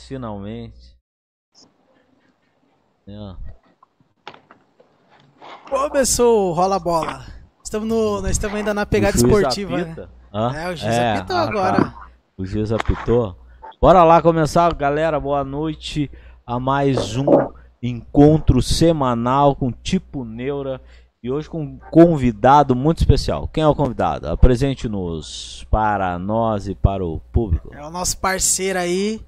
É, finalmente. É. Começou rola bola. Estamos no, nós estamos ainda na pegada esportiva. né? Hã? É, o juiz apitou ah, agora. tá. O juiz apitou. Bora lá começar, galera. Boa noite a mais um encontro semanal com Tipo Neura. E hoje com um convidado muito especial. Quem é o convidado? Apresente-nos para nós e para o público. É o nosso parceiro aí,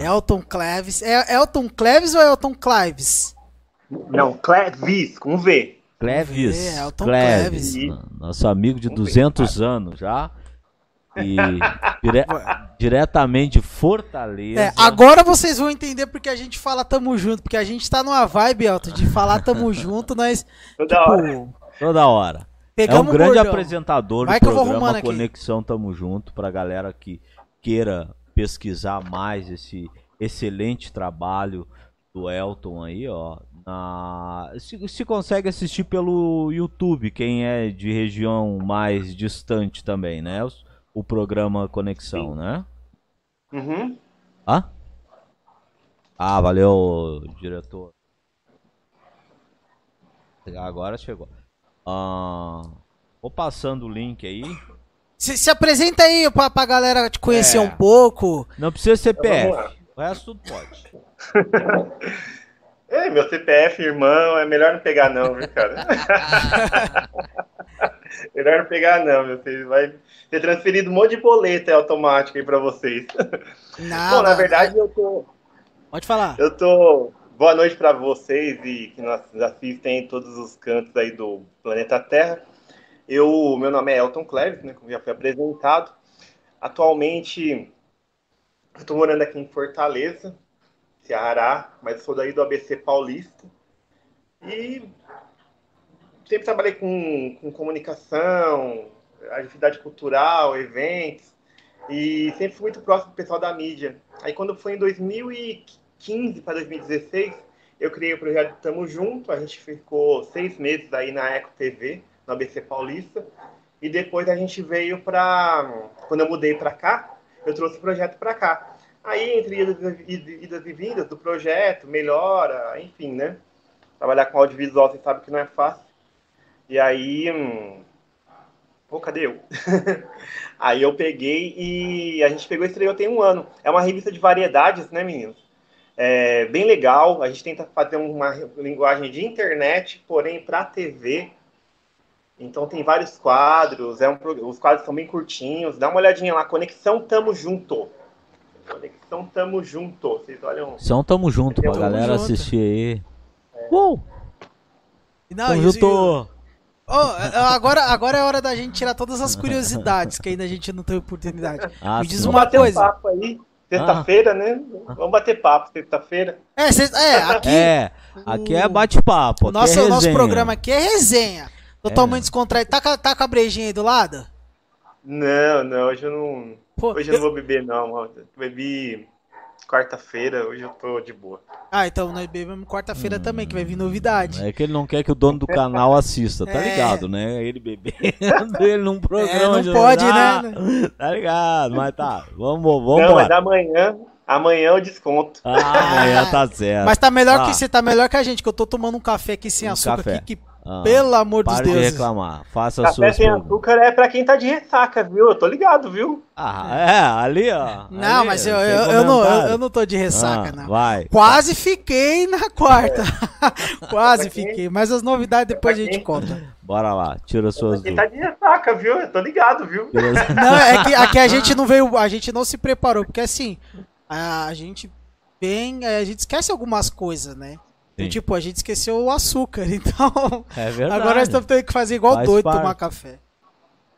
Ah. Elton Cleves. É Elton Cleves ou Elton Clives? Não, Clevis, com V. Cleves. É, Elton Cleves. Cleves. no- Nosso amigo de 200 anos já. E dire- diretamente de Fortaleza. É, agora vocês vão entender porque a gente fala tamo junto, porque a gente tá numa vibe, Elton, de falar tamo junto, nós Toda hora. tipo, Toda hora. É pegamos um grande apresentador Vai do que eu vou programa arrumando aqui. Conexão Tamo Junto pra galera que queira pesquisar mais esse excelente trabalho do Elton aí, ó. Na... Se, se consegue assistir pelo YouTube, quem é de região mais distante também, né? Os- O programa Conexão, né? Uhum. Hã? Ah, valeu, diretor. Agora chegou. Ah, vou passando o link aí. Se, se apresenta aí pra, pra galera te conhecer É. um pouco. Não precisa CPF. O resto tudo pode. É, meu CPF, irmão, é melhor não pegar não, viu, cara? melhor não pegar não, meu. Você vai ter transferido um monte de boleto aí automático aí pra vocês. Nada. Bom, na verdade, eu tô, Pode falar. eu tô... Boa noite pra vocês e que nos assistem em todos os cantos aí do planeta Terra. Eu, meu nome é Elton Cleves, né, como já foi apresentado. Atualmente, tô morando aqui em Fortaleza, Ceará, mas sou daí do ABC Paulista. E sempre trabalhei com, com comunicação, atividade cultural, eventos, e sempre fui muito próximo do pessoal da mídia. Aí quando foi em 2015 para 2016, eu criei o projeto Tamo Junto, a gente ficou seis meses aí na Eco TV, no ABC Paulista, e depois a gente veio para... Quando eu mudei para cá, eu trouxe o projeto para cá. Aí, entre idas e vindas do projeto, melhora, enfim, né? Trabalhar com audiovisual, você sabe que não é fácil. E aí. Hum... Pô, cadê eu? aí eu peguei e a gente pegou e estreou tem um ano. É uma revista de variedades, né, meninos? É bem legal. A gente tenta fazer uma linguagem de internet, porém para TV. Então tem vários quadros, é um, os quadros são bem curtinhos. Dá uma olhadinha lá, Conexão Tamo Junto. Conexão Tamo Junto. Vocês olham. Então tamo junto pra galera junto. assistir aí. Uou! Não, Tamo isso- junto! Ô, agora, agora é hora da gente tirar todas as curiosidades que ainda a gente não teve oportunidade. Ah, Me diz sim. uma bater coisa. um papo aí. Sexta-feira, né? Vamos bater papo sexta-feira. É, é aqui É, aqui é bate-papo. aqui nosso, é o nosso programa aqui é resenha. Totalmente É. descontraído. Tá, com a- tá com a brejinha aí do lado? Não, não, hoje eu não. Pô, Hoje eu não vou beber, não. Bebi quarta-feira, hoje eu tô de boa. Ah, então nós bebemos quarta-feira também, que vai vir novidade. É que ele não quer que o dono do canal assista, tá É. ligado, né? Ele bebendo, ele num programa não de- pode, Ah, né? Tá ligado, mas tá. Vamos, vamos não, mas amanhã, amanhã eu desconto. Ah, amanhã tá certo. Mas tá melhor Ah. que você tá melhor que a gente, que eu tô tomando um café aqui sem Um açúcar café. aqui, que Ah, pelo amor Para de deuses. reclamar. Faça Café suas sem açúcar é pra quem tá de ressaca, viu? Eu tô ligado, viu? Ah, é, ali, ó. Não, ali, mas eu, eu, eu não, eu, eu não tô de ressaca, Ah, não. Vai. Quase fiquei na quarta. Quase Pra quem- fiquei. Mas as novidades depois a gente conta. Bora lá, tira suas tá dúvidas. de ressaca, viu? Eu tô ligado, viu? Não, é que aqui a gente não veio, a gente não se preparou, porque assim, a gente vem, a gente esquece algumas coisas, né? E, tipo, a gente esqueceu o açúcar, então É verdade. agora nós estamos tendo que fazer igual Faz doido, parte. tomar café.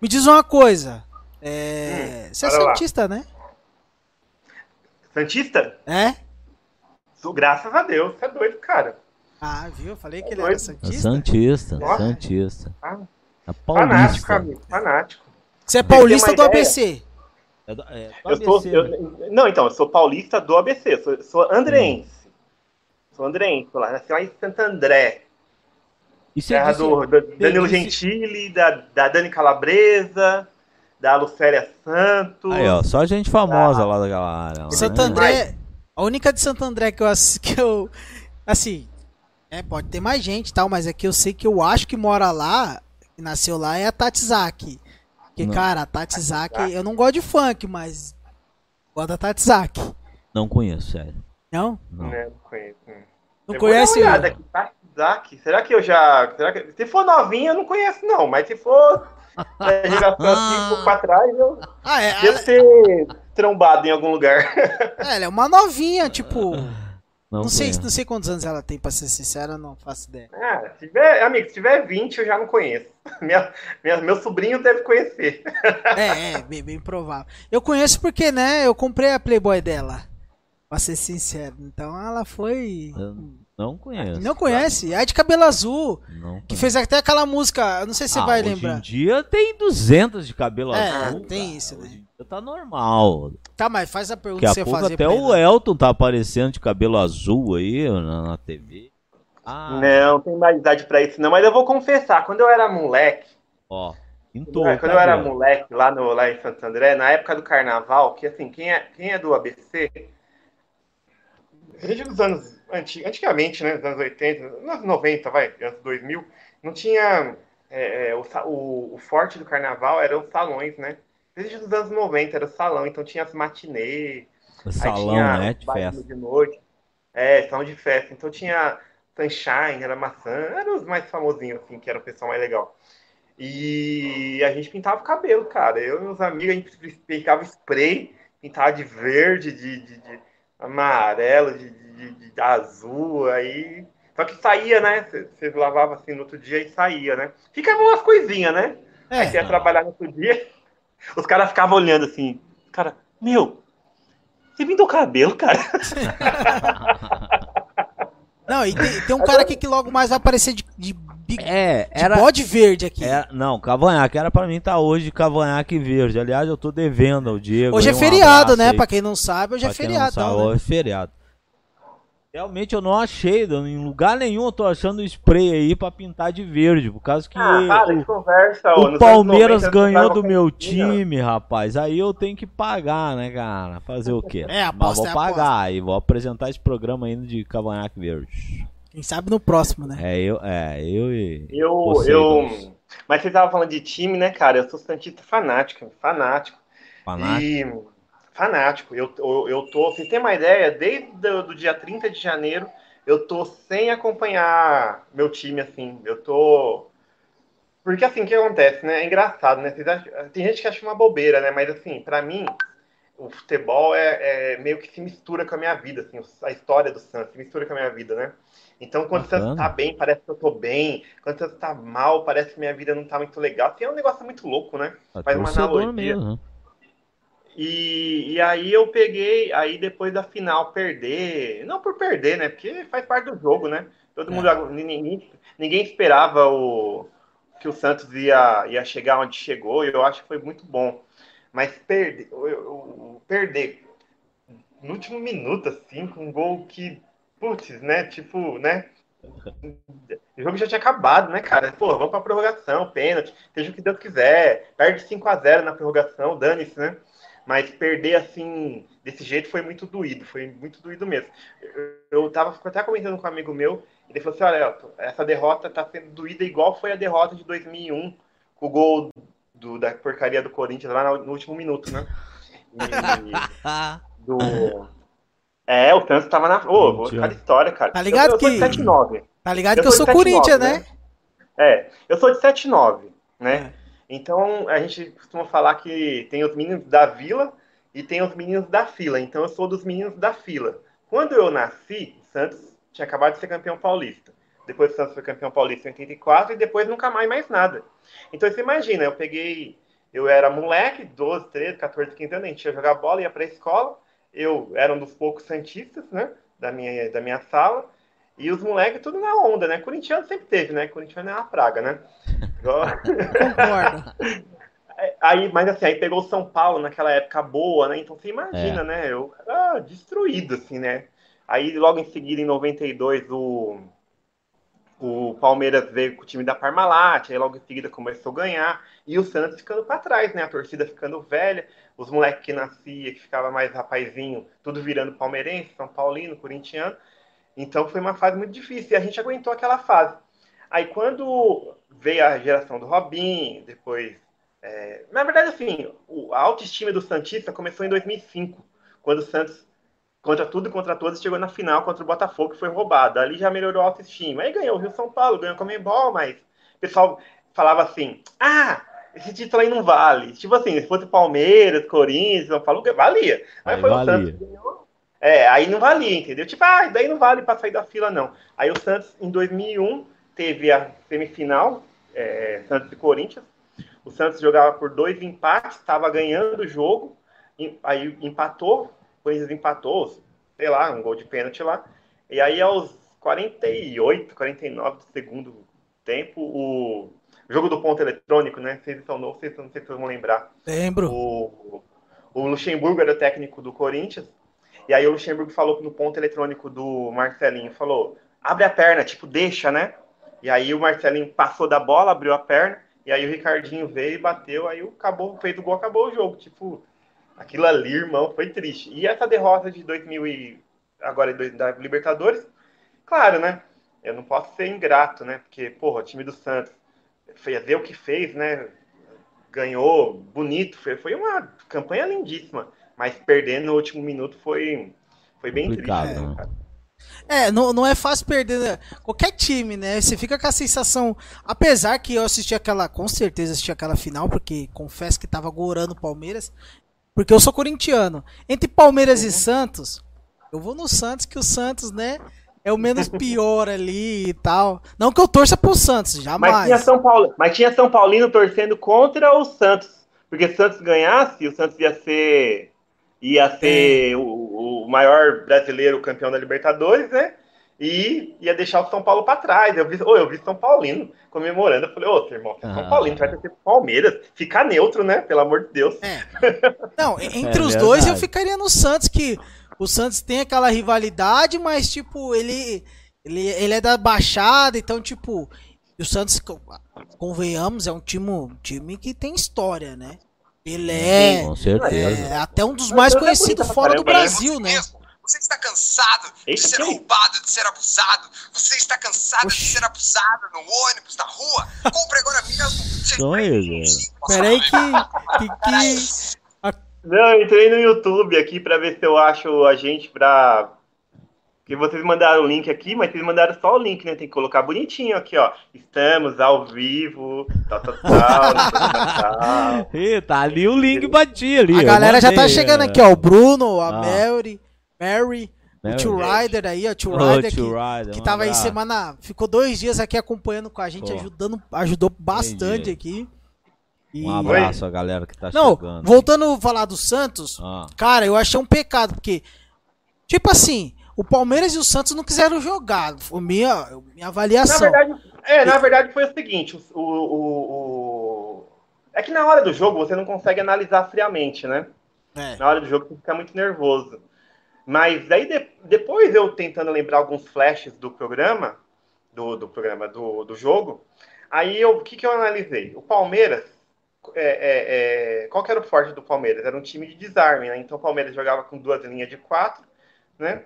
Me diz uma coisa, é... você é bora lá. santista, né? Santista? É? Sou- Graças a Deus, você é doido, cara. Ah, viu? Eu falei que ele Doido. era É santista. Santista, Nossa. Santista. Ah, É Fanático, paulista. amigo, fanático. Você é paulista do ABC. É do- é do Eu sou, ABC, né? eu- não, então, eu sou paulista do ABC, sou, sou andreense. Sou andreense, sou lá, nasci lá em Santo André, E você terra disse- do, do Danilo disse- Gentili, da, da Dani Calabresa, da Lucélia Santos. Aí, ó, só gente famosa lá daquela área. lá, Santo né? André. A única de Santo André que eu, que eu assim, é, pode ter mais gente e tal, mas é que eu sei que eu acho que mora lá, que nasceu lá, é a Tatizaki. Porque, Não. cara, a Tatizaki, eu não gosto de funk, mas gosto da Tatizaki. Não conheço, sério. Não? Não. Né, Não conheço. Não Eu vou conhece? dar uma olhada aqui, Tatizaki. Será que eu já. Será que... Se for novinha, eu não conheço, não. Mas se for é, geração assim, um pouco pra trás, eu Ah, é, devo ela, ter trombado em algum lugar. é, ela é uma novinha, tipo. Não, Não sei, não sei quantos anos ela tem, pra ser sincera, não faço ideia. Ah, se tiver, amigo, se tiver 20, eu já não conheço. Minha, minha- meu sobrinho deve conhecer. É, é, bem, bem provável. Eu conheço porque, né, eu comprei a Playboy dela. Pra ser sincero. Então ela foi. Eu não conheço. Não conhece? É de cabelo azul. Não Que fez até aquela música. Eu não sei se você Ah, vai hoje lembrar. em dia tem 200 de cabelo É, azul. tem cara. isso, né? Hoje em dia tá normal. Tá, mas faz a pergunta Daqui que você pouco fazer até pra o ele. Elton tá aparecendo de cabelo azul aí na, na TV. Ah, Não, tem mais idade pra isso, não. Mas eu vou confessar, quando eu era moleque, ó. Pintou. quando eu era cabelo. moleque lá, no, lá em Santo André, na época do carnaval, que assim, quem é, quem é do ABC, desde os anos anti- antigamente, né, nos anos 80, nos anos 90, vai, anos 2000, não tinha é, é, o, o, o forte do carnaval eram os salões, né? Desde os anos 90 era o salão, então tinha as matinês, Salão, né? De festa. de noite. É, salão de festa. Então tinha Sunshine, era maçã, eram os mais famosinhos, assim, que era o pessoal mais legal. E a gente pintava o cabelo, cara. Eu e meus amigos, a gente pintava spray, pintava de verde, de, de- de amarelo, de, de- de- de azul, aí. Só que saía, né? Você lavava assim no outro dia e saía, né? Ficava umas coisinhas, né? Aí você É, ia trabalhar no outro dia, os caras ficavam olhando assim, cara, meu, você pintou o cabelo, cara? não, e tem, tem um cara aqui que logo mais vai aparecer de, de, de, É, de era. bode verde aqui. era- não, cavanhaque era pra mim tá hoje de cavanhaque verde. Aliás, eu tô devendo ao Diego. Hoje é um feriado, né? aí. Pra quem não sabe, hoje é Pra não feriado. sabe, então, né? hoje é feriado. Realmente eu não achei, em lugar nenhum eu tô achando spray aí pra pintar de verde, por causa que Ah, para de conversa, o Palmeiras anos 90 ganhou do meu time, rapaz. Aí eu tenho que pagar, né, cara? Fazer o quê? É, Mas aposta, vou é pagar e vou apresentar esse programa ainda de cavanhaque verde. Quem sabe no próximo, né? É, eu, é, eu e. Eu, Você, eu... Mas você tava falando de time, né, cara? Eu sou Santista fanático, fanático. Fanático. E fanático. Eu, eu, eu tô, vocês têm uma ideia, desde o do dia 30 de janeiro, eu tô sem acompanhar meu time, assim. Eu tô. Porque assim, o que acontece, né? É engraçado, né? Vocês acham- Tem gente que acha uma bobeira, né? Mas assim, pra mim, o futebol é, é meio que se mistura com a minha vida, assim, a história do Santos se mistura com a minha vida, né? Então, quando Bacana. tá bem, parece que eu tô bem. Quando Santos tá mal, parece que minha vida não tá muito legal. Assim, é um negócio muito louco, né? É faz uma analogia. mesmo. né? E, e aí eu peguei, aí depois da final perder, não por perder, né? Porque faz parte do jogo, né? Todo É. mundo, ninguém, ninguém esperava o, que o Santos ia, ia chegar onde chegou, e eu acho que foi muito bom. Mas perder, eu- eu- perder no último minuto, assim, com um gol que, putz, né? Tipo, né? O jogo já tinha acabado, né, cara? Pô, vamos pra prorrogação, pênalti, seja o que Deus quiser. Perde 5 a 0 na prorrogação, dane-se, né? Mas perder assim, desse jeito, foi muito doído, foi muito doído mesmo. Eu, tava até comentando com um amigo meu, ele falou assim: olha, Elton, essa derrota tá sendo doída igual foi a derrota de 2001, com o gol do- da porcaria do Corinthians lá no, no último minuto, né? E do. É, o Santos tava na. Ô, vou ficar de história, cara. Tá ligado eu, eu sou que- de 7-9. Tá ligado Eu que eu sou sou de 7-9, Corinthians, né? É, eu sou de 7-9, né? É. Então a gente costuma falar que tem os meninos da vila e tem os meninos da fila. Então eu sou dos meninos da fila. Quando eu nasci, o Santos tinha acabado de ser campeão paulista. Depois o Santos foi campeão paulista em 84 e depois nunca mais mais nada. Então você imagina, eu peguei, eu era moleque, 12, 13, 14, 15 anos, a gente ia jogar bola, ia pra escola. Eu era um dos poucos santistas, né, da minha da minha sala. E os moleques tudo na onda, né? Corintiano sempre teve, né? Corintiano é uma praga, né? Concordo. Aí, mas assim, aí pegou São Paulo naquela época boa, né? Então você É. imagina, né? Eu era destruído, assim, né? Aí logo em seguida, em 92, o, o Palmeiras veio com o time da Parmalat, aí logo em seguida começou a ganhar, e o Santos ficando para trás, né? A torcida ficando velha, os moleques que nascia, que ficava mais rapazinho, tudo virando palmeirense, São Paulino, corintiano. Então foi uma fase muito difícil, e a gente aguentou aquela fase. Aí quando veio a geração do Robin, depois. É... na verdade, assim, a autoestima do Santista começou em 2005, quando o Santos contra tudo e contra todos, chegou na final contra o Botafogo, que foi roubado. Ali já melhorou a autoestima. Aí ganhou o Rio São Paulo, ganhou o Comembol, mas o pessoal falava assim: ah, esse título aí não vale. Tipo assim, se fosse Palmeiras, Corinthians, São Paulo, valia. Aí, aí foi valia. o Santos que ganhou. É, aí não valia, entendeu? Tipo, ah, daí não vale para sair da fila, não. Aí o Santos, em 2001, teve a semifinal, é, Santos e Corinthians. O Santos jogava por dois empates, estava ganhando o jogo, aí empatou, Corinthians empatou, sei lá, um gol de pênalti lá. E aí, aos 48, 49 do segundo tempo, o jogo do ponto eletrônico, né? Vocês são novos, vocês, não sei se vocês vão lembrar. Lembro. O, o Luxemburgo era o técnico do Corinthians. E aí o Luxemburgo falou no ponto eletrônico do Marcelinho, falou, abre a perna, tipo, deixa, né? E aí o Marcelinho passou da bola, abriu a perna, e aí o Ricardinho veio e bateu, aí acabou, fez o gol, acabou o jogo. Tipo, Aquilo ali, irmão, foi triste. E essa derrota de 2000 e agora da Libertadores, claro, né? Eu não posso ser ingrato, né? Porque, porra, o time do Santos fazer o que fez, né? Ganhou bonito, foi, foi uma campanha lindíssima, mas perder no último minuto foi, foi bem Complicado, triste. Né? É, não, não é fácil perder né? qualquer time, né? Você fica com a sensação. Apesar que eu assisti aquela, com certeza assisti aquela final, porque confesso que tava gorando o Palmeiras. Porque eu sou corintiano. Entre Palmeiras uhum. e Santos, eu vou no Santos, que o Santos, né? É o menos pior ali e tal. Não que eu torça pro Santos, jamais. Mas tinha São, Paulo, mas tinha São Paulino torcendo contra o Santos. Porque se o Santos ganhasse, o Santos ia ser. ia ser o, o maior brasileiro campeão da Libertadores, né? e ia deixar o São Paulo para trás. Eu vi, oh, eu vi São Paulino comemorando. Eu falei, ô, seu irmão, São Paulino vai ter Palmeiras. Ficar neutro, né? Pelo amor de Deus. É. Não, entre é os dois eu ficaria no Santos, que o Santos tem aquela rivalidade, mas, tipo, ele, ele, ele é da Baixada, então, tipo, o Santos, convenhamos, é um time, um time que tem história, né? Ele é, com certeza. é até um dos mais conhecidos fora do Brasil, né? Você está cansado de ser roubado, de ser abusado. Você está cansado Oxi. de ser abusado no ônibus, na rua. Compre agora mesmo. Sonho, Peraí que, que, que... Não, eu entrei no YouTube aqui para ver se eu acho a gente pra. Que vocês mandaram o link aqui, mas vocês mandaram só o link, né? Tem que colocar bonitinho aqui, ó. Estamos ao vivo, tal, tal, tal, tal. Ih, tá ali o link batia ali. A galera já tá chegando aqui, ó. O Bruno, a ah. Mary. Mary, o Tio Rider aí, ó, Tio Rider, que, Rider, que tava aí semana, ficou dois dias aqui acompanhando com a gente, Pô. ajudando, ajudou bastante Entendi. aqui. E... Um abraço a galera que tá Não, chegando. voltando a falar do Santos, ah. cara, eu achei um pecado, porque, tipo assim, o Palmeiras e o Santos não quiseram jogar, foi minha, minha avaliação. Na verdade, é, na verdade foi o seguinte, o, o, o, é que na hora do jogo você não consegue analisar friamente, né? É. Na hora do jogo você fica muito nervoso. Mas aí de, depois eu tentando lembrar alguns flashes do programa, do, do programa do, do jogo, aí eu, o que, que eu analisei? O Palmeiras, é, é, é, qual era o forte do Palmeiras? Era um time de desarme, né? Então o Palmeiras jogava com duas linhas de quatro, né?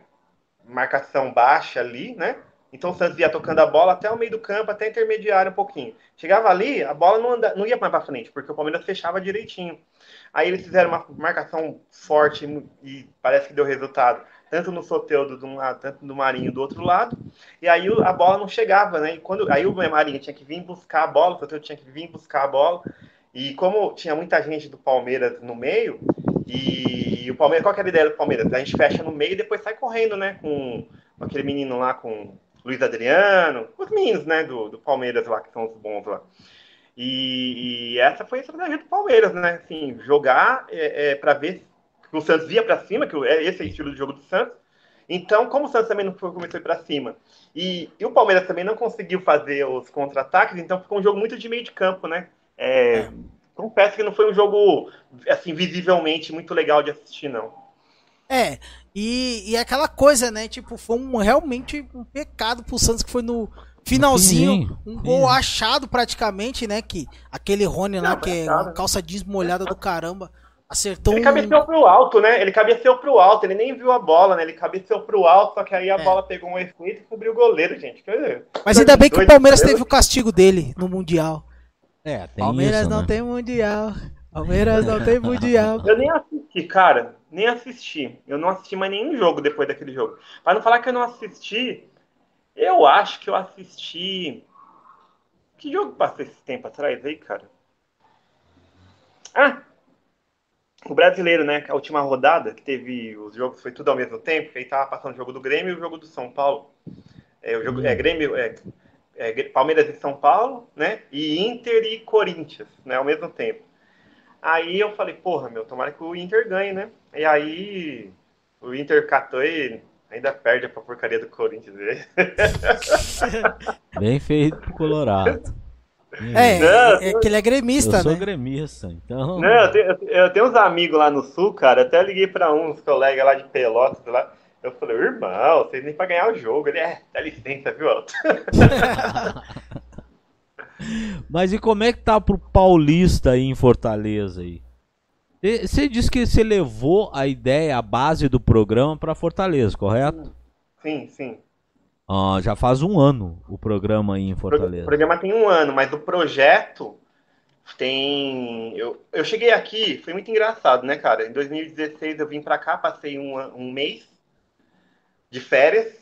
Marcação baixa ali, né? Então o Santos ia tocando a bola até o meio do campo, até intermediário um pouquinho. Chegava ali, a bola não, anda, não ia mais para frente, porque o Palmeiras fechava direitinho. Aí eles fizeram uma marcação forte e parece que deu resultado, tanto no Soteudo de um lado, tanto no Marinho do outro lado. E aí a bola não chegava, né? E quando, aí o Marinho tinha que vir buscar a bola, o Soteudo tinha que vir buscar a bola. E como tinha muita gente do Palmeiras no meio, e, e o Palmeiras, qual que era a ideia do Palmeiras? A gente fecha no meio e depois sai correndo, né? Com, aquele menino lá, com Luiz Adriano, os meninos, né, do, do Palmeiras lá, que são os bons lá. E, e essa foi a estratégia do Palmeiras, né? Assim, jogar é, é para ver que o Santos ia para cima, que é esse é o estilo de jogo do Santos. Então, como o Santos também não foi, começou para cima, e, e, o Palmeiras também não conseguiu fazer os contra-ataques, então ficou um jogo muito de meio de campo, né? É, é. Confesso que não foi um jogo, assim, visivelmente muito legal de assistir, não. É, e, e aquela coisa, né? Tipo, foi um, realmente um pecado pro Santos que foi no, Finalzinho, um gol achado praticamente, né? Que aquele Rony lá, que é uma calça jeans molhada do caramba, acertou Ele cabeceou um... pro alto, né? Ele cabeceou pro alto, ele nem viu a bola, né? Ele cabeceou pro alto, só que aí a é. bola pegou um efeito e cobriu o goleiro, gente. Mas ainda bem que o Palmeiras teve o castigo dele no Mundial. É, tem Palmeiras isso, não né? tem Mundial. Palmeiras não tem Mundial. Eu nem assisti, cara. Nem assisti. Eu não assisti mais nenhum jogo depois daquele jogo. Para não falar que eu não assisti, eu acho que eu assisti. Que jogo passou esse tempo atrás aí, cara? Ah! O brasileiro, né? A última rodada, que teve os jogos, foi tudo ao mesmo tempo, que aí tava passando o jogo do Grêmio e o jogo do São Paulo. É, o jogo, é Grêmio, é, é, Palmeiras e São Paulo, né? E Inter e Corinthians, né? Ao mesmo tempo. Aí eu falei, porra, meu, tomara que o Inter ganhe, né? E aí o Inter catou e ainda perde pra porcaria do Corinthians. Né? Bem feito pro Colorado. É, não, é que ele é gremista, eu sou né? gremista, então. Não, eu tenho, eu tenho uns amigos lá no sul, cara. Até liguei pra uns colegas lá de Pelotas lá. Eu falei, irmão, vocês nem pra ganhar o jogo. Ele é, dá licença, viu, Alto? Mas e como é que tá pro Paulista aí em Fortaleza aí? Você disse que você levou a ideia, a base do programa para Fortaleza, correto? Sim, sim. Ah, já faz um ano o programa aí em Fortaleza. O programa tem um ano, mas o projeto tem. Eu, eu cheguei aqui, foi muito engraçado, né, cara? Em 2016 eu vim para cá, passei um, um mês de férias.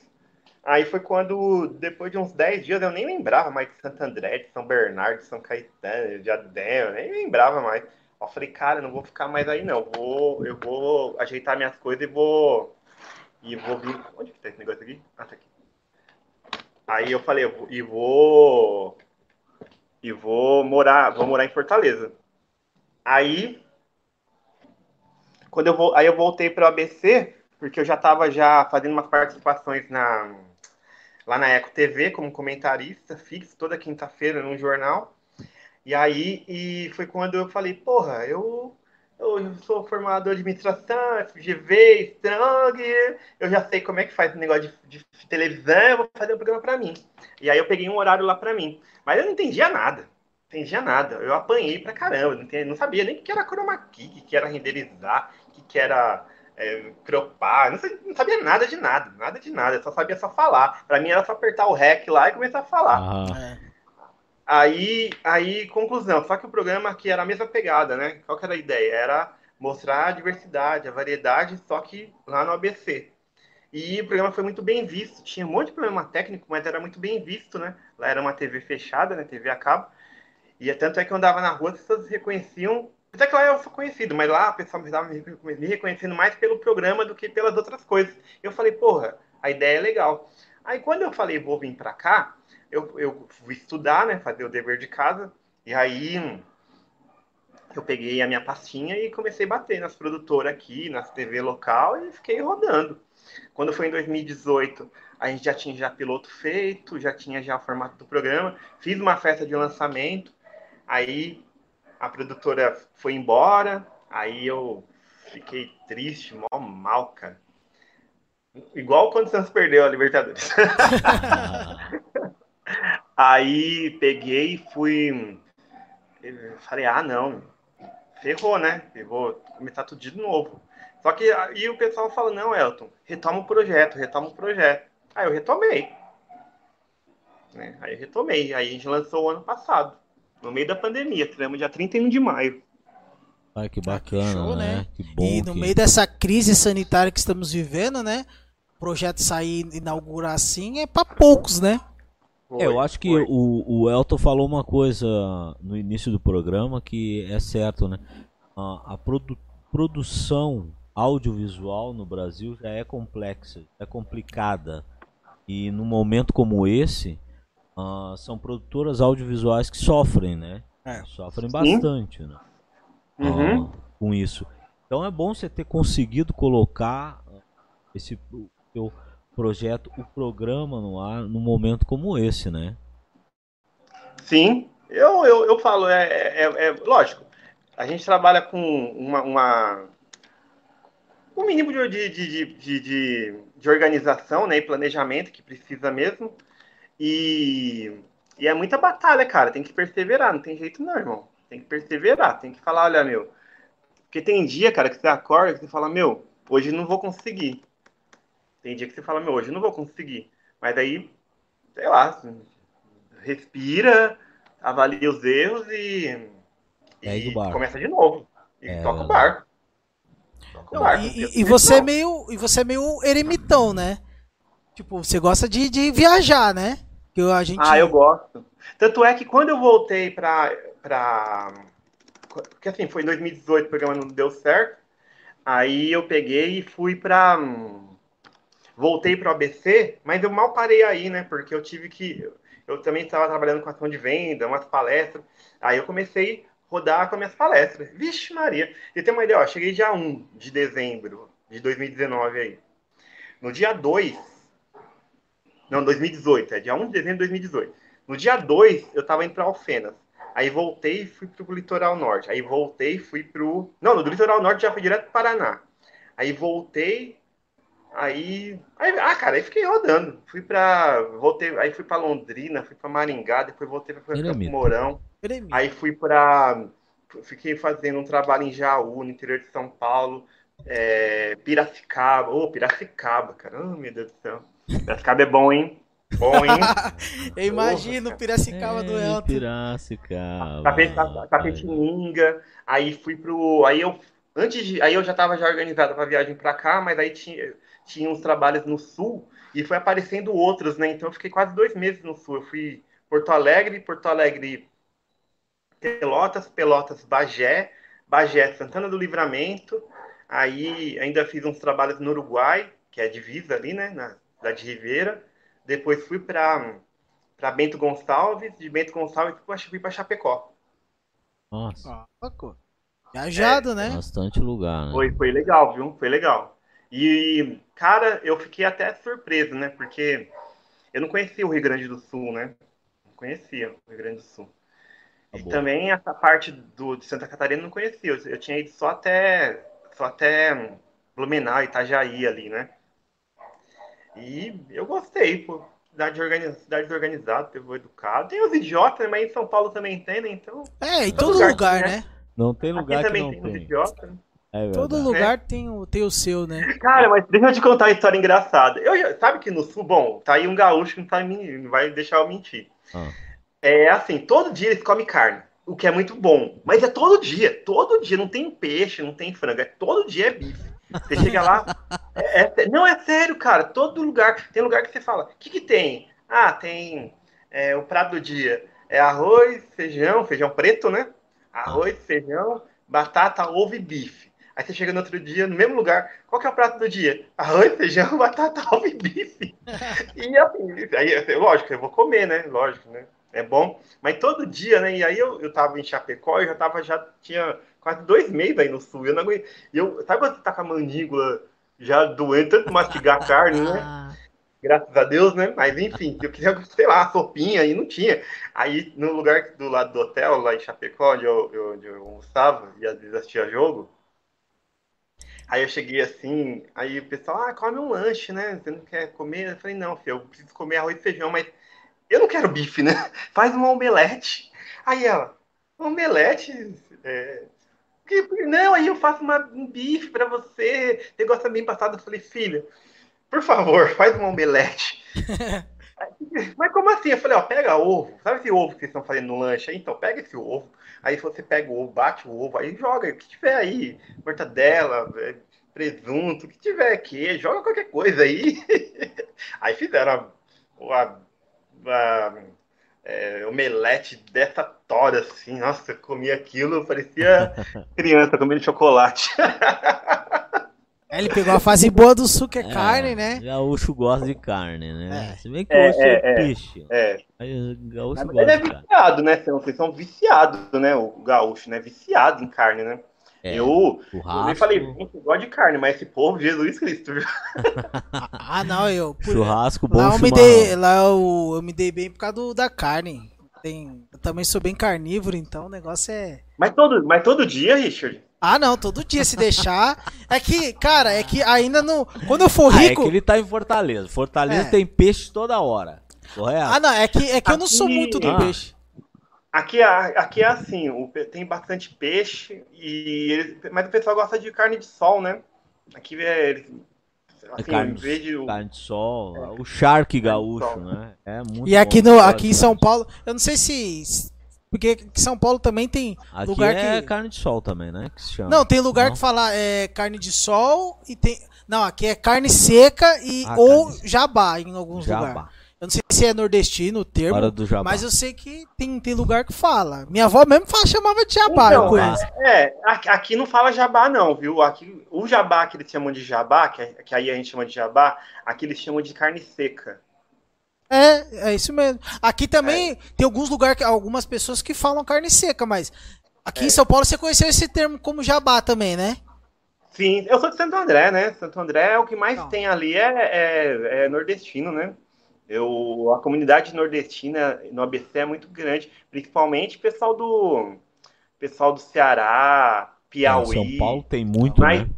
Aí foi quando, depois de uns 10 dias, eu nem lembrava mais de Santo André, de São Bernardo, de São Caetano, de Adel, eu nem lembrava mais. Eu falei, cara, não vou ficar mais aí não. Vou, eu vou ajeitar minhas coisas e vou. E vou vir. Onde que tá esse negócio aqui? Ah, tá aqui. Aí eu falei, e vou. E vou morar, vou morar em Fortaleza. Aí. Quando eu vou, aí eu voltei para o ABC, porque eu já estava já fazendo umas participações na lá na Eco TV como comentarista fixo toda quinta-feira num jornal. E aí e foi quando eu falei, porra, eu eu sou formado em administração, FGV, Strong, eu já sei como é que faz o negócio de, de, televisão, eu vou fazer um programa para mim. E aí eu peguei um horário lá para mim. Mas eu não entendia nada. Entendia nada. Eu apanhei pra caramba. Não, não sabia nem o que era chroma key, o que era renderizar, o que era é, cropar. Não, sabia, não sabia nada de nada. Nada de nada. Eu só sabia só falar. Para mim era só apertar o REC lá e começar a falar. Ah. Aí, aí, conclusão. Só que o programa aqui era a mesma pegada, né? Qual que era a ideia? Era mostrar a diversidade, a variedade, só que lá no ABC. E o programa foi muito bem visto. Tinha um monte de problema técnico, mas era muito bem visto, né? Lá era uma TV fechada, né? TV a cabo. E é tanto é que eu andava na rua, as pessoas reconheciam. Até que lá eu sou conhecido, mas lá o pessoal me estava me reconhecendo mais pelo programa do que pelas outras coisas. Eu falei, porra, a ideia é legal. Aí quando eu falei, vou vir para cá, eu, eu fui estudar, né, fazer o dever de casa, e aí eu peguei a minha pastinha e comecei a bater nas produtoras aqui, nas TV local, e fiquei rodando. Quando foi em 2018, a gente já tinha já piloto feito, já tinha já o formato do programa, fiz uma festa de lançamento, aí a produtora foi embora, aí eu fiquei triste, mal, mal, cara. Igual quando o Santos perdeu a Libertadores. Aí peguei e fui. Falei, ah, não. Ferrou, né? Ferrou. Começar tudo de novo. Só que aí o pessoal fala, não, Elton, retoma o projeto, retoma o projeto. Aí eu retomei. Né? Aí eu retomei. Aí a gente lançou o ano passado. No meio da pandemia, tivemos dia 31 de maio. Ai, que bacana, que show, né? né? Que bom e no que... meio dessa crise sanitária que estamos vivendo, né? O projeto sair inaugurar assim é para poucos, né? Foi, é, eu acho que o, o Elton falou uma coisa no início do programa que é certo, né? A, a produ produção audiovisual no Brasil já é complexa, é complicada. E num momento como esse, uh, são produtoras audiovisuais que sofrem, né? É. Sofrem bastante, né? Uhum. Uh, com isso. Então é bom você ter conseguido colocar esse teu projeto, o programa no ar num momento como esse, né? Sim, eu, eu, eu falo, é, é, é lógico, a gente trabalha com uma, uma um mínimo de, de, de, de, de, organização né, e planejamento que precisa mesmo. E, e é muita batalha, cara. Tem que perseverar, não tem jeito não, irmão. Tem que perseverar, tem que falar, olha, meu. Porque tem dia, cara, que você acorda e você fala, meu, hoje não vou conseguir. Tem dia que você fala, meu, hoje não vou conseguir. Mas aí, sei lá, respira, avalia os erros e, e começa de novo. E é, toca o barco. Toca o barco. E, e você é meio, e você é meio eremitão, né? Tipo, você gosta de, de viajar, né? Que a gente... Ah, eu gosto. Tanto é que quando eu voltei pra, pra. Porque assim, foi em 2018 o programa não deu certo. Aí eu peguei e fui pra. Voltei para o ABC, mas eu mal parei aí, né? Porque eu tive que. Eu também estava trabalhando com ação de venda, umas palestras. Aí eu comecei a rodar com as minhas palestras. Vixe, Maria. E tem uma ideia, ó, cheguei dia 1 de dezembro de 2019 aí. No dia 2. Não, 2018, é dia 1 de dezembro de 2018. No dia 2, eu estava indo para Alfenas. Aí voltei e fui pro litoral norte. Aí voltei e fui pro. Não, no litoral norte já fui direto pro Paraná. Aí voltei. Aí, aí. Ah, cara, aí fiquei rodando. Fui pra. Voltei. Aí fui pra Londrina, fui pra Maringá, depois voltei pra Campo Mourão. Aí fui pra. Fiquei fazendo um trabalho em Jaú, no interior de São Paulo. É, Piracicaba. Ô, oh, Piracicaba, cara. Oh, meu Deus do céu. Piracicaba é bom, hein? Bom, hein? Eu imagino o Piracicaba é, do Elton. Piracicaba. Tapetininga. Aí fui pro. Aí eu. Antes de. Aí eu já tava já organizado pra viagem pra cá, mas aí tinha, tinha uns trabalhos no sul e foi aparecendo outros, né? Então eu fiquei quase dois meses no sul. Eu fui Porto Alegre, Porto Alegre, Pelotas, Pelotas, Bagé, Bagé, Santana do Livramento. Aí ainda fiz uns trabalhos no Uruguai, que é a divisa ali, né? Na de Ribeira. Depois fui para para Bento Gonçalves, de Bento Gonçalves fui para Chapecó. Nossa. Ah, Viajado, é, né? Bastante lugar, né? Foi, foi legal, viu? Foi legal. E, cara, eu fiquei até surpreso, né? Porque eu não conhecia o Rio Grande do Sul, né? Não conhecia o Rio Grande do Sul. Tá e também essa parte do, de Santa Catarina eu não conhecia. Eu, eu tinha ido só até, só até Blumenau, Itajaí ali, né? E eu gostei, pô. Cidade, organiz... cidade organizada, povo educado. Tem os idiotas, mas em São Paulo também tem, né? Então. É, em todo, todo lugar, lugar, né? Não tem lugar Aqui que também não tem. tem. idiotas, né? É todo lugar é. tem, o, tem o seu, né? Cara, mas deixa eu te contar uma história engraçada. Eu, sabe que no sul, bom, tá aí um gaúcho que não, tá, não vai deixar eu mentir. Ah. É assim, todo dia eles comem carne, o que é muito bom. Mas é todo dia, todo dia. Não tem peixe, não tem frango, é todo dia é bife. Você chega lá. É, é, não, é sério, cara. Todo lugar. Tem lugar que você fala: o que, que tem? Ah, tem é, o prato do dia. É arroz, feijão, feijão preto, né? Arroz, feijão, batata, ovo e bife. Aí você chega no outro dia, no mesmo lugar. Qual que é o prato do dia? Arroz, feijão, batata, ovo e bife. E assim, aí, lógico, eu vou comer, né? Lógico, né? É bom. Mas todo dia, né? E aí eu, eu tava em Chapecó e já tava, já tinha quase dois meses aí no sul. Eu não aguento. Eu, sabe quando você tá com a mandíbula já doendo, tanto mastigar carne, né? Ah. Graças a Deus, né? Mas enfim, eu queria, sei lá, sopinha e não tinha. Aí no lugar do lado do hotel, lá em Chapecó, onde eu, eu, onde eu almoçava e às vezes assistia jogo. Aí eu cheguei assim, aí o pessoal, ah, come um lanche, né? Você não quer comer? Eu falei, não, filho, eu preciso comer arroz e feijão, mas eu não quero bife, né? Faz uma omelete. Aí ela, omelete? É, não, aí eu faço uma, um bife para você, gosta bem passado. Eu falei, filha, por favor, faz uma omelete. Mas como assim? Eu falei, ó, pega ovo. Sabe esse ovo que vocês estão fazendo no lanche? Então, pega esse ovo. Aí você pega o ovo, bate o ovo, aí joga o que tiver aí. Mortadela, é, presunto, o que tiver aqui. Joga qualquer coisa aí. Aí fizeram a, a, a é, omelete dessa tora, assim. Nossa, eu comi aquilo, parecia criança comendo chocolate. É, ele pegou a fase boa do suco, é, é carne, né? Gaúcho gosta de carne, né? É. Se bem que é, é, é, peixe. É. Aí, gaúcho gosta é viciado, né? Vocês são viciados, né? O gaúcho, né? Viciado em carne, né? É, eu, eu falei, eu gosto de carne, mas esse povo, Jesus Cristo. ah, não, eu. Por, churrasco bom, lá eu me dei, Lá eu, eu me dei bem por causa do, da carne. Tem, eu também sou bem carnívoro, então o negócio é. Mas todo, mas todo dia, Richard? Ah, não, todo dia se deixar. é que, cara, é que ainda não. Quando eu for rico. Ah, é que ele tá em Fortaleza. Fortaleza é. tem peixe toda hora. Correto? Ah, não, é que, é que eu não sou muito do Ah. peixe. Aqui, é- aqui é assim, tem bastante peixe, e eles- mas o pessoal gosta de carne de sol, né? Aqui é. eles- É Assim, carne, em vez de. carne de sol, o charque gaúcho, né? É muito E aqui, bom, no, aqui em. São Paulo, eu não sei se. Porque aqui em São Paulo também tem Aqui lugar é que. carne de sol também, né? Que se chama. Não, tem lugar Não? que fala é, carne de sol e tem. Não, aqui é carne seca e Ah, ou carne- jabá em alguns Jabá. lugares. Eu não sei se é nordestino o termo, Hora do jabá. mas eu sei que tem, tem lugar que fala. Minha avó mesmo fala, chamava de jabá, eu Então, conheço. É, aqui, não fala jabá, não, viu? Aqui, o jabá que eles chamam de jabá, que, é- que aí a gente chama de jabá, aqui eles chamam de carne seca. É, é isso mesmo. Aqui É. também tem alguns lugares, que, algumas pessoas que falam carne seca, mas aqui É. em São Paulo você conheceu esse termo como jabá também, né? Sim, eu sou de Santo André, né? Santo André, o que mais Não. tem ali é, é- é nordestino, né? Eu, a comunidade nordestina no ABC é muito grande, principalmente pessoal do pessoal do Ceará, Piauí. São Paulo tem muito, Mas- né?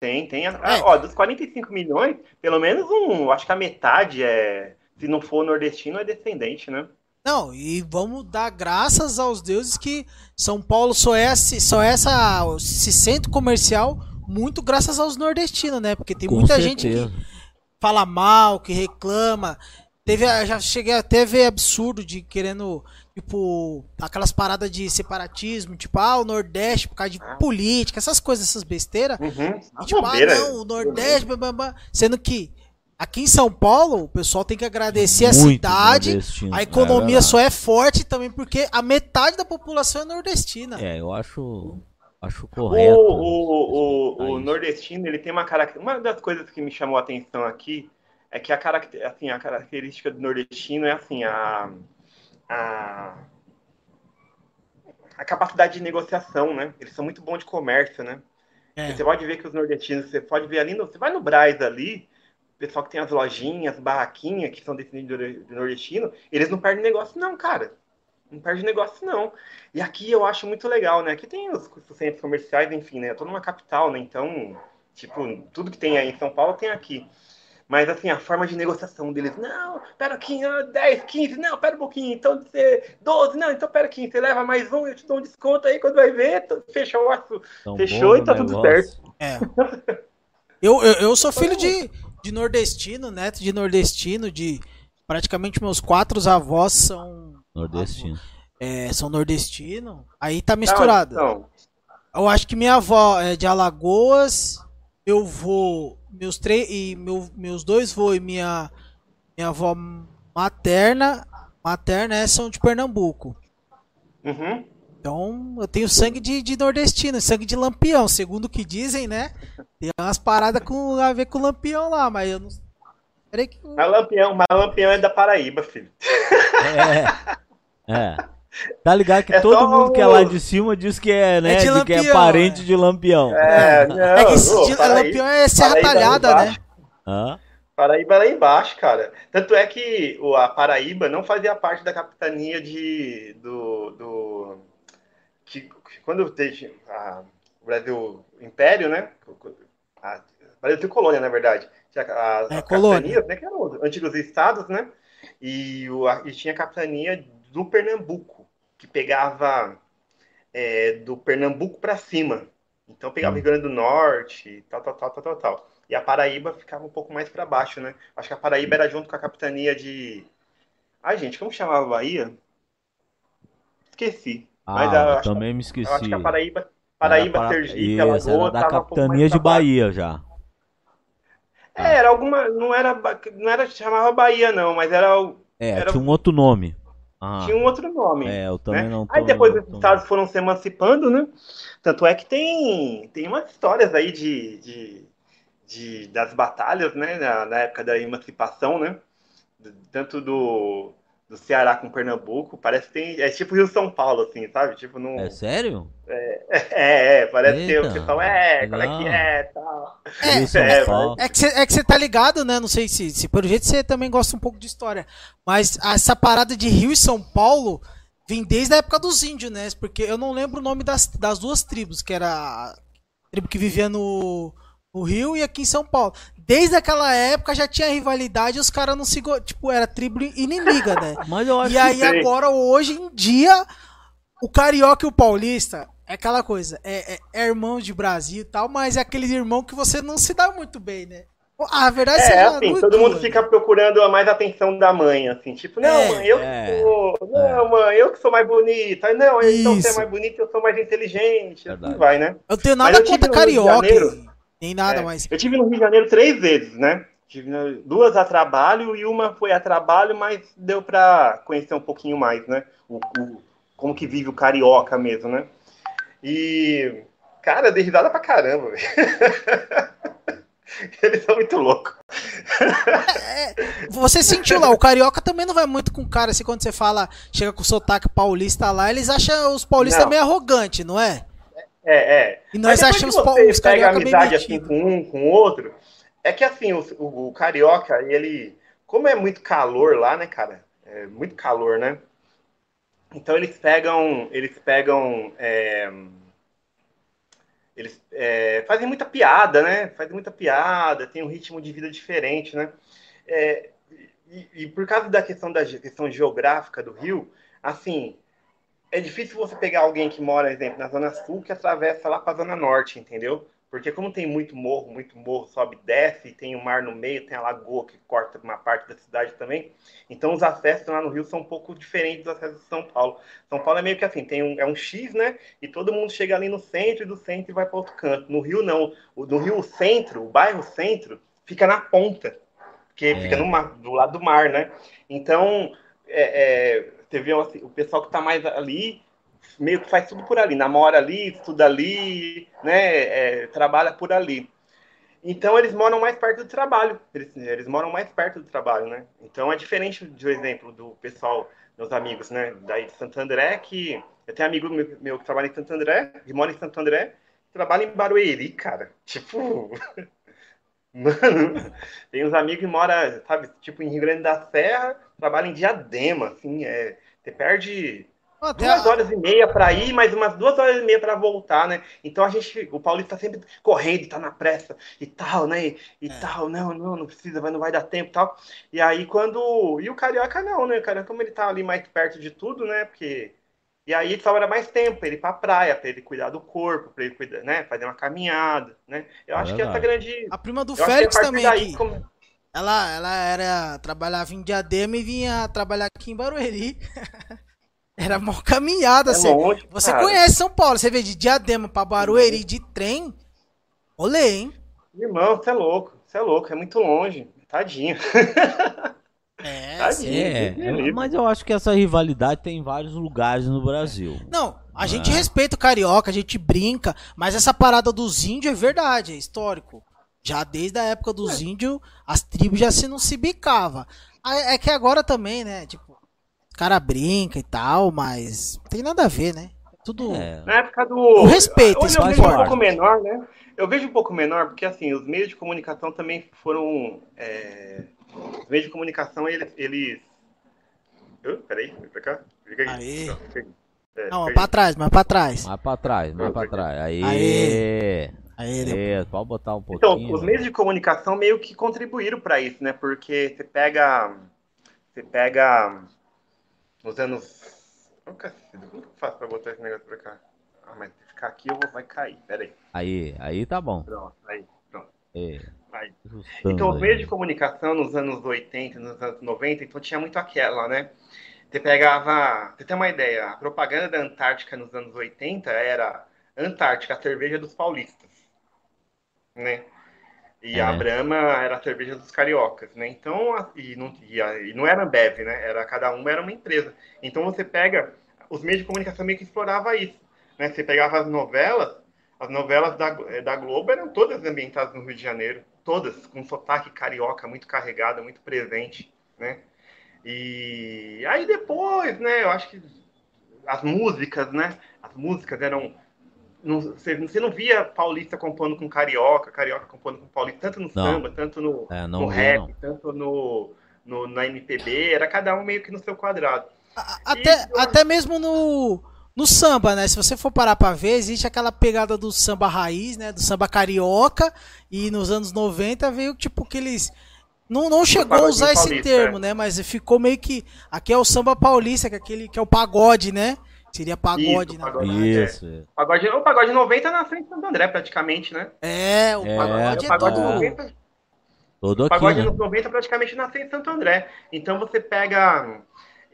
Tem, tem. É. Ah, ó, dos 45 milhões, pelo menos um, acho que a metade é, se não for nordestino, é descendente, né? Não, e vamos dar graças aos deuses que São Paulo só é, esse- só é essa, esse centro comercial muito graças aos nordestinos, né? Porque tem Com muita gente que certeza. Fala mal, que reclama. Teve, a- já cheguei até a ver absurdo de querendo, tipo, aquelas paradas de separatismo, tipo, ah, o Nordeste por causa de política, essas coisas, essas besteiras. Uhum. E, tipo, ah, não, o Nordeste, blá, blá, blá. sendo que aqui em São Paulo, o pessoal tem que agradecer a Muito cidade, nordestino, a é economia verdade. só é forte também porque a metade da população é nordestina. É, eu acho, acho O, correto. o, o, o Aí. nordestino, ele tem uma característica. Uma das coisas que me chamou a atenção aqui é que a, caracter, assim, a característica do nordestino é assim, a, a, a capacidade de negociação, né? Eles são muito bons de comércio, né? É. Você pode ver que os nordestinos, você pode ver ali, no, você vai no Braz ali, o pessoal que tem as lojinhas, barraquinhas, que são descendentes do do nordestino, eles não perdem negócio não, cara. Não perde negócio não. E aqui eu acho muito legal, né? Aqui tem os, os centros comerciais, enfim, né? Eu tô numa capital, né? Então, tipo, tudo que tem aí em São Paulo tem aqui. Mas, assim, a forma de negociação deles, não, pera aqui, ah, 10, 15, não, pera um pouquinho, então você, 12, não, então pera aqui, você leva mais um, eu te dou um desconto aí, quando vai ver, fechou o assunto. Tão fechou e tá o tudo negócio. É. Eu, eu, eu sou filho de, de nordestino, neto de nordestino, de praticamente meus quatro avós são, Nordestino. é, são nordestino. Aí tá misturado. Então, Eu acho que minha avó é de Alagoas, eu vou, meus três e meu, meus dois vô e minha minha avó materna, materna é, são de Pernambuco. uhum. Então, eu tenho sangue de, de nordestino, sangue de lampião, segundo o que dizem, né? Tem umas paradas com, a ver com lampião lá, mas eu não. Peraí que. Mas Lampião, mas Lampião é da Paraíba, filho. É. É. Tá ligado que É todo mundo que é o- lá de cima diz que é, né? É de de que é parente é. de Lampião. É, não, É que esse ô, de- Paraíba- lampião é serra Paraíba talhada, né? Hã? Paraíba é lá embaixo, cara. Tanto é que o- a Paraíba não fazia parte da capitania de do, do que, quando teve a, o Brasil Império, né? A, Brasil tem colônia, na verdade. Tinha as, É, as colônia. capitanias, né? Que eram os antigos estados, né? E, o, a- e tinha a capitania do Pernambuco, que pegava é, do Pernambuco para cima. Então pegava o Rio Grande do Norte, tal, tal, tal, tal, tal, tal. E a Paraíba ficava um pouco mais para baixo, né? Acho que a Paraíba era junto com a capitania de. Ai, gente, como chamava a Bahia? Esqueci. Mas Ah, acho- também me esqueci. acho que a Paraíba, Paraíba Era para- Sergipe, Alagoas, era da um capitania mais de. Bahia já. É, era alguma. Não era, não era chamava Bahia, não, mas era, o- É, Era- tinha um outro nome. Ah, tinha um outro nome. é, eu também né? não tô... Aí depois os tô- estados foram se emancipando, né? Tanto é que tem, tem umas histórias aí de, de, de- das batalhas, né? Na, na época da emancipação, né? Tanto do, do Ceará com Pernambuco, parece que tem. É tipo Rio São Paulo, assim, sabe? Tipo, não. É sério? É, é, parece que Eita, o pessoal, é, qual é que é, tal. É, Paulo. É que você é que você tá ligado, né? Não sei se, se pelo jeito você também gosta um pouco de história. Mas essa parada de Rio e São Paulo vem desde a época dos índios, né? Porque eu não lembro o nome das, das duas tribos, que era a tribo que vivia no, no Rio e aqui em São Paulo. Desde aquela época já tinha rivalidade e os caras não se. go- Tipo, era tribo inimiga, né? Mas eu acho E aí que agora, hoje em dia, o carioca e o paulista é aquela coisa, é, é, é irmão de Brasil e tal, mas é aquele irmão que você não se dá muito bem, né? A verdade É, assim, todo mundo né? fica procurando a mais atenção da mãe, assim, tipo, não, É, mãe, eu é, que sou, não, mãe, eu que sou mais bonita, não, então você é Isso. mais bonita, eu sou mais inteligente, Verdade. assim vai, né? Eu tenho Mas nada eu tive contra carioca, Janeiro. Nem nada, É, mas. Eu tive no Rio de Janeiro três vezes, né? Tive duas a trabalho e uma foi a trabalho, mas deu pra conhecer um pouquinho mais, né? O, o- como que vive o carioca mesmo, né? E, cara, eu dei risada pra caramba, velho. Eles são muito loucos. Você sentiu lá, o carioca também não vai muito com cara, assim, quando você fala, chega com o sotaque paulista lá, eles acham os paulistas Não. meio arrogantes, não é? É, é. E nós achamos que você os pega amizade assim com um, com outro, é que assim, o, o- o carioca, ele, como é muito calor lá, né, cara? É muito calor, né? Então eles pegam, eles pegam, é, eles é, fazem muita piada, né? Fazem muita piada, tem um ritmo de vida diferente, né? É, e, e por causa da questão da questão geográfica do Rio, assim, é difícil você pegar alguém que mora, exemplo, na Zona Sul que atravessa lá para a Zona Norte, entendeu? Porque como tem muito morro, muito morro, sobe e desce, tem o mar no meio, tem a lagoa que corta uma parte da cidade também. Então os acessos lá no Rio são um pouco diferentes dos acessos de São Paulo. São Paulo é meio que assim, tem um, é um X, né? E todo mundo chega ali no centro e do centro vai para outro canto. No Rio não. No Rio o centro, o bairro centro, fica na ponta, porque É. fica no mar, do lado do mar, né? Então é, é, você vê assim, o pessoal que está mais ali meio que faz tudo por ali, namora ali, estuda ali, né, é, trabalha por ali. Então eles moram mais perto do trabalho, eles, eles moram mais perto do trabalho, né? Então é diferente do exemplo do pessoal, meus amigos, né, daí de Santo André, que eu tenho amigo meu, meu que trabalha em Santo André, que mora em Santo André, trabalha em Barueri, cara. Tipo, mano, tem uns amigos que moram, sabe, tipo em Rio Grande da Serra, trabalha em Diadema, assim, é, você perde Até duas a- horas e meia para ir, mais umas duas horas e meia para voltar, né? Então a gente, o Paulista tá sempre correndo, tá na pressa e tal, né? E, e É. tal, não, não, não precisa, não vai dar tempo e tal. E aí quando. E o Carioca não, né? O Carioca, como ele tá ali mais perto de tudo, né? Porque. E aí sobra mais tempo pra ele ir pra praia, pra ele cuidar do corpo, pra ele cuidar, né? Fazer uma caminhada, né? Eu É acho que essa verdade. grande. A prima do a Félix também daí aqui. Ela, ela era, trabalhava em Diadema e vinha trabalhar aqui em Barueri. Era mó caminhada, é assim. longe, Você cara. conhece São Paulo, você vê de Diadema pra Barueri de trem. Olê, hein? Irmão, você é louco, você é louco, é muito longe. Tadinho. É, Tadinho. É, me livre. mas eu acho que essa rivalidade tem em vários lugares no Brasil. Não, a gente É. respeita o carioca, a gente brinca, mas essa parada dos índios é verdade, é histórico. Já desde a época dos índios, as tribos já se não se bicava. É que agora também, né? Tipo, os cara brinca e tal, mas não tem nada a ver, né? Tudo. É. Na época do. O respeito, Hoje isso eu vejo um pouco menor, né? Eu vejo um pouco menor, porque assim, os meios de comunicação também foram. é, Os meios de comunicação, eles. eles... Uh, peraí, vem pra cá. Fica aqui. Aê. Não. É, Não, pra aí. trás, mas pra trás. Mais pra trás, mais pra trás. Aí. Aê. Aí, né? É, pode botar um pouquinho. Então, os meios de comunicação meio que contribuíram para isso, né? Porque você pega. Você pega. Nos anos. Como que eu faço pra botar esse negócio pra cá? Ah, mas se ficar aqui eu vou, vai cair. Peraí. Aí, aí tá bom. Pronto, aí, pronto. É, Aí. Então, os aí. meios de comunicação nos anos 80, nos anos 90, então tinha muito aquela, né? Você pegava. Você tem uma ideia, a propaganda da Antártica nos anos 80 era Antártica, a cerveja dos paulistas. Né? E a É. Brahma era a cerveja dos cariocas, né? Então, a- e não, e, a- e não era Ambev, né? Era, cada uma era uma empresa. Então você pega. Os meios de comunicação meio que explorava isso. Né? Você pegava as novelas, as novelas da, eh, da Globo eram todas ambientadas no Rio de Janeiro, todas com sotaque carioca muito carregado, muito presente, né? E aí depois, né, eu acho que as músicas, né, as músicas eram não, você, você não via paulista compondo com carioca, carioca compondo com paulista, tanto no Não. samba, tanto no, É, não no vi, rap, não. tanto no, no, na MPB, era cada um meio que no seu quadrado. A- Até, eu- até mesmo no, no samba, né? Se você for parar pra ver, existe aquela pegada do samba raiz, né? Do samba carioca. E nos anos 90 veio tipo aqueles. Não, não chegou a usar esse paulista, termo, é. né? Mas ficou meio que. Aqui é o samba paulista, que é aquele que é o pagode, né? Seria pagode, Isso, na pagode. verdade. Isso. é. Pagode, o pagode 90 nasceu em Santo André, praticamente, né? É, o É, pagode o é, pagode do. 90 Todo O aqui, pagode né? nos 90 praticamente nasceu em Santo André. Então você pega.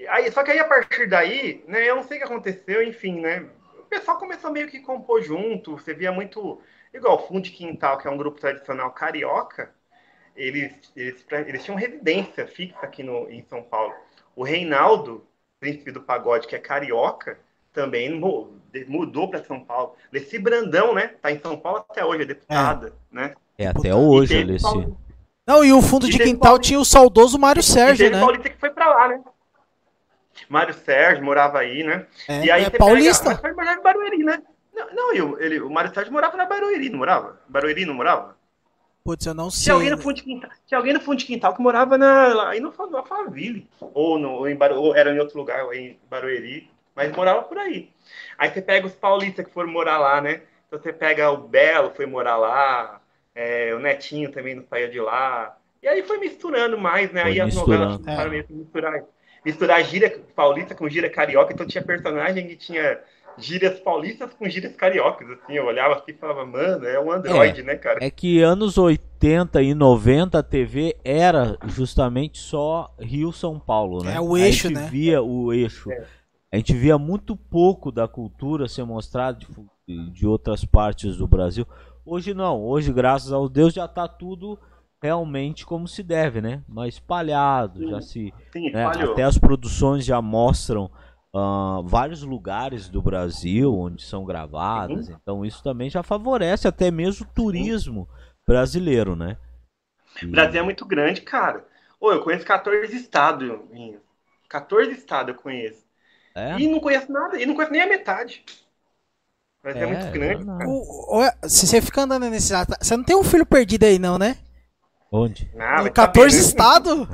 Aí, só que aí a partir daí, né, eu não sei o que aconteceu, enfim, né? O pessoal começou meio que compor junto. Você via muito. Igual o Fundo de Quintal, que é um grupo tradicional carioca, eles, eles, eles tinham residência fixa aqui no, em São Paulo. O Reinaldo, príncipe do pagode, que é carioca, também mu- mudou para São Paulo. Leci Brandão, né? Tá em São Paulo até hoje, é deputada, né? É até hoje, E Alessi. Paulo- Não, e o fundo E de quintal Paulista. tinha o saudoso Mário E Sérgio, teve né? Paulista que foi pra lá, né? Mário Sérgio morava aí, né? É, e aí é você paulista. Pega, mas morava em Barueri, né? Não, não e o- ele, o Mário Sérgio morava na Barueri, não morava? Barueri não morava? Putz, eu não Tinha sei. alguém no fundo de quintal, tinha alguém no fundo de quintal que morava na, lá, aí no no Alphaville. Ou, no, ou, em ou era em outro lugar, ou em Barueri, mas morava por aí. Aí você pega os paulistas que foram morar lá, né? Então você pega o Belo, foi morar lá, é, o Netinho também não saía de lá. E aí foi misturando mais, né? Foi aí as novelas começaram meio que misturar, misturar gíria paulista com gíria carioca, então tinha personagem que tinha gírias paulistas com gírias cariocas, assim, eu olhava aqui e falava, mano, é um androide, né, cara? É que anos 80 e 90 a TV era justamente só Rio-São Paulo, né? É o eixo, a gente né? via o eixo. É. A gente via muito pouco da cultura ser mostrada de, de outras partes do Brasil. Hoje não, hoje graças ao Deus já tá tudo realmente como se deve, né? Mas espalhado, já se Sim, né? Até as produções já mostram ah, vários lugares do Brasil onde são gravadas, então isso também já favorece até mesmo o turismo brasileiro, né? E- O Brasil é muito grande, cara. Ô, eu conheço 14 estados, Vinho. 14 estados eu conheço. É? E não conheço nada, e não conheço nem a metade. Brasil é, É, muito grande. O- o- se você fica andando nesse. Você não tem um filho perdido aí, não, né? Onde? Ah, no vai 14 saber, né? estados?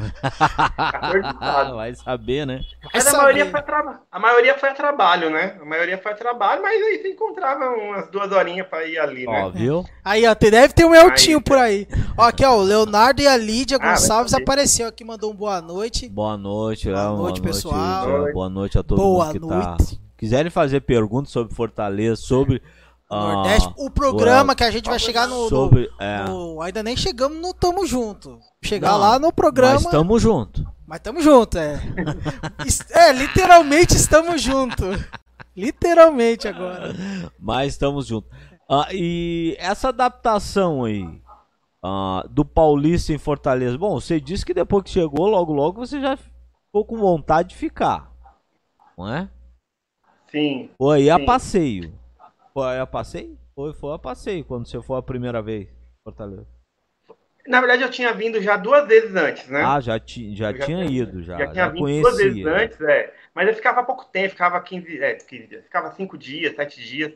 14 estados. Vai saber, né? Mas a saber. maioria, foi a traba- a maioria foi a trabalho, né? A maioria foi a trabalho, mas aí você encontrava umas duas horinhas pra ir ali, né? Ó, viu? Aí, ó, deve ter um Eltinho Aí, por aí. Ó, aqui, ó, o Leonardo e a Lídia Ah, vai Gonçalves apareceu aqui, mandou um boa noite. Boa noite, Boa noite, pessoal. Boa noite a todo Boa mundo que noite. tá. Quiserem fazer perguntas sobre Fortaleza, sobre ah, Nordeste, o programa que a gente vai chegar no. no- sobre é, no- ainda nem chegamos no Tamo Junto. Chegar Não, lá no programa. mas estamos junto. Mas tamo junto, é. É, literalmente estamos junto. Literalmente agora. Mas estamos juntos. Ah, e essa adaptação aí ah, do Paulista em Fortaleza. Bom, você disse que depois que chegou, logo logo você já ficou com vontade de ficar. Não é? Sim. Foi aí a Sim. passeio. Foi a passeio? Foi, foi a passeio quando você foi a primeira vez Fortaleza. Na verdade, eu tinha vindo já duas vezes antes, né? Ah, já, ti, já, já tinha ido, já. já tinha já vindo duas vezes conhecia. antes, é. Mas eu ficava pouco tempo, ficava 15, é, 15 dias, ficava 5 dias, 7 dias.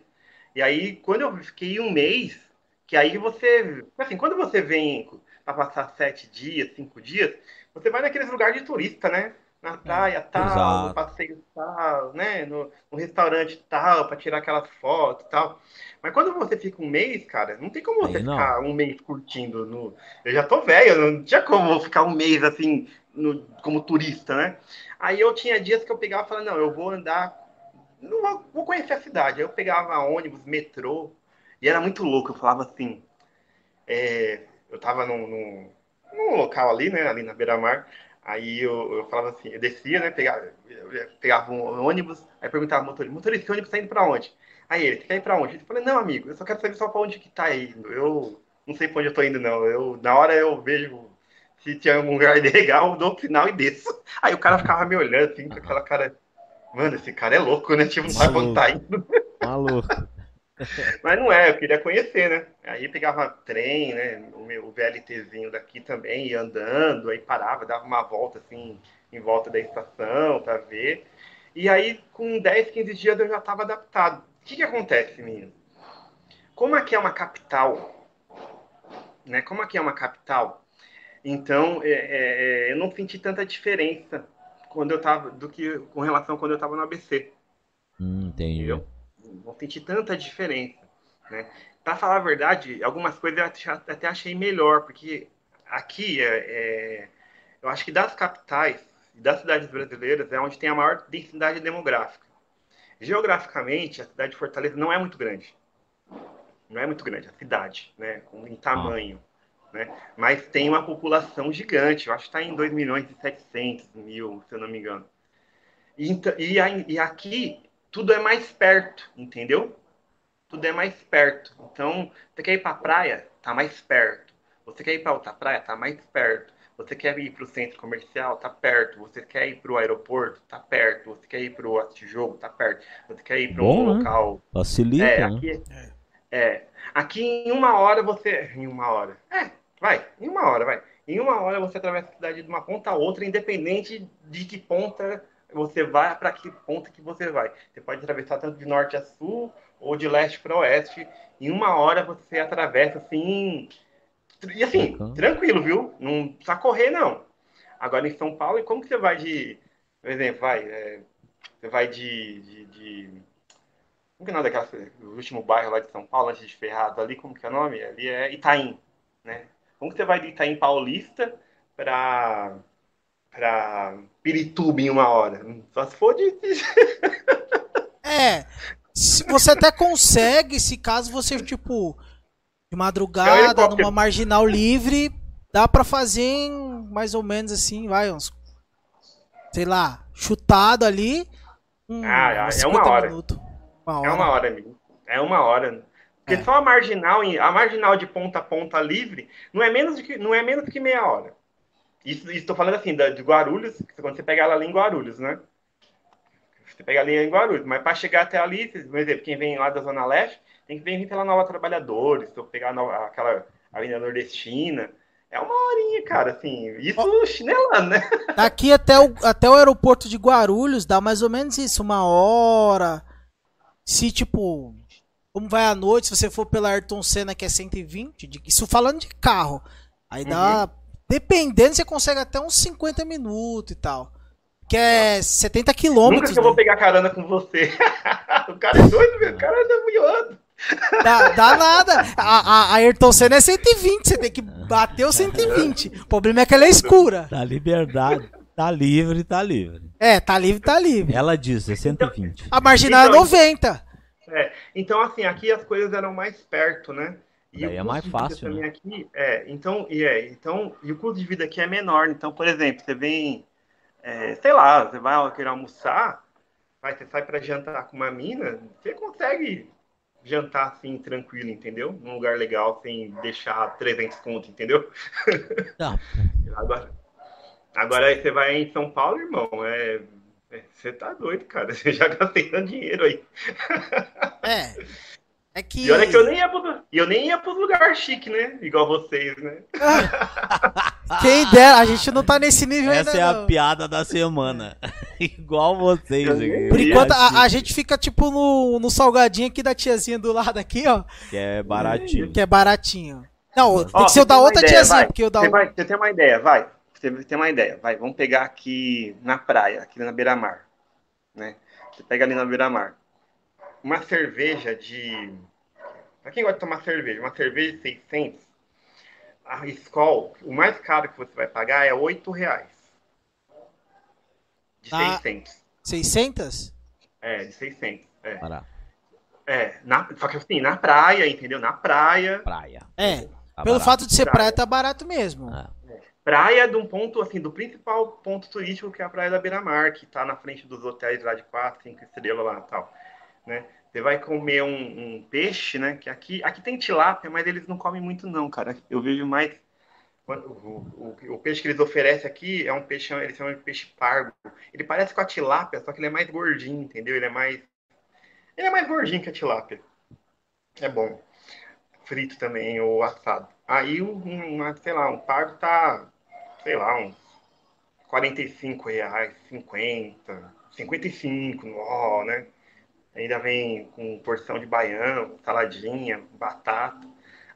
E aí, quando eu fiquei um mês, que aí você. Assim, quando você vem pra passar 7 dias, 5 dias, você vai naqueles lugares de turista, né? Na praia tal, exato. no passeio tal, né? No, no restaurante tal, pra tirar aquelas fotos tal. Mas quando você fica um mês, cara, não tem como você não. ficar um mês curtindo. No... Eu já tô velho, não tinha como ficar um mês assim, no- como turista, né? Aí eu tinha dias que eu pegava e falava, não, eu vou andar, não vou, vou conhecer a cidade. Aí eu pegava ônibus, metrô, e era muito louco. Eu falava assim, é, eu tava num, num, num local ali, né, ali na beira-mar, aí eu, eu falava assim, eu descia, né, pegava, pegava um ônibus, aí perguntava ao motorista, motorista, esse ônibus tá indo pra onde? Aí ele, você quer ir pra onde? Eu falei, não, amigo, eu só quero saber só pra onde que tá indo. Eu não sei pra onde eu tô indo, não. Eu, na hora eu vejo se tinha algum lugar legal, dou o sinal e desço. Aí o cara ficava me olhando assim, com aquela cara. Mano, esse cara é louco, né? Tipo, não sabe onde tá indo. Maluco. Mas não é, eu queria conhecer, né? Aí pegava trem, né? O meu VLTzinho daqui também, ia andando, aí parava, dava uma volta assim, em volta da estação pra ver. E aí, com 10, 15 dias, eu já estava adaptado. O que, que acontece, menino? Como aqui é uma capital, né? Como aqui é uma capital, então é, é, é, eu não senti tanta diferença quando eu tava do que com relação a quando eu estava no ABC. Hum, entendi. Entendeu? Não senti tanta diferença, né? Pra falar a verdade, algumas coisas eu até- achei melhor, porque aqui é, é- eu acho que das capitais, das cidades brasileiras, é onde tem a maior densidade demográfica. Geograficamente, a cidade de Fortaleza não é muito grande. Não é muito grande, a cidade, né? Em tamanho. Né? Mas tem uma população gigante, eu acho que está em 2 milhões e 700 mil, se eu não me engano. E, ent- e, e aqui tudo é mais perto, entendeu? Tudo é mais perto. Então, você quer ir para a praia? Tá mais perto. Você quer ir para outra praia? Tá mais perto. Você quer ir para o centro comercial? Tá perto. Você quer ir para o aeroporto? Tá perto. Você quer ir para o jogo? Tá perto. Você quer ir para um né? local Facilita, é, né? aqui, é, aqui em uma hora você. Em uma hora. É, vai, em uma hora, vai. Em uma hora você atravessa a cidade de uma ponta a outra, independente de que ponta você vai, para que ponta que você vai. Você pode atravessar tanto de norte a sul ou de leste para oeste. Em uma hora você atravessa assim. E assim, Bacana. tranquilo, viu? Não precisa correr, não. Agora em São Paulo, e como que você vai de. Por exemplo, vai. é, você vai de- de- de como que é o nome daquela, o último bairro lá de São Paulo, antes de Ferrado, ali, como que é o nome? Ali é Itaim, né? Como que você vai de Itaim Paulista para para Pirituba em uma hora? Só se for de... É. Se você até consegue, se caso você, tipo, de É madrugada, helicóptero. numa marginal livre, dá pra fazer em mais ou menos assim, vai, uns. Sei lá, chutado ali. um, Ah, é uns uma 50 hora. minutos. Uma É uma hora, amigo. É uma hora. Porque É. só a marginal, a marginal de ponta a ponta livre, não é menos que, não é menos do que meia hora. Isso estou falando assim, da, de Guarulhos, quando você pega ela ali em Guarulhos, né? Você pega ali em Guarulhos, mas para chegar até ali, por exemplo, quem vem lá da Zona Leste, tem que vir pela Nova Trabalhadores, eu pegar a nova- aquela Avenida Nordestina, é uma horinha, cara, assim, isso chinelando, né? Daqui até o, até o aeroporto de Guarulhos dá mais ou menos isso, uma hora. Se tipo, como vai à noite, se você for pela Ayrton Senna que é 120, de- isso falando de carro, aí dá, dependendo, você consegue até uns 50 minutos e tal. Que é 70 Nunca quilômetros. que eu vou né? pegar carona com você. o cara é doido, meu, o cara anda voando. Dá, dá nada. A, a, Ayrton Senna é 120, você tem que bater o 120. O problema é que ela é escura. Tá liberdade. Tá livre, tá livre. É, tá livre, tá livre. Ela diz, é 120. A marginal é Então, 90. É, então, assim, aqui as coisas eram mais perto, né? Daí o é mais fácil, né? aqui, é, então, e é, então, e o custo de vida aqui é menor. Então, por exemplo, você vem, é, sei lá, você vai querer almoçar, vai, você sai para jantar com uma mina, você consegue jantar assim, tranquilo, entendeu? Num lugar legal, sem deixar 300 conto, entendeu? Tá. Agora, agora aí você vai em São Paulo, irmão, é, é, você tá doido, cara. Você já gastei tanto dinheiro aí. É. É que. E olha que eu nem ia pro, e eu nem ia pros lugares chique, né? Igual vocês, né? Quem dera, a gente não tá nesse nível Essa ainda. é a não. piada da semana. Igual vocês aqui. Por enquanto, a, a gente fica tipo no, no salgadinho aqui da tiazinha do lado aqui, ó. Que é baratinho. Que é baratinho. Não, tem Ó, que ser o da tem outra ideia, tiazinha, vai. porque o da Você, vai, você tem uma ideia, vai. Você tem uma ideia, vai. Vamos pegar aqui na praia, aqui na beira-mar, né? Você pega ali na beira-mar. Uma cerveja de... Pra quem gosta de tomar cerveja, uma cerveja de 600, a Skol, o mais caro que você vai pagar é 8 reais. De Ah. 600. 600? É, de 600. É, Para é na, só que assim, na praia, entendeu? Na praia. praia. É. Tá Pelo barato. fato de ser Praia. praia, tá barato mesmo. Ah. Praia de um ponto, assim, do principal ponto turístico que é a Praia da Beira-Mar, que tá na frente dos hotéis lá de 4, 5 estrelas lá e tal, né? Você vai comer um, um peixe, né? Que aqui, aqui tem tilápia, mas eles não comem muito não, cara. Eu vejo mais... O, o, o- peixe que eles oferecem aqui é um peixe, eles chamam de peixe pargo. Ele parece com a tilápia, só que ele é mais gordinho, entendeu? Ele é mais... Ele é mais gordinho que a tilápia. É bom. Frito também, ou assado. Aí, um, um, sei lá, um pargo tá, sei lá, uns 45 reais, 50, 55, ó, né? Ainda vem com porção de baião, saladinha, batata.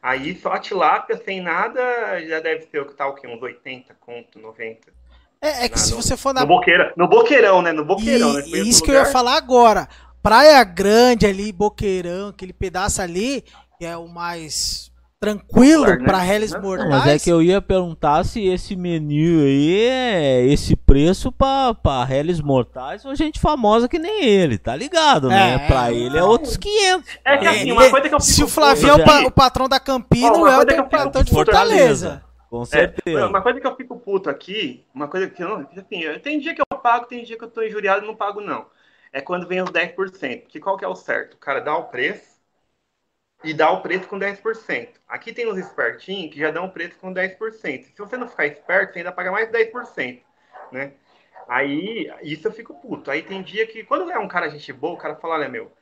Aí só a tilápia sem nada já deve ser o que tá o quê? Uns 80 conto, 90. É, é que Ah, se não. você for na. No boqueirão, no boqueirão, né? No E, boqueirão, né? e isso que eu ia falar agora. Praia Grande ali, Boqueirão, aquele pedaço ali, que é o mais tranquilo para réis Não, mortais. Não, mas é que eu ia perguntar se esse menu aí é esse preço pra, pra réis mortais ou gente famosa que nem ele, tá ligado, né? É. Pra ele é outros 500. É que assim, uma coisa que eu Se fico o Flavinho é o, patrão da Campina, Ó, o uma coisa Elton que é o patrão de Fortaleza. Com É, certeza. uma coisa que eu fico puto aqui, uma coisa que eu não. Assim, eu- tem dia que eu pago, tem dia que eu tô injuriado e não pago, não. É quando vem os 10%. Que qual que é o certo? O cara dá o preço e dá o preço com 10%. Aqui tem uns espertinhos que já dão o preço com 10%. Se você não ficar esperto, você ainda paga mais 10%. Né? Aí, isso eu fico puto. Aí tem dia que, quando é um cara gente boa, o cara fala, olha, meu,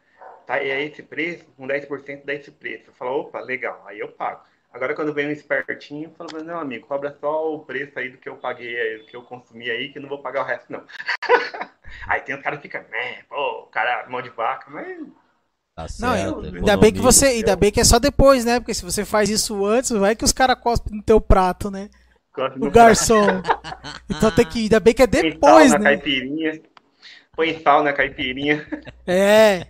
tá, é esse preço, com 10% dá esse preço. Eu falo, opa, legal, aí eu pago. Agora, quando vem um espertinho, eu falo, não, amigo, cobra só o preço aí do que eu paguei, aí, do que eu consumi aí, que não vou pagar o resto, não. aí tem os caras que ficam, né, pô, o cara, mão de vaca, mas Tá Não, certo, eu- ainda bem que você, ainda bem que é só depois, né? Porque se você faz isso antes, vai que os caras cospem no teu prato, né? gosto O garçom. Então tem que, ainda bem que é Põe sal depois, na né? caipirinha, põe sal na caipirinha. É.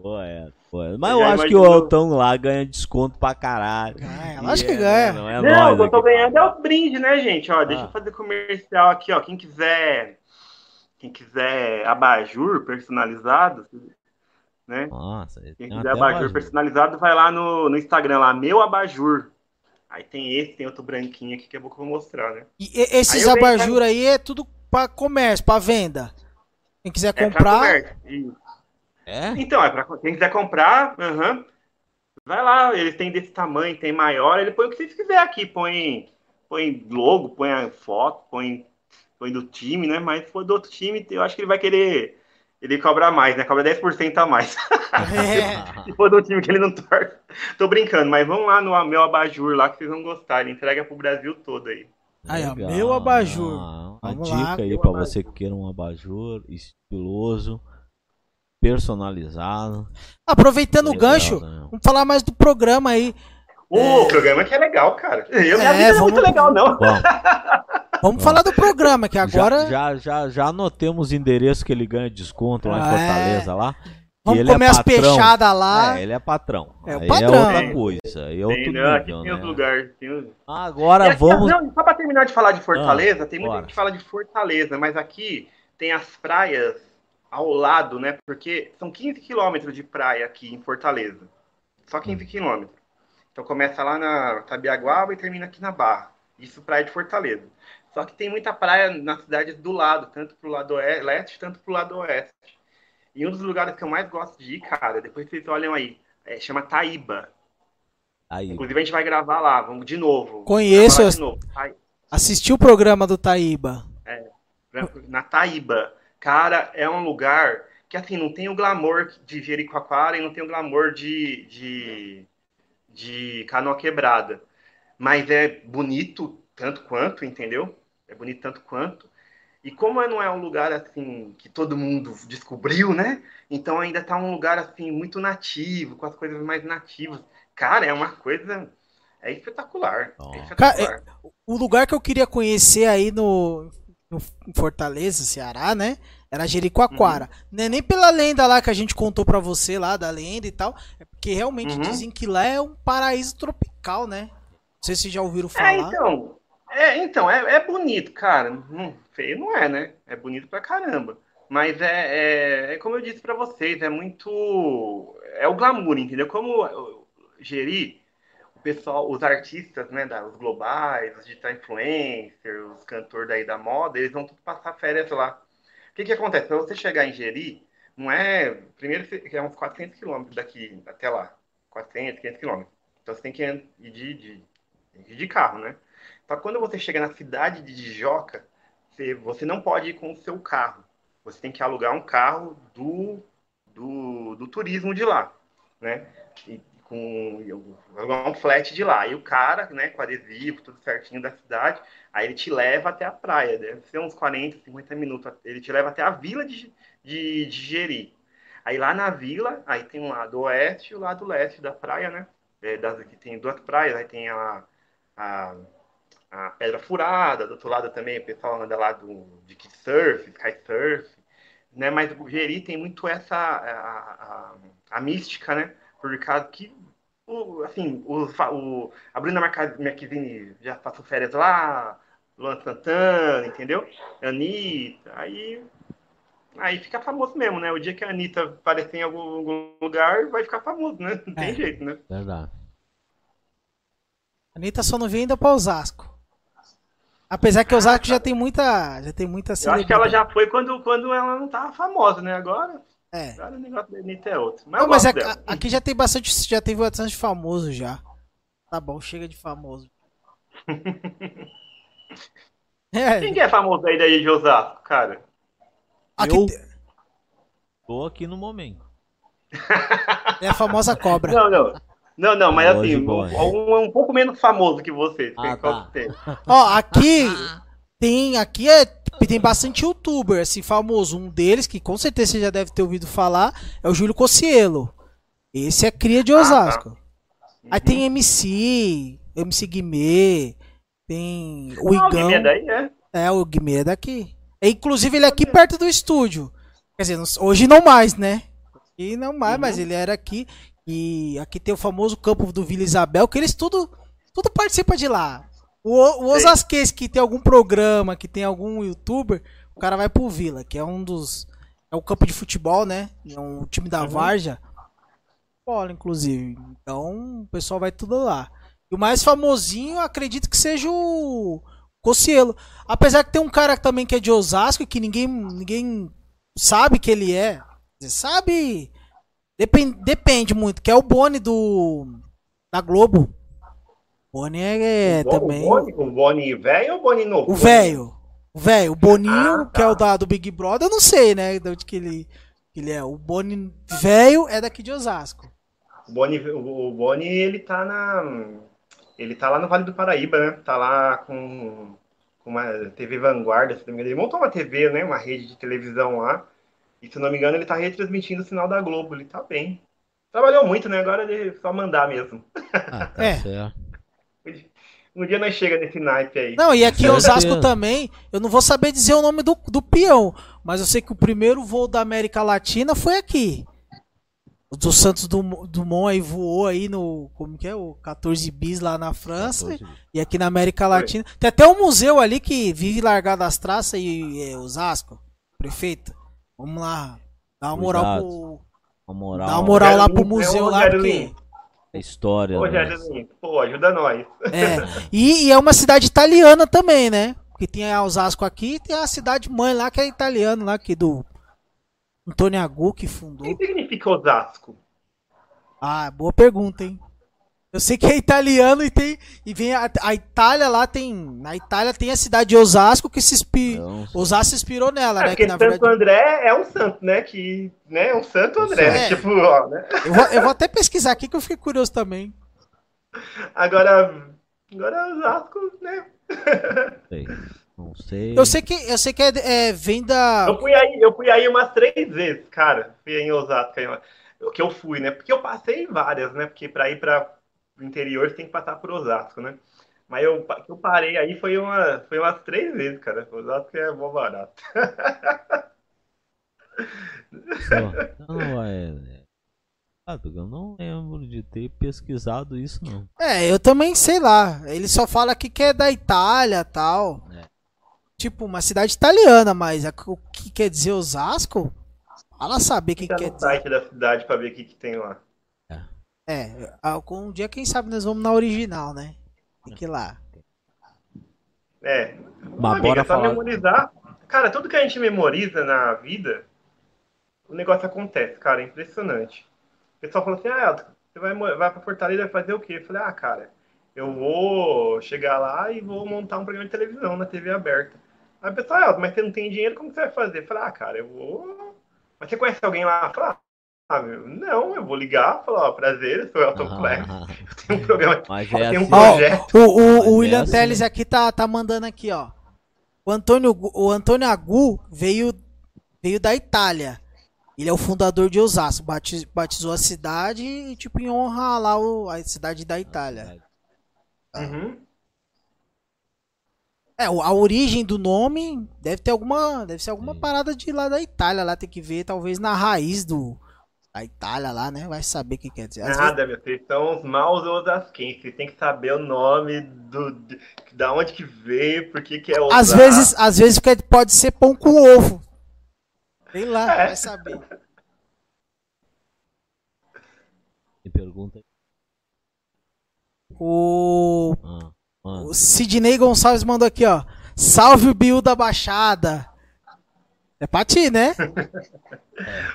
Pô, é, pô, é. Mas Eu eu acho que o Altão lá ganha desconto pra caralho. Ganha, E lógico que é, ganha. Não, é Não, nóis o que eu tô aqui. ganhando é o brinde, né, gente? Ó, deixa Ah. eu fazer comercial aqui, ó. Quem quiser, quem quiser abajur personalizado, né? Nossa, Quem quiser abajur abajur. personalizado, vai lá no, no Instagram lá, meu abajur. Aí tem esse, tem outro branquinho aqui que eu vou mostrar, né? E esses Aí eu venho, abajur aí é tudo pra comércio, pra venda. Quem quiser É pra comprar. Isso. É? Então, é pra quem quiser comprar, aham, vai lá, eles têm desse tamanho, tem maior, ele põe o que vocês quiser aqui, põe, põe logo, põe a foto, põe, põe do time, né? Mas se for do outro time, eu acho que ele vai querer ele cobrar mais, né? Cobra 10% a mais. É. se for do time que ele não torce. Tô brincando, mas vamos lá no meu abajur lá que vocês vão gostar. Ele entrega pro Brasil todo aí. Aí, ó, meu abajur. Ah, Uma Vamos dica lá, aí abajur. você que queira um abajur estiloso, personalizado. Aproveitando o gancho, né? vamos falar mais do programa aí. O programa que é legal, cara. Eu, minha É, vida não é vamos- muito legal, não. Bom, Vamos falar do programa, que agora já, já, já, já anotemos o endereço que ele ganha desconto lá em Ah, Fortaleza lá. que vamos ele é comer as patrão. peixadas lá. É, ele é patrão. É o Aí padrão. é outra Tem. coisa. Aí é Tem, outro nível, tem os né? lugares. Tem. Agora aqui, vamos. não, só para terminar de falar de Fortaleza, Ah, tem muita bora. gente que fala de Fortaleza, mas aqui tem as praias ao lado, né? Porque são 15 quilômetros de praia aqui em Fortaleza. Só 15 quilômetros. Então começa lá na Tabiaguaba e termina aqui na Barra. Isso praia de Fortaleza. Só que tem muita praia nas cidades do lado, tanto pro lado oe- leste, tanto pro lado oeste. E um dos lugares que eu mais gosto de ir, cara, depois vocês olham aí, é, chama Taíba. Aí, Inclusive a gente vai gravar lá, vamos de novo. Conheço de novo. Assisti o programa do Taíba. na Taíba. Cara, é um lugar que assim não tem o glamour de Jericoacoara e não tem o glamour de, de, de Canoa Quebrada. Mas é bonito tanto quanto, entendeu? É bonito tanto quanto. E como não é um lugar assim que todo mundo descobriu, né? Então ainda tá um lugar assim muito nativo, com as coisas mais nativas. Cara, é uma coisa é espetacular. Ó. É espetacular. O lugar que eu queria conhecer aí no, no Fortaleza, Ceará, né? Era Jericoacoara. Uhum. Não é nem pela lenda lá que a gente contou pra você lá, da lenda e tal. É porque realmente Uhum. dizem que lá é um paraíso tropical, né? Não sei se já ouviram É, falar. então, é, então é, é bonito, cara. Hum, feio não é, né? É bonito pra caramba. Mas é, é, é como eu disse pra vocês, é muito. É o glamour, entendeu? Como uh, Geri, o pessoal, os artistas, né, da, os globais, os digital influencers, os cantores daí da moda, eles vão tudo passar férias lá. O que que acontece? Pra você chegar em Geri, não é. Primeiro, é uns 400 quilômetros daqui até lá. 400, 500 quilômetros. Então você tem que ir de, de, de carro, né? Só que quando você chega na cidade de Dijoca, você, você não pode ir com o seu carro. Você tem que alugar um carro do, do, do turismo de lá, né? E com um flat de lá. E o cara, né, com adesivo, tudo certinho da cidade, aí ele te leva até a praia. Deve ser uns 40, 50 minutos. Ele te leva até a vila de, de, de Jeri. Aí lá na vila, aí tem um lado oeste e o lado leste da praia, né? É, das, tem duas praias, aí tem a, a, a Pedra Furada, do outro lado também o pessoal anda lá do, de kitesurf, kitesurf, né? Mas o Geri tem muito essa a, a, a mística, né? Por causa que o, assim, o, o, a Bruna Marquezine já passou férias lá, Luan Santana, entendeu? Anitta, aí aí fica famoso mesmo, né? O dia que a Anitta aparecer em algum, algum lugar, vai ficar famoso, né? Não tem é. jeito, né? Verdade. A Anitta só não vem ainda pra Osasco. Apesar que Osasco já tem muita. Já tem muita Eu acho que ela já foi quando, quando ela não tava famosa, né? Agora. É. Agora o negócio da Anitta é outro. Mas, Não, mas a- dela. aqui já tem bastante. Já tem bastante famoso já. Tá bom, chega de famoso. é, Quem que é famoso aí daí de Osasco, cara? aqui Eu? te- Tô aqui no momento. é a famosa cobra. Não, não. Não, não, mas Hoje, assim, um, um pouco menos famoso que você. Ah, tá. Ó, aqui tem. Aqui é. Tem bastante youtuber, assim, famoso. Um deles, que com certeza você já deve ter ouvido falar, é o Júlio Cocielo. Esse é cria de Ah, tá. Osasco. Aí tem MC, MC Guimê, tem o Ah, o Igão. Guimê daí, é. É, o Guimê é daqui. É, inclusive, ele é aqui perto do estúdio. Quer dizer, hoje não mais, né? E não mais, mas ele era aqui. E aqui tem o famoso campo do Vila Isabel, que eles tudo, tudo participa de lá. O, o Sei. Osasquense que tem algum programa, que tem algum youtuber, o cara vai pro Vila, que é um dos. É o campo de futebol, né? É um time da Uhum. Varja. Bola, inclusive. Então, o pessoal vai tudo lá. E o mais famosinho, acredito que seja o Cocielo. Apesar que tem um cara também que é de Osasco, que ninguém, ninguém sabe que ele é. Você sabe? Depende, depende muito, que é o Boni do. Da Globo. Boni é, o também. O Boni, o Boni velho ou o Boni novo? O velho. O velho. O Boninho, Ah, tá. que é o da, do Big Brother, eu não sei, né? De onde que ele, que ele é. O Boni velho é daqui de Osasco. O Boni, o Boni, ele tá na. Ele tá lá no Vale do Paraíba, né? Tá lá com, com uma TV Vanguarda, se não me engano. Ele montou uma TV, né? Uma rede de televisão lá. E se eu não me engano, ele tá retransmitindo o sinal da Globo. Ele tá bem. Trabalhou muito, né? Agora ele é só mandar mesmo. Ah, tá É. certo. Um dia nós chega nesse naipe aí. Não, e aqui em Osasco também, eu não vou saber dizer o nome do, do peão, mas eu sei que o primeiro voo da América Latina foi aqui. O do Santos Dum- Dumont aí voou aí no, como que é, o 14 bis lá na França 14. e aqui na América Latina. Tem até um museu ali que vive largado as traças e é, Osasco, prefeito. Vamos lá, dá uma moral Cuidado. pro, Uma moral. dá uma moral lá pro museu ô, lá porque? A história. Ô, né? Pô, ajuda nós. É. E, e é uma cidade italiana também, né? Porque tem a Osasco aqui e tem a cidade mãe lá que é italiano lá, que do Antônio Agu que O fundou. que significa Osasco? Ah, boa pergunta, hein? Eu sei que é italiano e tem e vem a, a Itália lá tem, na Itália tem a cidade de Osasco que se inspi, Então, Osasco se inspirou nela, É, né? porque Que na Santo verdade André é um santo, né? Que, né? É um santo André. É. Tipo, ó, né? eu vou, eu vou até pesquisar aqui que eu fiquei curioso também. Agora, agora Osasco, né? sei. Não sei. Eu sei que eu sei que é, é vem da Eu fui aí, eu fui aí umas três vezes, cara. Fui aí em Osasco, aí, que eu fui, né? Porque eu passei várias, né? Porque para ir para o interior você tem que passar por Osasco, né? Mas eu, que eu parei aí foi, uma, foi umas três vezes, cara. Osasco é bom barato. Não, é. é. Eu não lembro de ter pesquisado isso, não. É, eu também sei lá. Ele só fala aqui que é da Itália tal. É. Tipo, uma cidade italiana, mas o que quer dizer Osasco? Fala saber o que Tá quer dizer. site da cidade para ver o que, que tem lá. É, algum dia, quem sabe, nós vamos na original, né? Tem que ir lá. É. Mas amiga, bora é só falar- memorizar. Cara, tudo que a gente memoriza na vida, o negócio acontece, cara, é impressionante. O pessoal falou assim, ah, Elton, você vai, vai pra Fortaleza vai fazer o quê? Eu falei, ah, cara, eu vou chegar lá e vou montar um programa de televisão na TV aberta. Aí o pessoal, ah, Elton, mas você não tem dinheiro, como que você vai fazer? Eu falei, ah, cara, eu vou... Mas você conhece alguém lá? Eu falei, ah, meu, não, eu vou ligar, falar, ó, prazer, eu sou o Elton Ah, eu tenho um programa, mas eu é um assim. Ó, projeto. o, o, Mas o é William assim, Teles né? aqui tá, tá mandando aqui, ó. O Antônio, o Antônio Agu veio, veio da Itália. Ele é o fundador de Osasco. bati- batizou a cidade e, tipo, em honra lá o, a cidade da Itália. Uhum. É, a origem do nome deve ter alguma. Deve ser alguma Sim. parada de lá da Itália. Lá tem que ver, talvez, na raiz do. Da Itália lá, né? Vai saber o que quer dizer. Às Nada, vezes... meu filho. São os maus ou das quem. Você tem que saber o nome do. De, da onde que veio, por que, que é o. Às vezes, às vezes pode ser pão com ovo. Sei lá, é. vai saber. Me pergunta. O. Ah. O Sidney Gonçalves mandou aqui, ó. Salve o Bill da Baixada. É pra ti, né?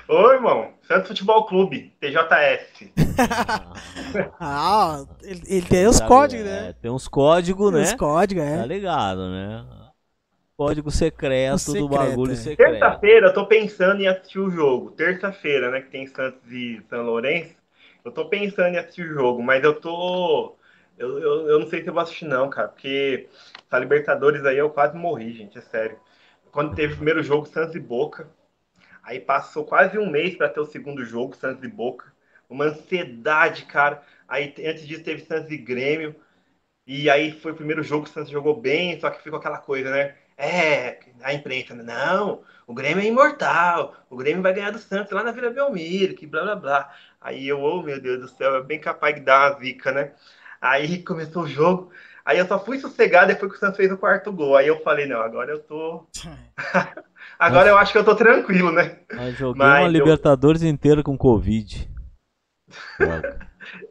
Oi, irmão. Santos Futebol Clube, TJS. ah, ele, ele, tem os códigos, né? É, tem uns códigos, né? Os códigos, é. Tá ligado, né? Código secreto, secreto do bagulho é. secreto. Terça-feira eu tô pensando em assistir o jogo. Terça-feira, né? Que tem Santos e São Lourenço. Eu tô pensando em assistir o jogo, mas eu tô eu, eu, eu não sei se eu vou assistir, não, cara, porque essa Libertadores aí eu quase morri, gente, é sério. Quando teve o primeiro jogo, Santos e Boca, aí passou quase um mês para ter o segundo jogo, Santos e Boca. Uma ansiedade, cara. Aí antes disso teve Santos e Grêmio. E aí foi o primeiro jogo, o Santos jogou bem, só que ficou aquela coisa, né? É, a imprensa, não, o Grêmio é imortal, o Grêmio vai ganhar do Santos lá na Vila Belmiro, que blá blá blá. Aí eu, oh meu Deus do céu, é bem capaz de dar uma zica, né? Aí começou o jogo. Aí eu só fui sossegado depois que o Santos fez o quarto gol. Aí eu falei, não, agora eu tô. agora eu acho que eu tô tranquilo, né? Mas joguei Mas uma eu... Libertadores inteira com Covid.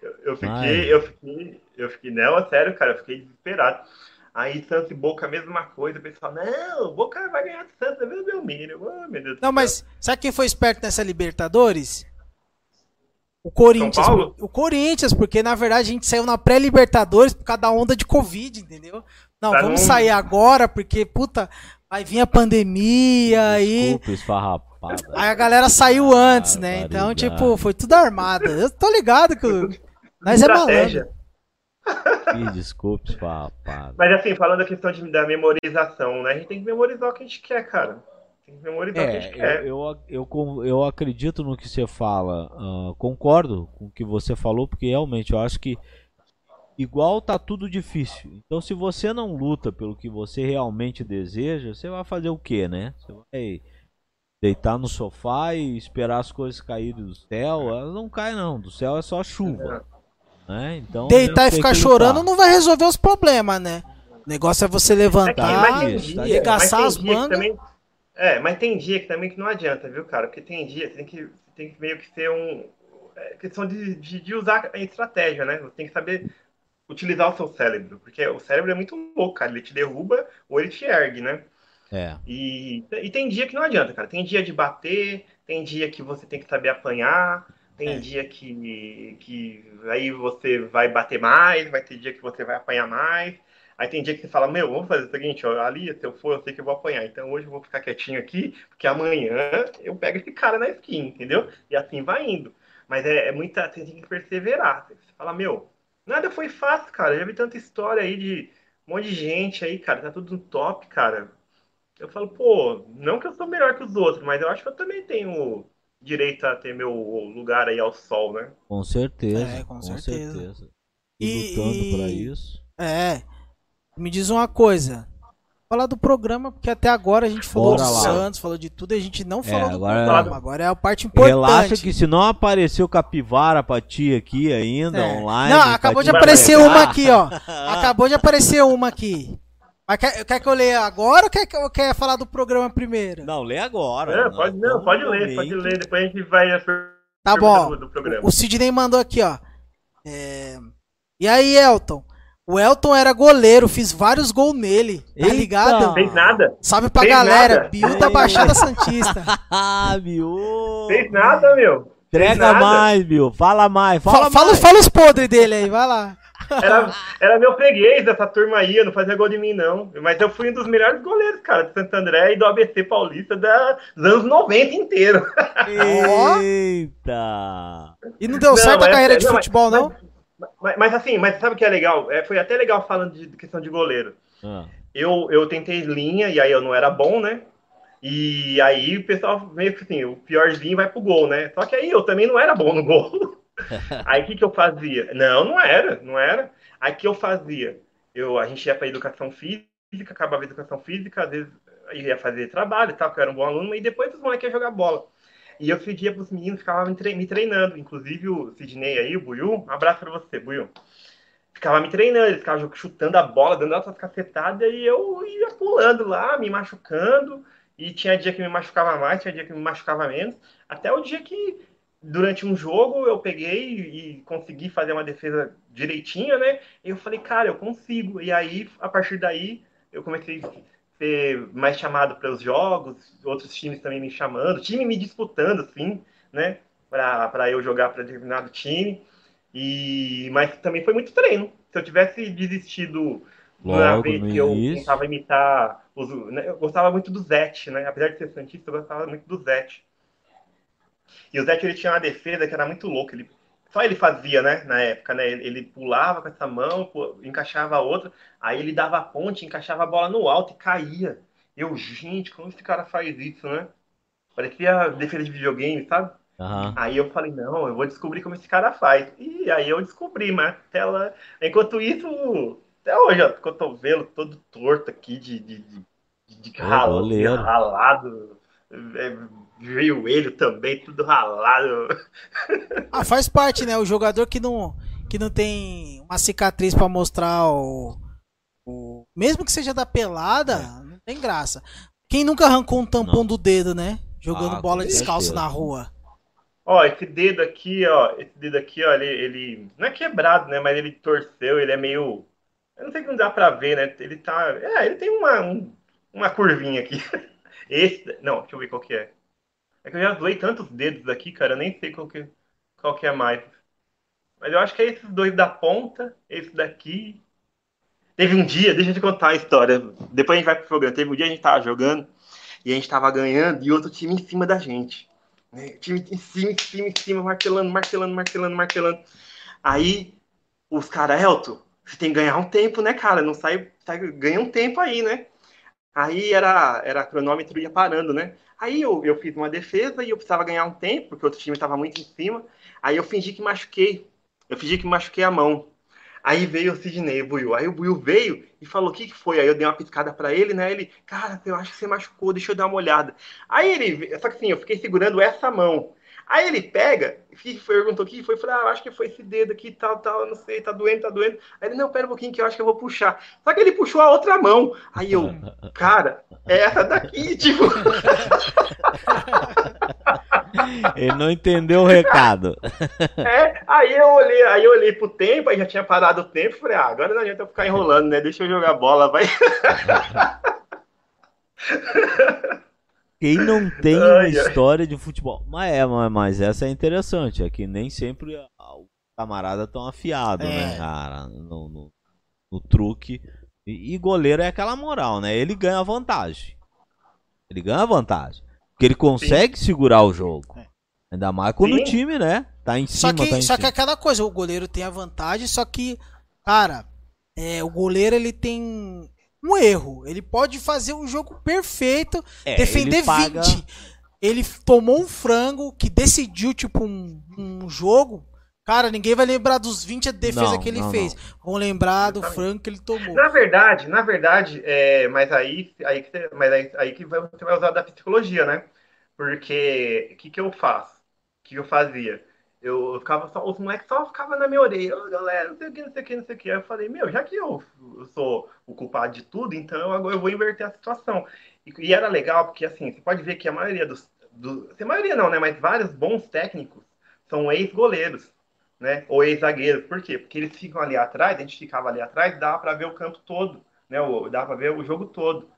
eu, eu, fiquei, eu fiquei, eu fiquei, não, sério, cara, eu fiquei desesperado. Aí Santos e Boca a mesma coisa, o pessoal, não, o Boca vai ganhar do Santos, é meu. Oh, meu Deus não, mas sabe quem foi esperto nessa Libertadores? O Corinthians. O Corinthians, porque na verdade a gente saiu na pré-Libertadores por causa da onda de Covid, entendeu? Não, tá vamos sair agora, porque, puta, vai vir a pandemia aí. Aí a galera saiu antes, né? Então, tipo, foi tudo armado. Eu tô ligado que nós é malandro. Ih, desculpe, esfarrapada. Mas assim, falando da questão de, da memorização, né? A gente tem que memorizar o que a gente quer, cara. Tem que memorizar é, o que a gente quer. Eu, eu, eu, eu acredito no que você fala. Uh, concordo com o que você falou, porque realmente eu acho que igual tá tudo difícil. Então se você não luta pelo que você realmente deseja, você vai fazer o que, né? Você vai deitar no sofá e esperar as coisas caírem do céu. Elas não caem não, do céu é só chuva. É. Né? Então, deitar e ficar chorando não vai resolver os problemas, né? O negócio é você levantar, é que, arregaçar as mangas. É, mas tem dia que também que não adianta, viu, cara? Porque tem dia que tem que, tem que meio que ser um. É, questão de, de, de, usar a estratégia, né? Você tem que saber utilizar o seu cérebro, porque o cérebro é muito louco, cara. Ele te derruba ou ele te ergue, né? É. E, e tem dia que não adianta, cara. Tem dia de bater, tem dia que você tem que saber apanhar, tem é. dia que, que aí você vai bater mais, vai ter dia que você vai apanhar mais. Aí tem dia que você fala, meu, vamos fazer o seguinte, ó, ali, se eu for, eu sei que eu vou apanhar. Então hoje eu vou ficar quietinho aqui, porque amanhã eu pego esse cara na skin, entendeu? E assim vai indo. Mas é, é muita. Você tem que perseverar. Você fala, meu, nada foi fácil, cara. Eu já vi tanta história aí de um monte de gente aí, cara. Tá tudo no top, cara. Eu falo, pô, não que eu sou melhor que os outros, mas eu acho que eu também tenho direito a ter meu lugar aí ao sol, né? Com certeza. É, com, com certeza. certeza. E, e lutando para isso. É. Me diz uma coisa. Falar do programa, porque até agora a gente falou Bora do lá. Santos, falou de tudo e a gente não é, falou é, do programa. Agora é a parte importante. Relaxa que se não apareceu capivara pra ti aqui ainda, é. online. Não, acabou de aparecer uma aqui, ó. acabou de aparecer uma aqui. Mas quer, quer que eu leia agora ou quer, quer falar do programa primeiro? Não, lê agora. É, pode, não, pode ler, pode ler. Depois a gente vai. Tá bom. Do, do o Sidney mandou aqui, ó. É... E aí, Elton? O Elton era goleiro, fiz vários gols nele, tá Eita. ligado? Fez nada. Salve pra Fez galera, nada. Biu da Baixada Santista. ah, Biu. Fez nada, meu. Entrega mais, Biu. Fala mais, fala, fala mais. Fala, os podres dele aí, vai lá. Era, era meu freguês dessa turma aí, eu não fazia gol de mim, não. Mas eu fui um dos melhores goleiros, cara, de Santo André e do ABC Paulista da, dos anos 90 inteiro. Eita! E não deu não, certo a carreira é, de não, futebol, mas, não? Mas, mas, mas, assim, mas sabe o que é legal? É, foi até legal falando de questão de goleiro. Ah. Eu, eu tentei linha e aí eu não era bom, né? E aí o pessoal meio que assim, o piorzinho vai pro gol, né? Só que aí eu também não era bom no gol. aí o que, que eu fazia? Não, não era, não era. Aí o que eu fazia? Eu, a gente ia para educação física física, acabava a educação física, às vezes ia fazer trabalho e tal, que eu era um bom aluno, e depois os moleques iam jogar bola. E eu pedia para os meninos, ficavam me treinando, inclusive o Sidney aí, o Buiu, um abraço para você, Buiu. Ficava me treinando, eles ficavam chutando a bola, dando essas cacetadas, e eu ia pulando lá, me machucando, e tinha dia que me machucava mais, tinha dia que me machucava menos, até o dia que, durante um jogo, eu peguei e consegui fazer uma defesa direitinha, né? E eu falei, cara, eu consigo. E aí, a partir daí, eu comecei ser mais chamado para os jogos, outros times também me chamando, time me disputando, assim, né, para eu jogar para determinado time. E mas também foi muito treino. Se eu tivesse desistido Logo, na vez que eu tentava imitar, os, né, eu gostava muito do Zete, né? Apesar de ser santista, eu gostava muito do Zete. E o Zete ele tinha uma defesa que era muito louca. Ele só ele fazia, né, na época, né? Ele pulava com essa mão, encaixava a outra, aí ele dava a ponte, encaixava a bola no alto e caía. Eu, gente, como esse cara faz isso, né? Parecia defesa de videogame, sabe? Uhum. Aí eu falei, não, eu vou descobrir como esse cara faz. E aí eu descobri, mas ela... enquanto isso, até hoje, ó, cotovelo todo torto aqui, de, de, de, de, ralo, de ralado. É, joelho também, tudo ralado. Ah, faz parte, né? O jogador que não, que não tem uma cicatriz para mostrar o, o, Mesmo que seja da pelada, é. não tem graça. Quem nunca arrancou um tampão não. do dedo, né? Jogando ah, bola descalço na rua. Ó, esse dedo aqui, ó, esse dedo aqui, ó, ele, ele não é quebrado, né? Mas ele torceu, ele é meio. Eu não sei que não dá pra ver, né? Ele tá. É, ele tem uma, um, uma curvinha aqui. Esse. Não, deixa eu ver qual que é. É que eu já doei tantos dedos aqui, cara, eu nem sei qual que, qual que é mais. Mas eu acho que é esses dois da ponta, esse daqui. Teve um dia, deixa eu te contar a história. Depois a gente vai pro programa. Teve um dia a gente tava jogando e a gente tava ganhando e outro time em cima da gente. Né? Time em cima, em cima, em cima, martelando, martelando, martelando, martelando. Aí os caras, Elton, você tem que ganhar um tempo, né, cara? Não sai, sai ganha um tempo aí, né? Aí era, era cronômetro ia parando, né? Aí eu, eu fiz uma defesa e eu precisava ganhar um tempo, porque o outro time estava muito em cima. Aí eu fingi que machuquei. Eu fingi que machuquei a mão. Aí veio o Sidney, o Buiu. Aí o Buiu veio e falou: O que, que foi? Aí eu dei uma piscada para ele, né? Ele, cara, eu acho que você machucou, deixa eu dar uma olhada. Aí ele, só que assim, eu fiquei segurando essa mão. Aí ele pega, perguntou o que foi, falou, ah, acho que foi esse dedo aqui, tal, tal, não sei, tá doendo, tá doendo. Aí ele, não, pera um pouquinho que eu acho que eu vou puxar. Só que ele puxou a outra mão. Aí eu, cara, é essa daqui, tipo. Ele não entendeu o recado. É, aí eu olhei, aí eu olhei pro tempo, aí já tinha parado o tempo, falei, ah, agora não adianta eu ficar enrolando, né? Deixa eu jogar bola, vai. Quem não tem uma história de futebol. Mas é, mas essa é interessante. É que nem sempre o camarada tão afiado, né, é. né, cara? No, no, no truque. E, e, goleiro é aquela moral, né? Ele ganha vantagem. Ele ganha vantagem. Porque ele consegue Sim. segurar o jogo. É. Ainda mais quando Sim. o time, né? Tá em cima. Só que, tá só cima. que é aquela coisa, o goleiro tem a vantagem, só que, cara, é, o goleiro ele tem um erro. Ele pode fazer um jogo perfeito, é, defender ele paga... 20. Ele tomou um frango que decidiu, tipo, um, um jogo. Cara, ninguém vai lembrar dos 20 de defesa não, que ele não, fez. Não. Vão lembrar do frango que ele tomou. Na verdade, na verdade, é, mas aí, aí, que, você, mas aí, aí que você vai usar da psicologia, né? Porque o que, que eu faço? O que eu fazia? Eu, eu ficava só, os moleques só ficavam na minha orelha, oh, galera, não sei o que, não sei o que, não sei o que. Aí eu falei, meu, já que eu, eu sou o culpado de tudo, então agora eu vou inverter a situação. E, e, era legal, porque assim, você pode ver que a maioria dos. Do, a maioria não, né? Mas vários bons técnicos são ex-goleiros, né? Ou ex-zagueiros. Por quê? Porque eles ficam ali atrás, a gente ficava ali atrás, dava para ver o campo todo, né? Dava para ver o jogo todo.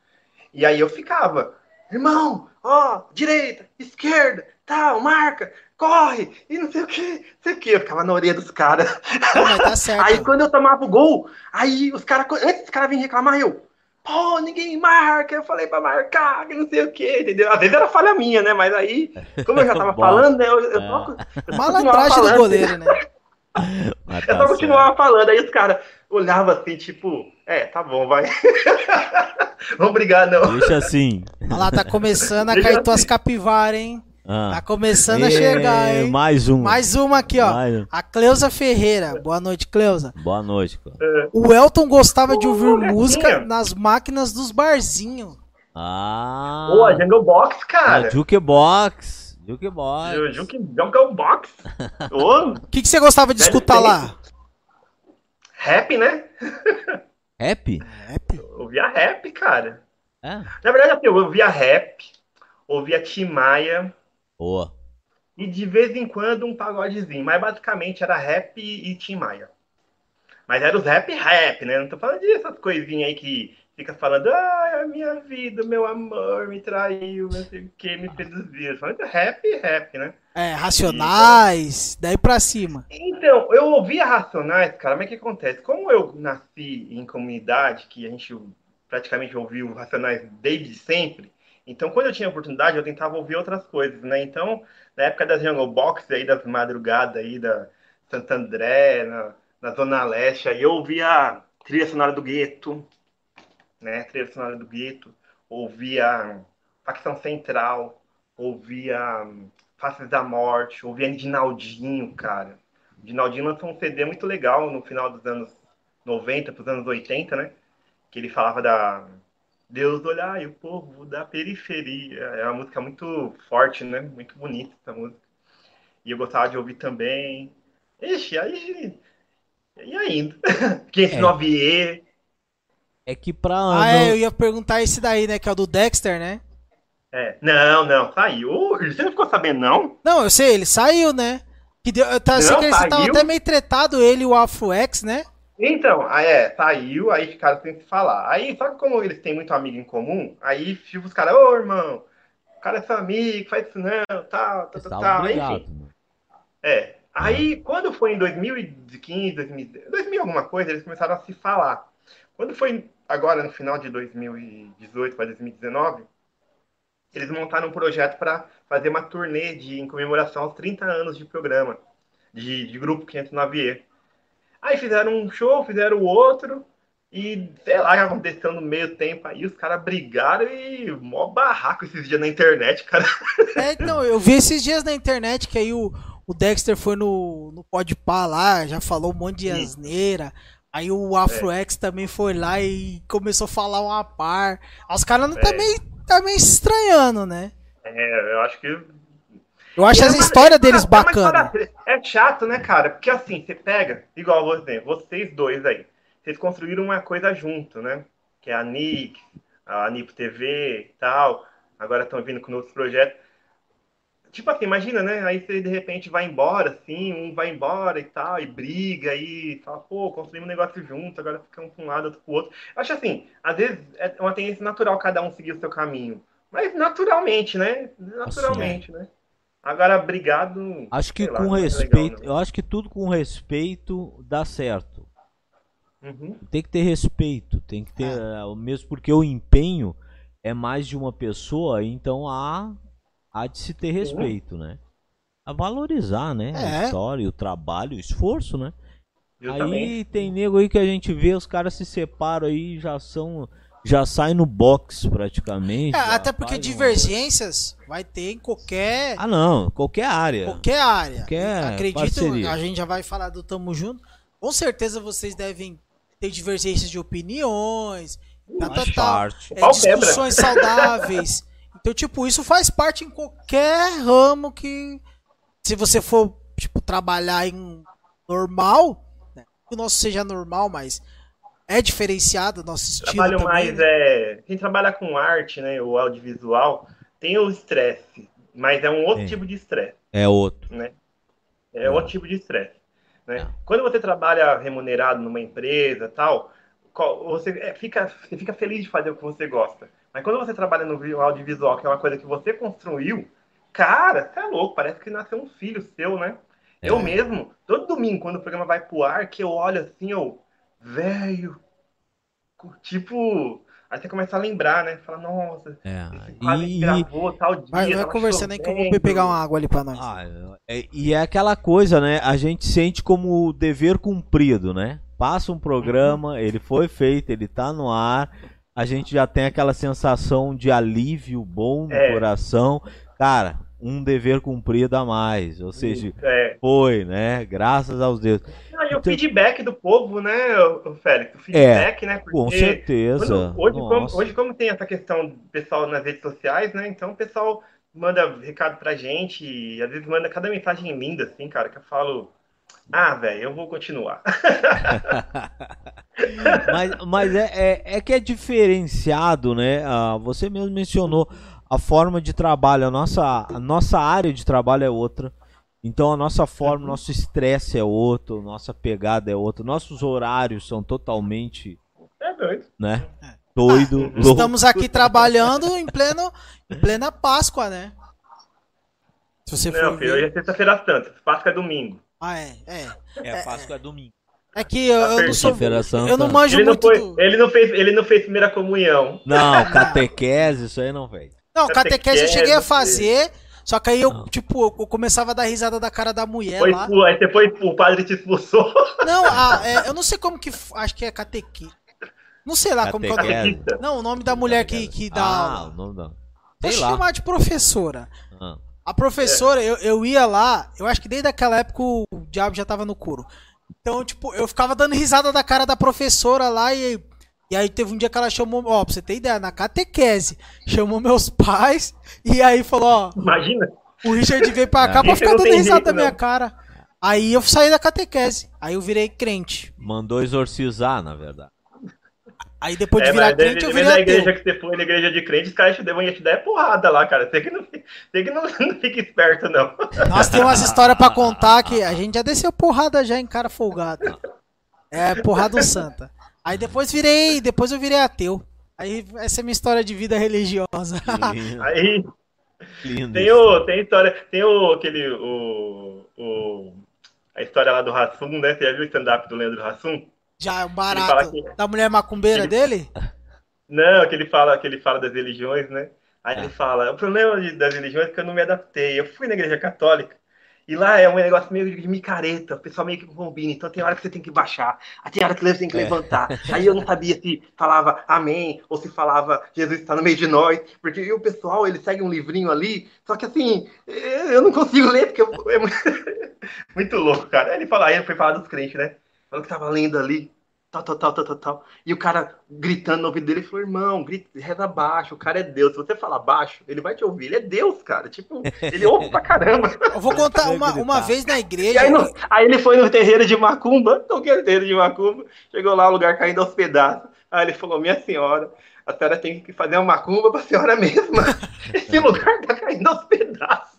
E aí eu ficava, irmão, ó, direita, esquerda, tal, marca, corre, e não sei o que, não sei o que. Eu ficava na orelha dos caras. Tá aí quando eu tomava o gol, aí os caras, antes dos caras virem reclamar, eu, pô, ninguém marca, eu falei pra marcar, que não sei o que, entendeu? Às vezes era falha minha, né? Mas aí, como eu já tava falando, né? Eu, eu, eu Malandragem do goleiro, né? eu só tá continuava falando, aí os caras olhavam assim, tipo, é, tá bom, vai. Vamos brigar, não. Deixa assim. Olha lá, tá começando a Deixa cair assim. tuas capivaras, hein? Ah. Tá começando a chegar, hein? Mais uma. Mais uma aqui, ó. Mais... A Cleusa Ferreira. Boa noite, Cleusa. Boa noite, cara. O Elton gostava de ouvir música nas máquinas dos barzinhos. Ah. Pô, a Jungle Box, cara. A Jukebox. Jukebox. Jungle Box. O que, que você gostava de escutar lá? Rap, né? Rap? Rap? Eu ouvia rap, cara. É? Na verdade, assim, eu ouvia rap, ouvia Tim Maia. Boa. E de vez em quando um pagodezinho. Mas basicamente era rap e Tim Maia. Mas era os rap rap, né? Não tô falando dessas coisinhas aí que fica falando, ah, a minha vida, meu amor me traiu, não sei o que, me seduzir. Falando rap, rap, né? É, Racionais, e, daí pra cima. Então, eu ouvia Racionais, cara, mas o que acontece? Como eu nasci em comunidade, que a gente praticamente ouviu Racionais desde sempre, então quando eu tinha oportunidade, eu tentava ouvir outras coisas, né? Então, na época das Jungle Box, aí, das madrugadas aí, da Santo André, na, na Zona Leste, aí eu ouvia trilha sonora do gueto, né? Trilha sonora do Gueto, ouvia Facção Central, ouvia hum, Faces da Morte, ouvia Dinaldinho, cara. Dinaldinho lançou um CD muito legal no final dos anos 90 para os anos 80, né? Que ele falava da Deus olhar e o povo da periferia. É uma música muito forte, né? Muito bonita essa música. E eu gostava de ouvir também. Ixi, aí. E ainda? Quem ensinou é. que pra. Ah, é, eu ia perguntar esse daí, né? Que é o do Dexter, né? É. Não, não, saiu. Você não ficou sabendo, não? Não, eu sei, ele saiu, né? Que deu, tá, não, que eles estavam até meio tretado, ele e o Afro X, né? Então, é, saiu, aí ficaram sem se falar. Aí, só que como eles têm muito amigo em comum, aí tipo, os caras, ô irmão, o cara é seu amigo, faz isso não, tal, tal, tal, tal, enfim. É. Aí, quando foi em 2015, 2000, 2000 alguma coisa, eles começaram a se falar. Quando foi agora no final de 2018 para 2019, eles montaram um projeto para fazer uma turnê de, em comemoração aos 30 anos de programa, de, de grupo 509E. Aí fizeram um show, fizeram outro, e sei lá aconteceu no meio tempo aí, os caras brigaram e mó barraco esses dias na internet, cara. É, não, eu vi esses dias na internet que aí o, o Dexter foi no, no Podpah lá, já falou um monte de asneira. Aí o AfroX é. também foi lá e começou a falar uma par. Os caras é. também tá meio estranhando, né? É, eu acho que. Eu acho as histórias deles bacana. É chato, né, cara? Porque assim, você pega, igual você, vocês dois aí, vocês construíram uma coisa junto, né? Que é a Nick, a Nipo TV e tal. Agora estão vindo com outros projetos. Tipo assim, imagina, né? Aí você de repente vai embora, assim, um vai embora e tal, e briga, e fala, pô, construímos um negócio junto, agora fica um um lado, outro pro outro. Eu acho assim, às vezes é uma tendência natural cada um seguir o seu caminho. Mas naturalmente, né? Naturalmente, assim, né? Agora, obrigado. Acho que com lá, é respeito, legal, eu acho que tudo com respeito dá certo. Uhum. Tem que ter respeito, tem que ter, é. mesmo porque o empenho é mais de uma pessoa, então há há de se ter respeito, né? A valorizar, né? É. A história, o trabalho, o esforço, né? Aí tem nego aí que a gente vê, os caras se separam aí já são. Já saem no box praticamente. É, até porque divergências uma... vai ter em qualquer. Ah, não, qualquer área. Qualquer área. Qualquer Acredito, parceria. a gente já vai falar do Tamo Junto. Com certeza vocês devem ter divergências de opiniões, tá, tá, tá, é, discussões saudáveis. Então, tipo, isso faz parte em qualquer ramo que. Se você for, tipo, trabalhar em normal, né? que o nosso seja normal, mas é diferenciado o nosso estilo. Trabalho também, mais né? é. Quem trabalha com arte, né? O audiovisual, tem o estresse, mas é um outro tipo de estresse. É outro. Né? É, é. outro tipo de estresse. Né? É. Quando você trabalha remunerado numa empresa tal, você é, fica, você fica feliz de fazer o que você gosta. Mas quando você trabalha no audiovisual, que é uma coisa que você construiu, cara, você é louco, parece que nasceu um filho seu, né? É. Eu mesmo, todo domingo, quando o programa vai pro ar, que eu olho assim, eu, velho, tipo, Aí você começa a lembrar, né? Fala, nossa, é. e... gravou tal dia. Vai, vai conversando aí que eu vou pegar uma água ali pra nós. Ah, é, e é aquela coisa, né? A gente sente como dever cumprido, né? Passa um programa, uhum. ele foi feito, ele tá no ar a gente já tem aquela sensação de alívio bom no é. coração. Cara, um dever cumprido a mais. Ou seja, É. foi, né? Graças aos deuses. Não, e o Então- feedback do povo, né, Félix? O feedback, né? Porque Com certeza. quando- hoje, como, hoje, como tem essa questão do pessoal nas redes sociais, né? Então o pessoal manda recado pra gente e às vezes manda cada mensagem linda, assim, cara, que eu falo. Ah, velho, eu vou continuar. Mas, mas é, é, é que é diferenciado, né? Ah, você mesmo mencionou a forma de trabalho. A nossa, a nossa área de trabalho é outra. Então a nossa forma, nosso estresse é outro, nossa pegada é outra, nossos horários são totalmente, É doido. né? Doido. louco. Estamos aqui trabalhando em, pleno, em plena Páscoa, né? Se você Não, for filho, hoje ver. é sexta-feira santa, Páscoa é domingo. Ah, é, é. É, Páscoa é domingo. É que eu, eu não sou. Eu não manjo Ele não, muito. foi, do- ele, não fez, ele não fez primeira comunhão. Não, catequese, isso aí não veio. Não, catequese eu cheguei a fazer. Só que aí eu, Não. tipo, eu começava a dar risada da cara da mulher Foi lá. aí depois o padre te expulsou. Não, a- é, eu não sei como que. Acho que é catequi. Não sei lá como que é o nome. Catequese. Catequista. Não, o nome da mulher que, que dá Ah, aula. o nome não. Vou lá. chamar de professora. A professora, eu, eu ia lá, eu acho que desde aquela época o diabo já tava no couro. Então, tipo, eu ficava dando risada da cara da professora lá e. E aí teve um dia que ela chamou, ó, pra você ter ideia, na catequese, chamou meus pais e aí falou, ó, Imagina. o Richard veio pra cá É. pra ficar dando risada jeito, da minha não. cara. Aí eu saí da catequese, aí eu virei crente. Mandou exorcizar, na verdade. Aí depois de É, virar crente, eu virei na ateu. igreja que você foi, na igreja de crente, os caras te devem te dar é porrada lá, cara. Você que não, você que não, não fica esperto, não. Nós tem umas histórias pra contar que a gente já desceu porrada já em cara folgado. É, porrada santa. Aí depois virei, depois eu virei ateu. Aí essa é a minha história de vida religiosa. Aí lindo tem o. Tem a história. Tem o. aquele. O, o, a história lá do Rassum, né? Você já viu o stand-up do Leandro Rassum? Já é um barato que- da mulher macumbeira Ele- dele? Não, que ele fala, que ele fala das religiões, né? Aí ele fala, o problema das religiões é que eu não me adaptei. Eu fui na igreja católica e lá é um negócio meio de micareta, o pessoal meio que combina. Então tem hora que você tem que baixar, aí tem hora que você tem que É. levantar. Aí eu não sabia se falava amém ou se falava Jesus está no meio de nós, porque o pessoal ele segue um livrinho ali, só que assim, eu não consigo ler porque eu- é muito, muito louco, cara. Aí ele fala, aí ele foi falar dos crentes, né? Falou que tava lendo ali tal, tal, tal, tal, tal, tal. E o cara gritando no ouvido dele, falou, irmão, grita, reza baixo, o cara é Deus. Se você falar baixo, ele vai te ouvir. Ele é Deus, cara. Tipo, ele ouve pra caramba. Eu vou contar uma, uma vez na E igreja. aí, no- aí ele foi no terreiro de Macumba, não quero terreiro de Macumba, chegou lá, o lugar caindo aos pedaços. Aí ele falou, minha senhora, a senhora tem que fazer uma macumba pra senhora mesma. Esse lugar tá caindo aos pedaços.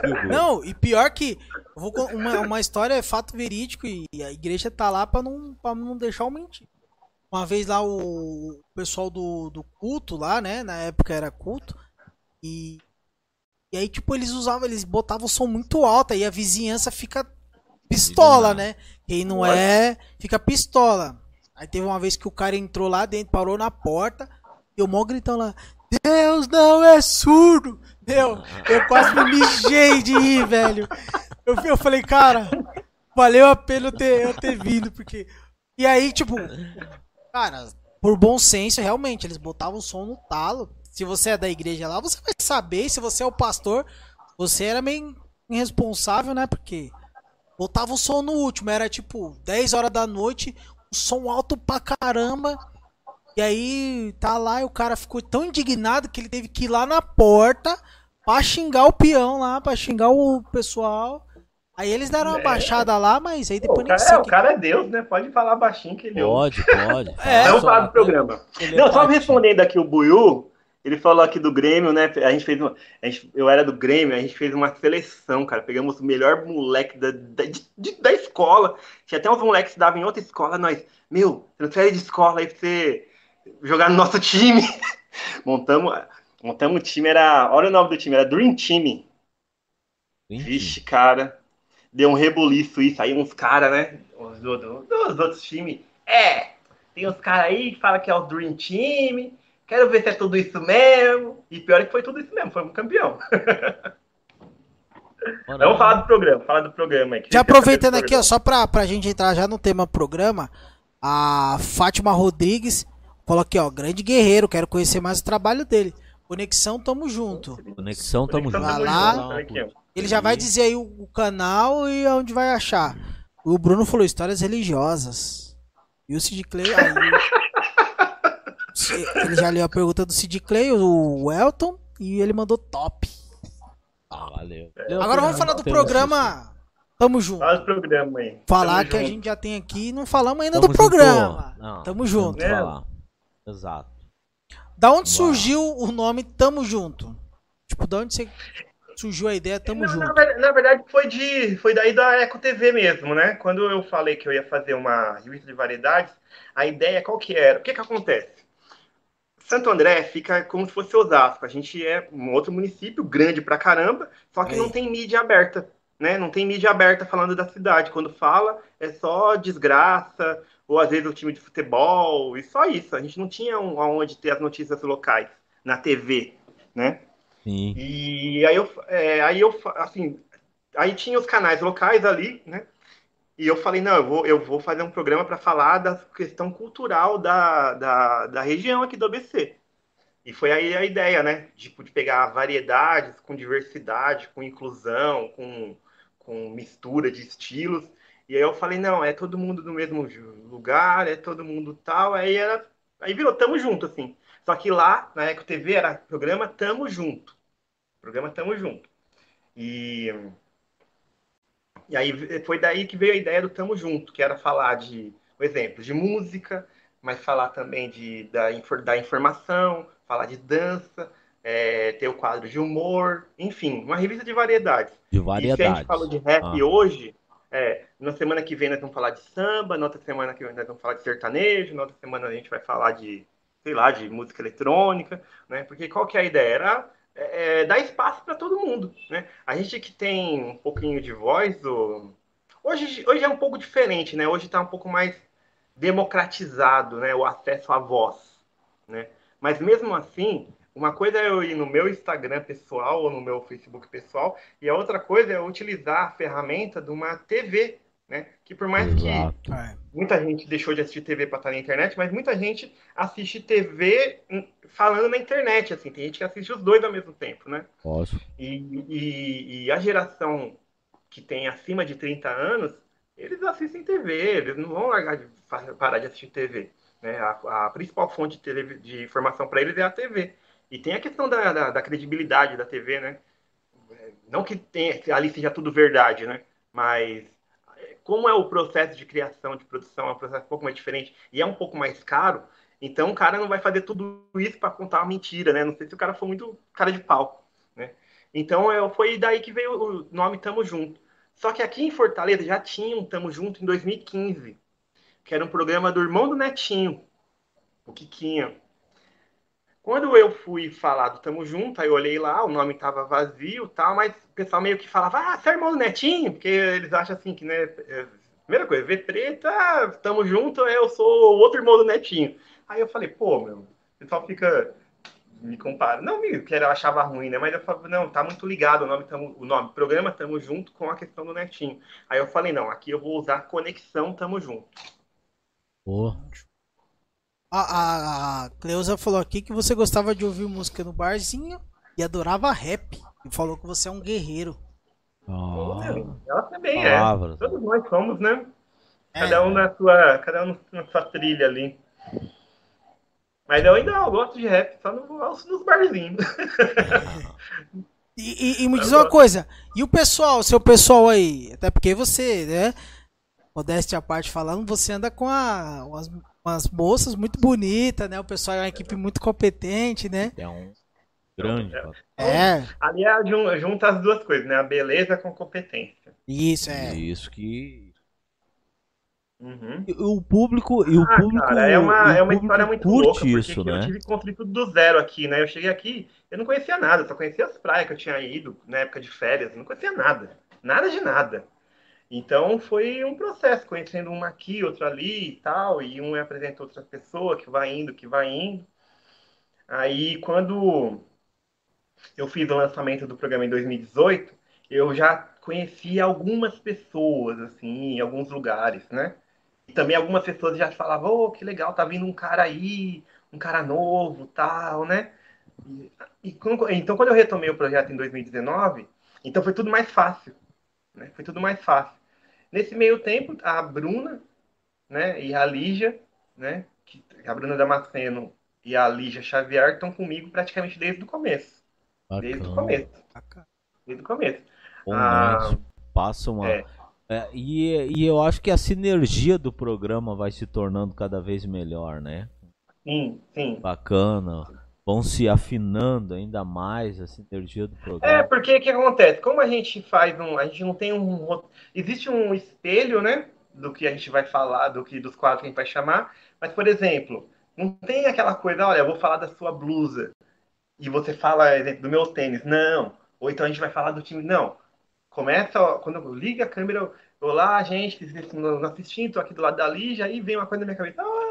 Figura. Não, e pior que vou uma, uma história é fato verídico e a igreja tá lá pra não, pra não deixar eu mentir. Uma vez lá o, pessoal do, do culto lá, né? Na época era culto. E, e aí, tipo, eles usavam, eles botavam o som muito alto, aí a vizinhança fica pistola, né? Quem não é, fica pistola. Aí teve uma vez que o cara entrou lá dentro, parou na porta, e o mó gritando lá, Deus não é surdo! Meu, eu quase me mijei de rir, velho. Eu, eu falei, cara, valeu a pena eu ter, eu ter vindo, porque. E aí, tipo, cara, por bom senso, realmente, eles botavam o som no talo. Se você é da igreja lá, você vai saber. Se você é o pastor, você era meio irresponsável, né? Porque botava o som no último, era tipo 10 horas da noite, um som alto pra caramba. E aí tá lá e o cara ficou tão indignado que ele teve que ir lá na porta pra xingar o peão lá, pra xingar o pessoal. Aí eles deram uma É. baixada lá, mas aí Pô, depois o, nem cara, sei é, o o cara é Deus, né? Pode falar baixinho que ele ouve. Pode, pode. É, Vamos Só- falar do programa. Não, só respondendo aqui o Buiu, ele falou aqui do Grêmio, né? A gente fez uma, a gente, eu era do Grêmio, a gente fez uma seleção, cara. Pegamos o melhor moleque da, da, de- da escola. Tinha até uns moleques que davam em outra escola, nós, meu, transfere de escola aí pra você jogar no nosso time. montamos, montamos o time, era. Olha o nome do time, era Dream Team. Vixe, cara. Deu um rebuliço isso. Aí uns caras, né? Os, do- do- dos outros times. É, tem uns caras aí que falam que é o Dream Team. Quero ver se é tudo isso mesmo. E pior é que foi tudo isso mesmo, foi um campeão. Vamos falar do programa, falar do programa aí. que Já aproveitando do aqui, ó, só pra, pra gente entrar já no tema programa, a Fátima Rodrigues aqui, ó, grande guerreiro, quero conhecer mais o trabalho dele. Conexão Tamo Junto. Conexão Tamo Junto. Vai lá. Ele já vai dizer aí o, canal e onde vai achar. O Bruno falou histórias religiosas. E o Sid Clay. Aí, ele já leu a pergunta do Sid Clay, o Elton, e ele mandou top. Ah, valeu. Agora vamos falar do programa. Tamo junto. Fala do programa aí. Falar Tamo que a junto. gente já tem aqui e não falamos ainda Tamo do programa. junto. Não, Tamo junto. É. Exato. Da onde Uau. surgiu o nome Tamo Junto? Tipo, da onde você surgiu a ideia Tamo Não, na, Junto? ver- na verdade, foi, de, foi daí da Eco TV mesmo, né? Quando eu falei que eu ia fazer uma revista de variedades, a ideia qual que era? O que que acontece? Santo André fica como se fosse Osasco. A gente é um outro município grande pra caramba, só que Aí. não tem mídia aberta, né? Não tem mídia aberta falando da cidade. Quando fala, é só desgraça, ou às vezes o time de futebol, e só isso. A gente não tinha um, aonde ter as notícias locais na TV, né? Sim. E aí eu, é, aí eu, assim, aí tinha os canais locais ali, né? E eu falei, não, eu vou, eu vou fazer um programa para falar da questão cultural da, da, da região aqui do ABC. E foi aí a ideia, né? Tipo, de pegar variedades com diversidade, com inclusão, com, com mistura de estilos. E aí eu falei, não, é todo mundo do mesmo lugar, é todo mundo tal. Aí era, aí virou Tamo Junto, assim. Só que lá, na Eco TV, era programa Tamo Junto. Programa Tamo Junto. E, e aí foi daí que veio a ideia do Tamo Junto, que era falar de, por exemplo, de música, mas falar também de, da, da informação, falar de dança, é, ter o quadro de humor, enfim, uma revista de variedades. De E se a gente falou de rap Ah. hoje, é, na semana que vem nós vamos falar de samba, na outra semana que vem nós vamos falar de sertanejo, na outra semana a gente vai falar de, sei lá, de música eletrônica, né? Porque qual que é a ideia? Era é, dar espaço para todo mundo, né? A gente que tem um pouquinho de voz, hoje, hoje é um pouco diferente, né? Hoje está um pouco mais democratizado, né? O acesso à voz, né? Mas mesmo assim, uma coisa é eu ir no meu Instagram pessoal ou no meu Facebook pessoal, e a outra coisa é eu utilizar a ferramenta de uma TV, né? Que por mais que Exato. É. muita gente deixou de assistir TV para estar na internet, mas muita gente assiste TV hum, falando na internet, assim, tem gente que assiste os dois ao mesmo tempo, né? Posso. E, e- e a geração que tem acima de 30 anos, eles assistem TV, eles não vão largar de parar de assistir TV. Né? A, a principal fonte de, televi- de informação para eles é a TV. E tem a questão da, da, da credibilidade da TV, né? É, Não que, tenha, ali seja tudo verdade, né? Mas é, como é o processo de criação, de produção, é um processo um pouco mais diferente e é um pouco mais caro, então o cara não vai fazer tudo isso para contar uma mentira, né? Não sei se o cara for muito cara de pau, né? Então é, foi daí que veio o nome Tamo Junto. Só que aqui em Fortaleza já tinha um Tamo Junto em 2015, que era um programa do irmão do Netinho, o Kikinha. Quando eu fui falar do Tamo Junto, aí eu olhei lá, o nome tava vazio tal, mas o pessoal meio que falava, ah, você é irmão do Netinho? Porque eles acham assim que, né, é, primeira coisa, ver preta, tamo junto, eu sou o outro irmão do Netinho. Aí eu falei, pô, meu, o pessoal fica me compara. Não me que eu achava ruim, né? Mas eu falava, não, tá muito ligado o nome, tamo, o nome, programa Tamo Junto com a questão do Netinho. Aí eu falei, não, aqui eu vou usar Conexão Tamo Junto. Pô, A, a, a Cleusa falou aqui que você gostava de ouvir música no barzinho e adorava rap. E falou que você é um guerreiro. Meu, ela também palavras. é. Todos nós somos, né? É. Cada um na sua, cada um na sua trilha ali. Mas eu ainda gosto de rap, só no, nos barzinhos. E, e- e me diz uma coisa, e o pessoal, seu pessoal aí? Até porque você, né? Modéstia à parte falando, você anda com a, umas, umas moças muito bonitas, né? O pessoal é uma equipe muito competente, né? É um grande. É. É, Ali é jun- junta as duas coisas, né? A beleza com competência. isso, é. Isso que. Uhum. O público. E o Ah, público. cara, é uma, é uma público história muito curte louca, porque isso, eu né? tive que construir tudo do zero aqui, né? Eu cheguei aqui, eu não conhecia nada, só conhecia as praias que eu tinha ido na época de férias, não conhecia nada, nada de nada. Então foi um processo, conhecendo uma aqui, outra ali e tal, e um apresenta outra pessoa que vai indo, que vai indo. Aí quando eu fiz o lançamento do programa em 2018, eu já conhecia algumas pessoas, assim, em alguns lugares, né? E também algumas pessoas já falavam, oh, que legal, tá vindo um cara aí, um cara novo, tal, né? E, e, então, quando eu retomei o projeto em 2019, então foi tudo mais fácil. Né? Foi tudo mais fácil. Nesse meio tempo, a Bruna né, e a Lígia, né, que, a Bruna Damasceno e a Lígia Xavier estão comigo praticamente desde o começo. Bacana. Desde o começo. Desde o começo. Bom, ah, né? Passa uma. É. É, e, e eu acho que a sinergia do programa vai se tornando cada vez melhor, né? Sim, sim. Bacana. Vão se afinando ainda mais a sinergia do programa. É, porque o que acontece? Como a gente faz um. A gente não tem um. Existe um espelho, né? Do que a gente vai falar, do que dos quadros que a gente vai chamar. Mas, por exemplo, não tem aquela coisa, olha, eu vou falar da sua blusa. E você fala, exemplo, do meu tênis. Não. Ou então a gente vai falar do time. Não. Começa, quando liga a câmera, olá, gente, não assistindo, tô aqui do lado da Lígia, aí vem uma coisa na minha cabeça, ah,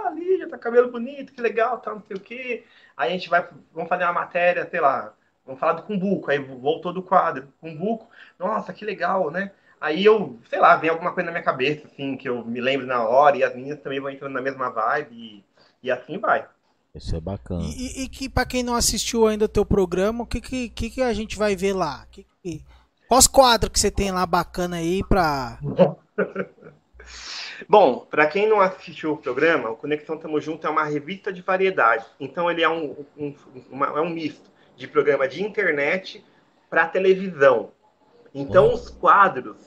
tá cabelo bonito, que legal, tá, não sei o quê. Aí a gente vai, vamos fazer uma matéria, sei lá, vamos falar do Cumbuco, aí voltou do quadro, Cumbuco, nossa, que legal, né? Aí eu, sei lá, vem alguma coisa na minha cabeça, assim, que eu me lembro na hora, e as minhas também vão entrando na mesma vibe, e, e assim vai. Isso é bacana. E, e, que, para quem não assistiu ainda o teu programa, o que, que, que, a gente vai ver lá? Que, que Quais quadros que você tem lá bacana aí pra. Bom, para quem não assistiu o programa, o Conexão Tamo Junto é uma revista de variedade. Então ele é um, um, uma, é um misto de programa de internet para televisão. Então os quadros,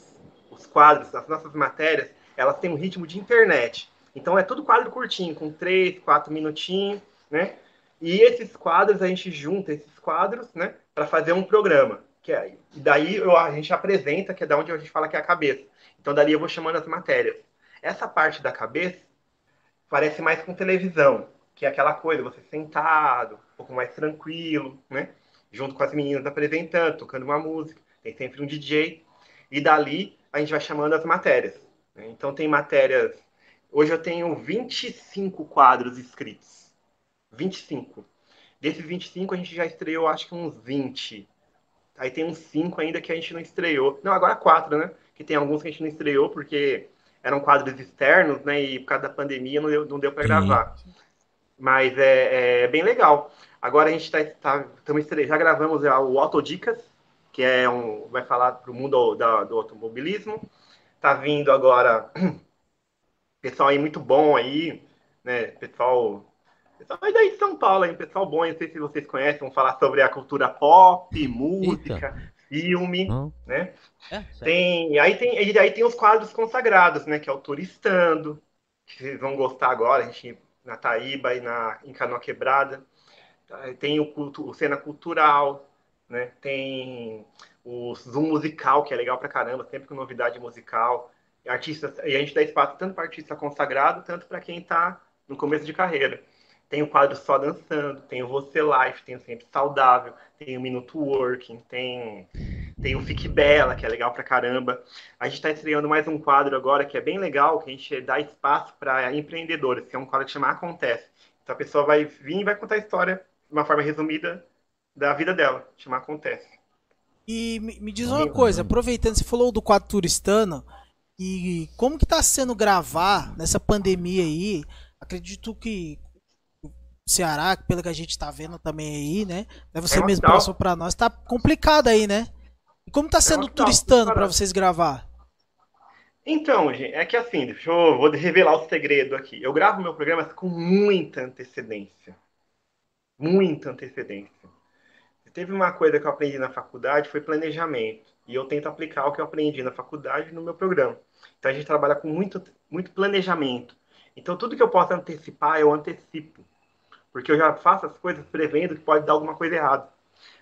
os quadros, as nossas matérias, elas têm um ritmo de internet. Então é tudo quadro curtinho, com três, quatro minutinhos, né? E esses quadros a gente junta esses quadros, né, para fazer um programa que é, e daí eu, a gente apresenta, que é da onde a gente fala que é a cabeça. Então, dali eu vou chamando as matérias. Essa parte da cabeça parece mais com televisão, que é aquela coisa, você sentado, um pouco mais tranquilo, né? Junto com as meninas apresentando, tocando uma música, tem sempre um DJ. E dali a gente vai chamando as matérias. Né? Então, tem matérias. Hoje eu tenho 25 quadros escritos. 25. Desses 25, a gente já estreou acho que uns 20 Aí tem uns cinco ainda que a gente não estreou. Não, agora quatro, né? Que tem alguns que a gente não estreou porque eram quadros externos, né? E por causa da pandemia não deu, não deu para gravar. Mas é, é, bem legal. Agora a gente está tá, tá já gravamos o Autodicas, que é um vai falar para o mundo da, do automobilismo. Tá vindo agora pessoal aí muito bom aí, né? Pessoal Pessoal aí daí de São Paulo, hein? Pessoal bom, não sei se vocês conhecem, vamos falar sobre a cultura pop, música, Eita. Filme, né? É, tem, aí tem, aí tem os quadros consagrados, né? Que é o Turistando, que vocês vão gostar agora, a gente na Taíba e na, em Canoa Quebrada. Tem o, culto, o Cena Cultural, né? Tem o Zoom Musical, que é legal pra caramba, sempre com novidade musical. Artistas, e a gente dá espaço tanto para artista consagrado, tanto para quem está no começo de carreira. Tem o quadro Só Dançando, tem o Você Life, tem o Sempre Saudável, tem o Minuto Working, tem, tem o Fique Bela, que é legal pra caramba. A gente está estreando mais um quadro agora que é bem legal, que a gente dá espaço para empreendedores, que é um quadro que chama Acontece. Então a pessoa vai vir e vai contar a história de uma forma resumida da vida dela, chama Acontece. E me, me diz uma coisa, aproveitando, você falou do quadro turistano, e como que tá sendo gravar nessa pandemia aí? Acredito que Ceará, pelo que a gente tá vendo também aí, né? Ser é mesmo passou para nós, tá complicado aí, né? E como tá é sendo é turistando para vocês gravar? Então, gente, é que assim, deixa eu vou revelar o segredo aqui. Eu gravo meu programa com muita antecedência. Muita antecedência. Teve uma coisa que eu aprendi na faculdade, foi planejamento. E eu tento aplicar o que eu aprendi na faculdade no meu programa. Então a gente trabalha com muito, muito planejamento. Então tudo que eu posso antecipar, eu antecipo. Porque eu já faço as coisas prevendo que pode dar alguma coisa errada.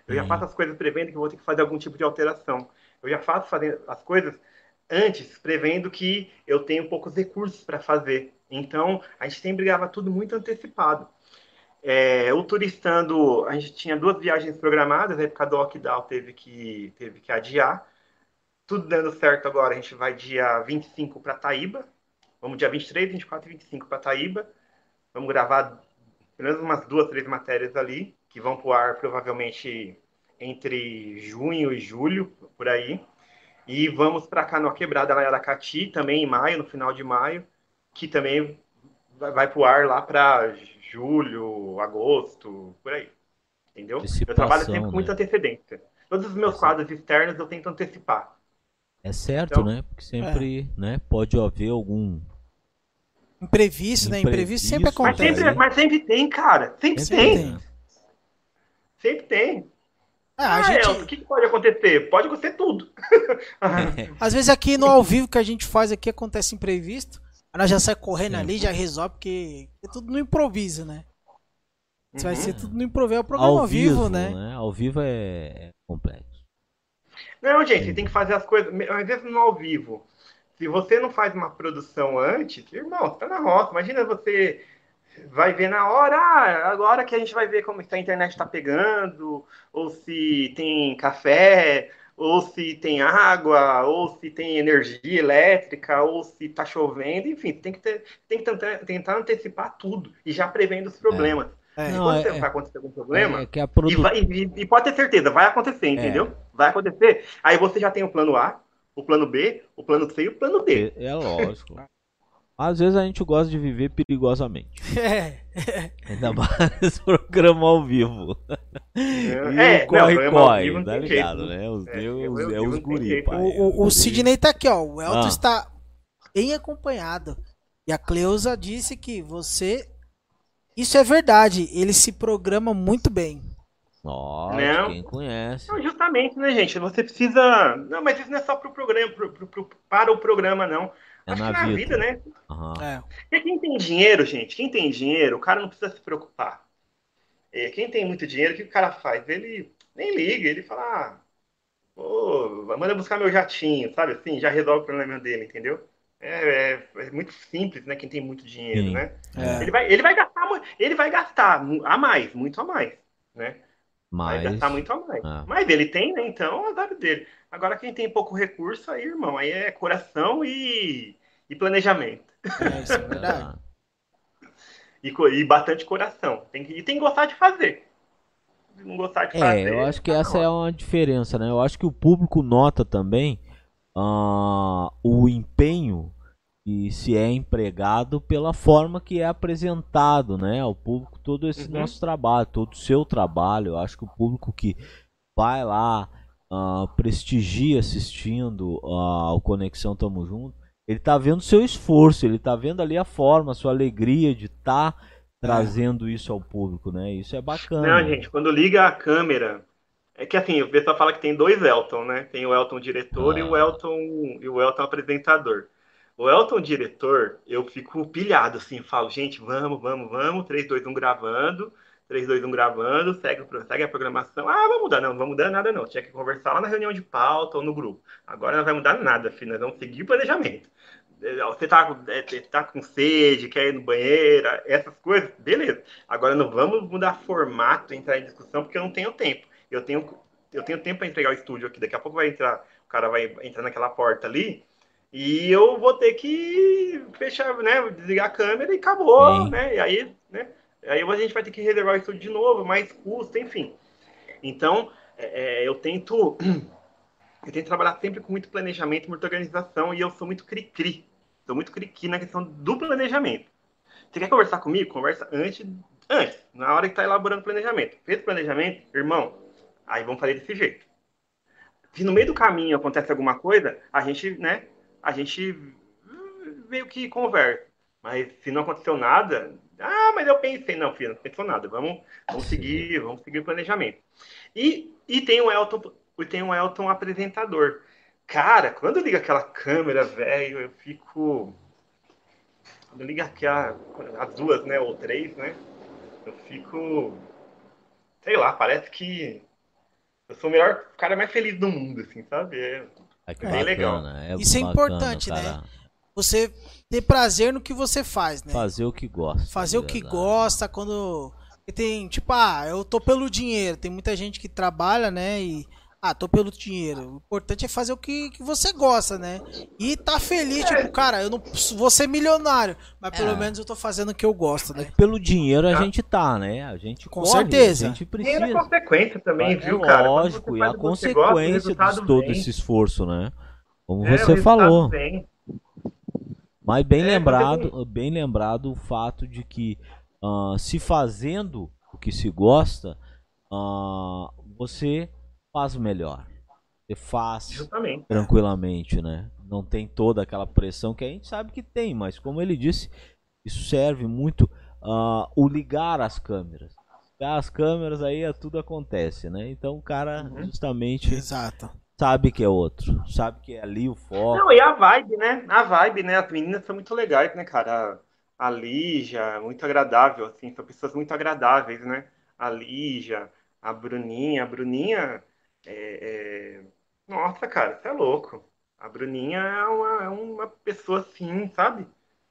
Eu já uhum. faço as coisas prevendo que vou ter que fazer algum tipo de alteração. Eu já faço fazendo as coisas antes, prevendo que eu tenho poucos recursos para fazer. Então, a gente sempre grava tudo muito antecipado. É, o turistando, a gente tinha duas viagens programadas, aí por causa do lockdown teve que, teve que adiar. Tudo dando certo agora, a gente vai dia 25 para Taíba. Vamos dia 23, 24 e 25 para Taíba. Vamos gravar pelo menos umas duas, três matérias ali, que vão para o ar provavelmente entre junho e julho, por aí. E vamos para Canoa Quebrada, lá em Aracati, também em maio, no final de maio, que também vai para o ar lá para julho, agosto, por aí. Entendeu? Eu trabalho sempre com muita né? antecedência. Todos os meus quadros externos eu tento antecipar. É certo, então, né? Porque sempre, é. né, pode haver algum imprevisto, né? Imprevisto sempre acontece. Mas sempre, mas sempre tem, cara. Sempre, sempre tem. tem. Sempre tem. Ah, ah gente... o que pode acontecer? Pode acontecer tudo. Às vezes aqui no ao vivo que a gente faz aqui acontece imprevisto. Nós já sai correndo Sim. ali, já resolve, porque é tudo no improviso, né? Uhum. Vai ser tudo no improviso. É o programa ao, ao vivo, vivo né? né? Ao vivo é, é complexo. Não, gente, tem que fazer as coisas, às vezes no ao vivo. Se você não faz uma produção antes, irmão, você tá na roça. Imagina você vai ver na hora, ah, agora que a gente vai ver como a internet está pegando, ou se tem café, ou se tem água, ou se tem energia elétrica, ou se está chovendo, enfim, tem que, ter, tem que tentar, tentar antecipar tudo e já prevendo os problemas. É. Não, quando é, vai acontecer algum problema, é, é produ... e, vai, e, e, pode ter certeza, vai acontecer, é. entendeu? Vai acontecer. Aí você já tem o plano A, o plano B, o plano C e o plano D. É, é lógico. Às vezes a gente gosta de viver perigosamente. É. Ainda mais programa ao vivo. É, e corre, não, corre, tá ligado, jeito. né? Os é, Deus, eu, eu, é os guri, pai. O, o, o Sidney tá aqui, ó. O Elton ah. está bem acompanhado. E a Cleusa disse que você. Isso é verdade. Ele se programa muito bem. Nossa, não. quem conhece. Não, justamente, né, gente? Você precisa. Não, mas isso não é só pro programa, pro, pro, pro, para o programa, não. É Acho na, que na vida, vida né? Uhum. É. Porque quem tem dinheiro, gente, quem tem dinheiro, o cara não precisa se preocupar. É, quem tem muito dinheiro, o que o cara faz? Ele nem liga, ele fala, ah, manda buscar meu jatinho, sabe assim? Já resolve o problema dele, entendeu? É, é, é, muito simples, né? Quem tem muito dinheiro, Sim. né? É. Ele, vai, ele vai gastar, ele vai gastar a mais, muito a mais, né? Mas... Vai gastar muito a mais. Ah. Mas ele tem, né? Então, é azar dele. Agora, quem tem pouco recurso, aí, irmão, aí é coração e, e planejamento. É, isso é verdade. e, e bastante coração. Tem que, e tem que gostar de fazer. Não gostar de é, fazer. eu acho que tá essa é uma diferença, né? Eu acho que o público nota também uh, o empenho e se é empregado pela forma que é apresentado, né, ao público todo esse uhum. nosso trabalho, todo o seu trabalho. Eu acho que o público que vai lá uh, prestigia assistindo uh, ao Conexão Tamo Junto, ele tá vendo seu esforço, ele tá vendo ali a forma, a sua alegria de estar tá trazendo é. isso ao público, né? Isso é bacana. Não, gente, quando liga a câmera, é que assim, o pessoal fala que tem dois Elton, né? Tem o Elton diretor ah. e o Elton e o Elton apresentador. O Elton, diretor, eu fico pilhado, assim, falo, gente, vamos, vamos, vamos, 3, 2, 1 gravando, 3, 2, 1 gravando, segue, segue a programação. Ah, vamos mudar, não, vamos mudar nada, não. Tinha que conversar lá na reunião de pauta ou no grupo. Agora não vai mudar nada, filho, nós vamos seguir o planejamento. É, você tá, é, tá com sede, quer ir no banheiro, essas coisas, beleza. Agora não vamos mudar formato, entrar em discussão, porque eu não tenho tempo. Eu tenho, eu tenho tempo para entregar o estúdio aqui, daqui a pouco vai entrar, o cara vai entrar naquela porta ali, e eu vou ter que fechar, né? Desligar a câmera e acabou, Sim. né? E aí, né? Aí a gente vai ter que reservar o estúdio de novo, mais custo, enfim. Então, é, é eu tento. Eu tento trabalhar sempre com muito planejamento, muita organização, e eu sou muito cri-cri. Sou muito cri-cri na questão do planejamento. Você quer conversar comigo? Conversa antes, antes, na hora que está elaborando o planejamento. Fez o planejamento, irmão, aí vamos fazer desse jeito. Se no meio do caminho acontece alguma coisa, a gente, né, a gente meio que conversa. Mas se não aconteceu nada, ah, mas eu pensei, não, filho, não pensou nada. Vamos, vamos seguir, vamos seguir o planejamento. E, e tem o Elton, tem o Elton apresentador. Cara, quando liga aquela câmera, velho, eu fico. Quando liga aqui a, as duas, né? Ou três, né? Eu fico. Sei lá, parece que eu sou o melhor cara mais feliz do mundo, assim, sabe? É, é que bem legal. É Isso é importante, né? cara. né? Você ter prazer no que você faz, né? Fazer o que gosta. Fazer o que gosta quando. Tem, tipo, ah, eu tô pelo dinheiro. Tem muita gente que trabalha, né? E. Ah, tô pelo dinheiro. O importante é fazer o que, que você gosta, né? E tá feliz, tipo, cara, eu não vou ser milionário, mas pelo é. menos eu tô fazendo o que eu gosto, né? Pelo dinheiro a gente tá, né? A gente Com corre, certeza. A gente precisa. E a consequência também, é viu, cara? Lógico, e a consequência gosta, de todo vem. esse esforço, né? Como é, você falou. Vem. Mas bem é, lembrado, bem lembrado o fato de que uh, se fazendo o que se gosta, uh, você faz melhor. Você faz Justamente. tranquilamente, né? Não tem toda aquela pressão que a gente sabe que tem, mas como ele disse, isso serve muito uh, o ligar as câmeras. Ligar as câmeras aí é tudo acontece, né? Então o cara uhum. justamente Exato. sabe que é outro, sabe que é ali o foco. Não, e a vibe, né? A vibe, né? As meninas são muito legais, né, cara? A Lígia, muito agradável, assim, são pessoas muito agradáveis, né? A Lígia, a Bruninha, a Bruninha é, é... Nossa, cara, você é louco. A Bruninha é uma, é uma pessoa assim, sabe?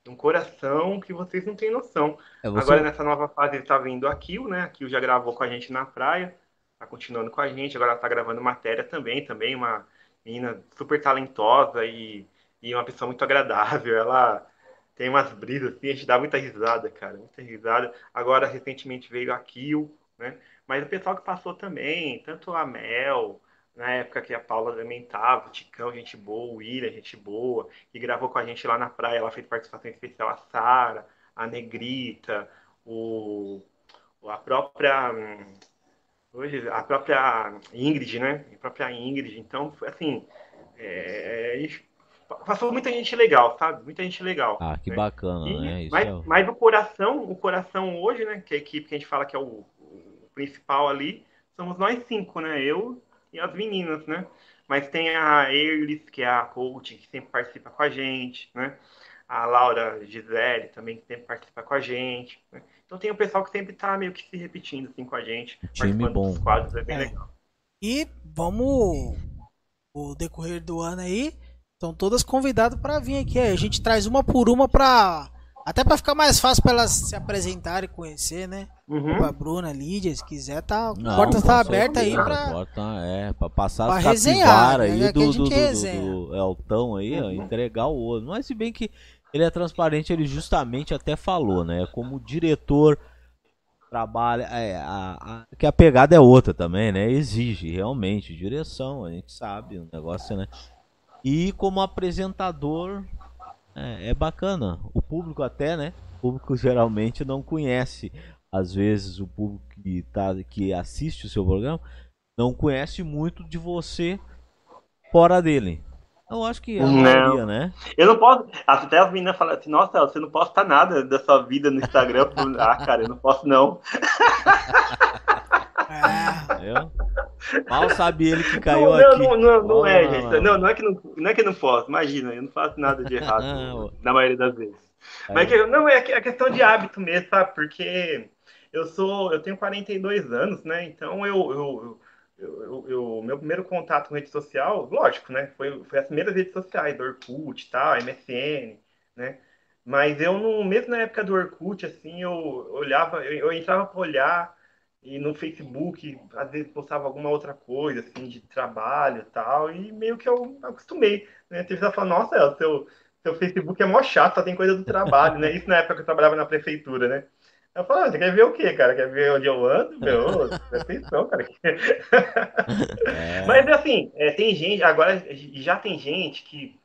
Um coração que vocês não têm noção. É você... Agora, nessa nova fase, ele tá vindo a Kill, né? A Kill já gravou com a gente na praia, tá continuando com a gente. Agora ela tá gravando matéria também, também uma menina super talentosa e, e uma pessoa muito agradável. Ela tem umas brisas assim, a gente dá muita risada, cara, muita risada. Agora, recentemente veio a Kill, né? Mas o pessoal que passou também, tanto a Mel, na época que a Paula também tava, o Ticão, gente boa, o William, gente boa, que gravou com a gente lá na praia, ela fez participação especial, a Sara, a Negrita, o, a própria hoje a própria Ingrid, né? A própria Ingrid. Então, assim, é, passou muita gente legal, sabe? Muita gente legal. Ah, que né? bacana, e, né? Isso mas, é... mas o coração, o coração hoje, né? Que é a equipe que a gente fala que é o, o principal ali, somos nós cinco, né? Eu, e as meninas, né? Mas tem a Erlis, que é a coach, que sempre participa com a gente, né? A Laura Gisele também, que sempre participa com a gente. Né? Então tem o pessoal que sempre tá meio que se repetindo assim com a gente. Time bom. Dos quadros, é bem é. legal. E vamos o decorrer do ano aí, estão todas convidadas para vir aqui. A gente traz uma por uma para até para ficar mais fácil para elas se apresentarem e conhecer, né? Uhum. Pra Bruna, Lídia, se quiser, tá, a porta tá aberta aí pra. Porta, é, pra passar pra as resenhar, aí né? do, do, do, do, Eltão aí, uhum. ó, entregar o outro. Mas se bem que ele é transparente, ele justamente até falou, né? Como diretor trabalha. É, a, a, que a pegada é outra também, né? Exige realmente direção, a gente sabe o negócio, né? E como apresentador, é, é bacana. O público até, né? O público geralmente não conhece. Às vezes o público que, tá, que assiste o seu programa não conhece muito de você fora dele. Eu acho que é a maioria, né? Eu não posso. Até as meninas falam assim, nossa, você não posta nada da sua vida no Instagram. ah, cara, eu não posso não. É. Mal sabe ele que caiu não, aqui. Não, não, não, oh, é, gente. Não, não é, que não, não é que não posso. Imagina, eu não faço nada de errado ah, na maioria das vezes. Mas que, não, é a questão de hábito mesmo, sabe? Porque eu sou, eu tenho 42 anos, né? Então eu, eu, eu, eu, meu primeiro contato com rede social, lógico, né? Foi, foi as primeiras redes sociais, do Orkut e tal, MSN, né? Mas eu, não, mesmo na época do Orkut, assim, eu olhava, eu, eu entrava para olhar e no Facebook, às vezes postava alguma outra coisa, assim, de trabalho e tal, e meio que eu acostumei, né? Teve que falar, nossa, o seu, seu Facebook é mó chato, só tem coisa do trabalho, né? Isso na época que eu trabalhava na prefeitura, né? Eu falo, ah, você quer ver o quê, cara? Quer ver onde eu ando? Meu, presta atenção, cara. É. Mas, assim, é, tem gente, agora já tem gente que,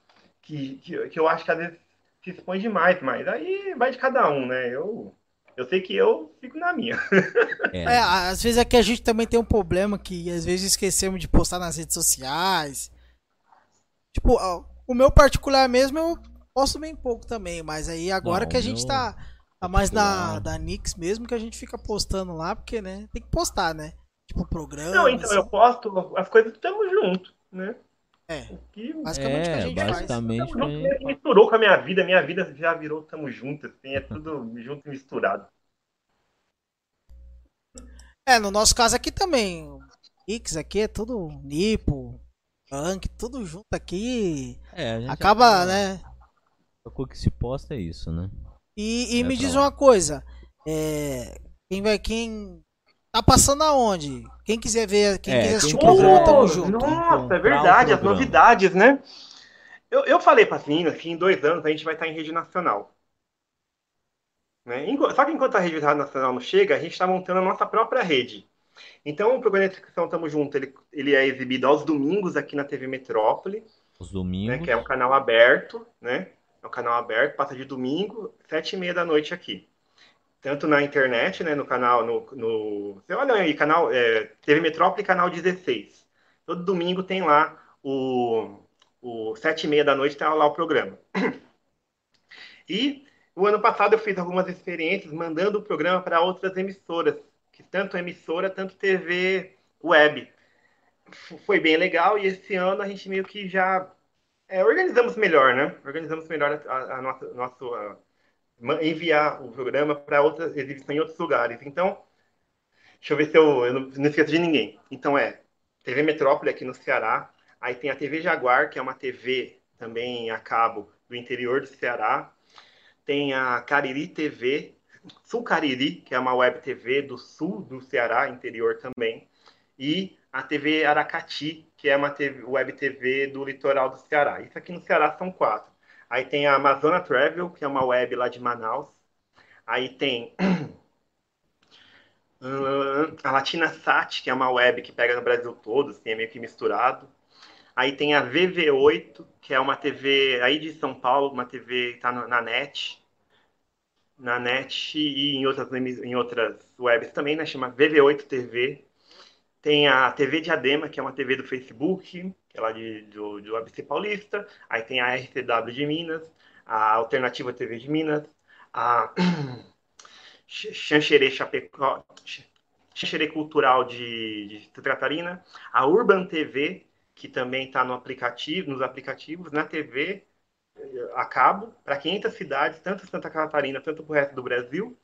que, que, que eu acho que às vezes se expõe demais, mas aí vai de cada um, né? Eu eu sei que eu fico na minha. É. é, às vezes aqui a gente também tem um problema que às vezes esquecemos de postar nas redes sociais. Tipo, o meu particular mesmo eu posto bem pouco também, mas aí agora Não, que a gente tá, tá mais na da Nix mesmo que a gente fica postando lá, porque, né, tem que postar, né? Tipo, programa. Não, então assim. eu posto as coisas que estamos juntos, né? É. Que, basicamente é, a gente basicamente faz. É... misturou com a minha vida, minha vida já virou tamo junto, assim, é tudo junto e misturado. É, no nosso caso aqui também. X aqui é tudo Nipo, Punk, tudo junto aqui. É, acaba, né? A coisa que se posta é isso, né? E, e é me diz lá. uma coisa. É, quem vai. Quem Tá passando aonde? Quem quiser ver, quem é, quiser assistir o programa, tamo junto. Nossa, é verdade, as novidades, né? Eu, eu falei pra meninas que em dois anos a gente vai estar em rede nacional. Né? Só que enquanto a rede nacional não chega, a gente está montando a nossa própria rede. Então, o programa de inscrição Tamo Junto, ele, ele é exibido aos domingos aqui na TV Metrópole. Os domingos. Né, que é um canal aberto, né? É um canal aberto, passa de domingo, sete e meia da noite aqui. Tanto na internet, né, no canal, no, no você olha aí, canal, é, TV Metrópole, canal 16. Todo domingo tem lá o, o sete e meia da noite, tá lá o programa. E o ano passado eu fiz algumas experiências mandando o programa para outras emissoras, que tanto emissora, tanto TV web. Foi bem legal e esse ano a gente meio que já é, organizamos melhor, né? Organizamos melhor a, a nossa, nosso, a, enviar o programa para outras exibições em outros lugares. Então, deixa eu ver se eu, eu não, não esqueço de ninguém. Então é TV Metrópole aqui no Ceará, aí tem a TV Jaguar, que é uma TV também a cabo do interior do Ceará, tem a Cariri TV, Sul Cariri, que é uma web TV do sul do Ceará, interior também, e a TV Aracati, que é uma TV, web TV do litoral do Ceará. Isso aqui no Ceará são quatro. Aí tem a Amazona Travel, que é uma web lá de Manaus. Aí tem a Latina Sat, que é uma web que pega no Brasil todo, assim, é meio que misturado. Aí tem a VV8, que é uma TV aí de São Paulo, uma TV que está na net. Na net e em outras, em outras webs também, né? Chama VV8 TV. Tem a TV Diadema, que é uma TV do Facebook, que é lá de, do, do ABC Paulista. Aí tem a RCW de Minas, a Alternativa TV de Minas, a Xanxerê Chapecó, Xanxerê Cultural de, de Santa Catarina, a Urban TV, que também está no aplicativo, nos aplicativos, na TV a cabo, para 500 cidades, tanto Santa Catarina, tanto para o resto do Brasil.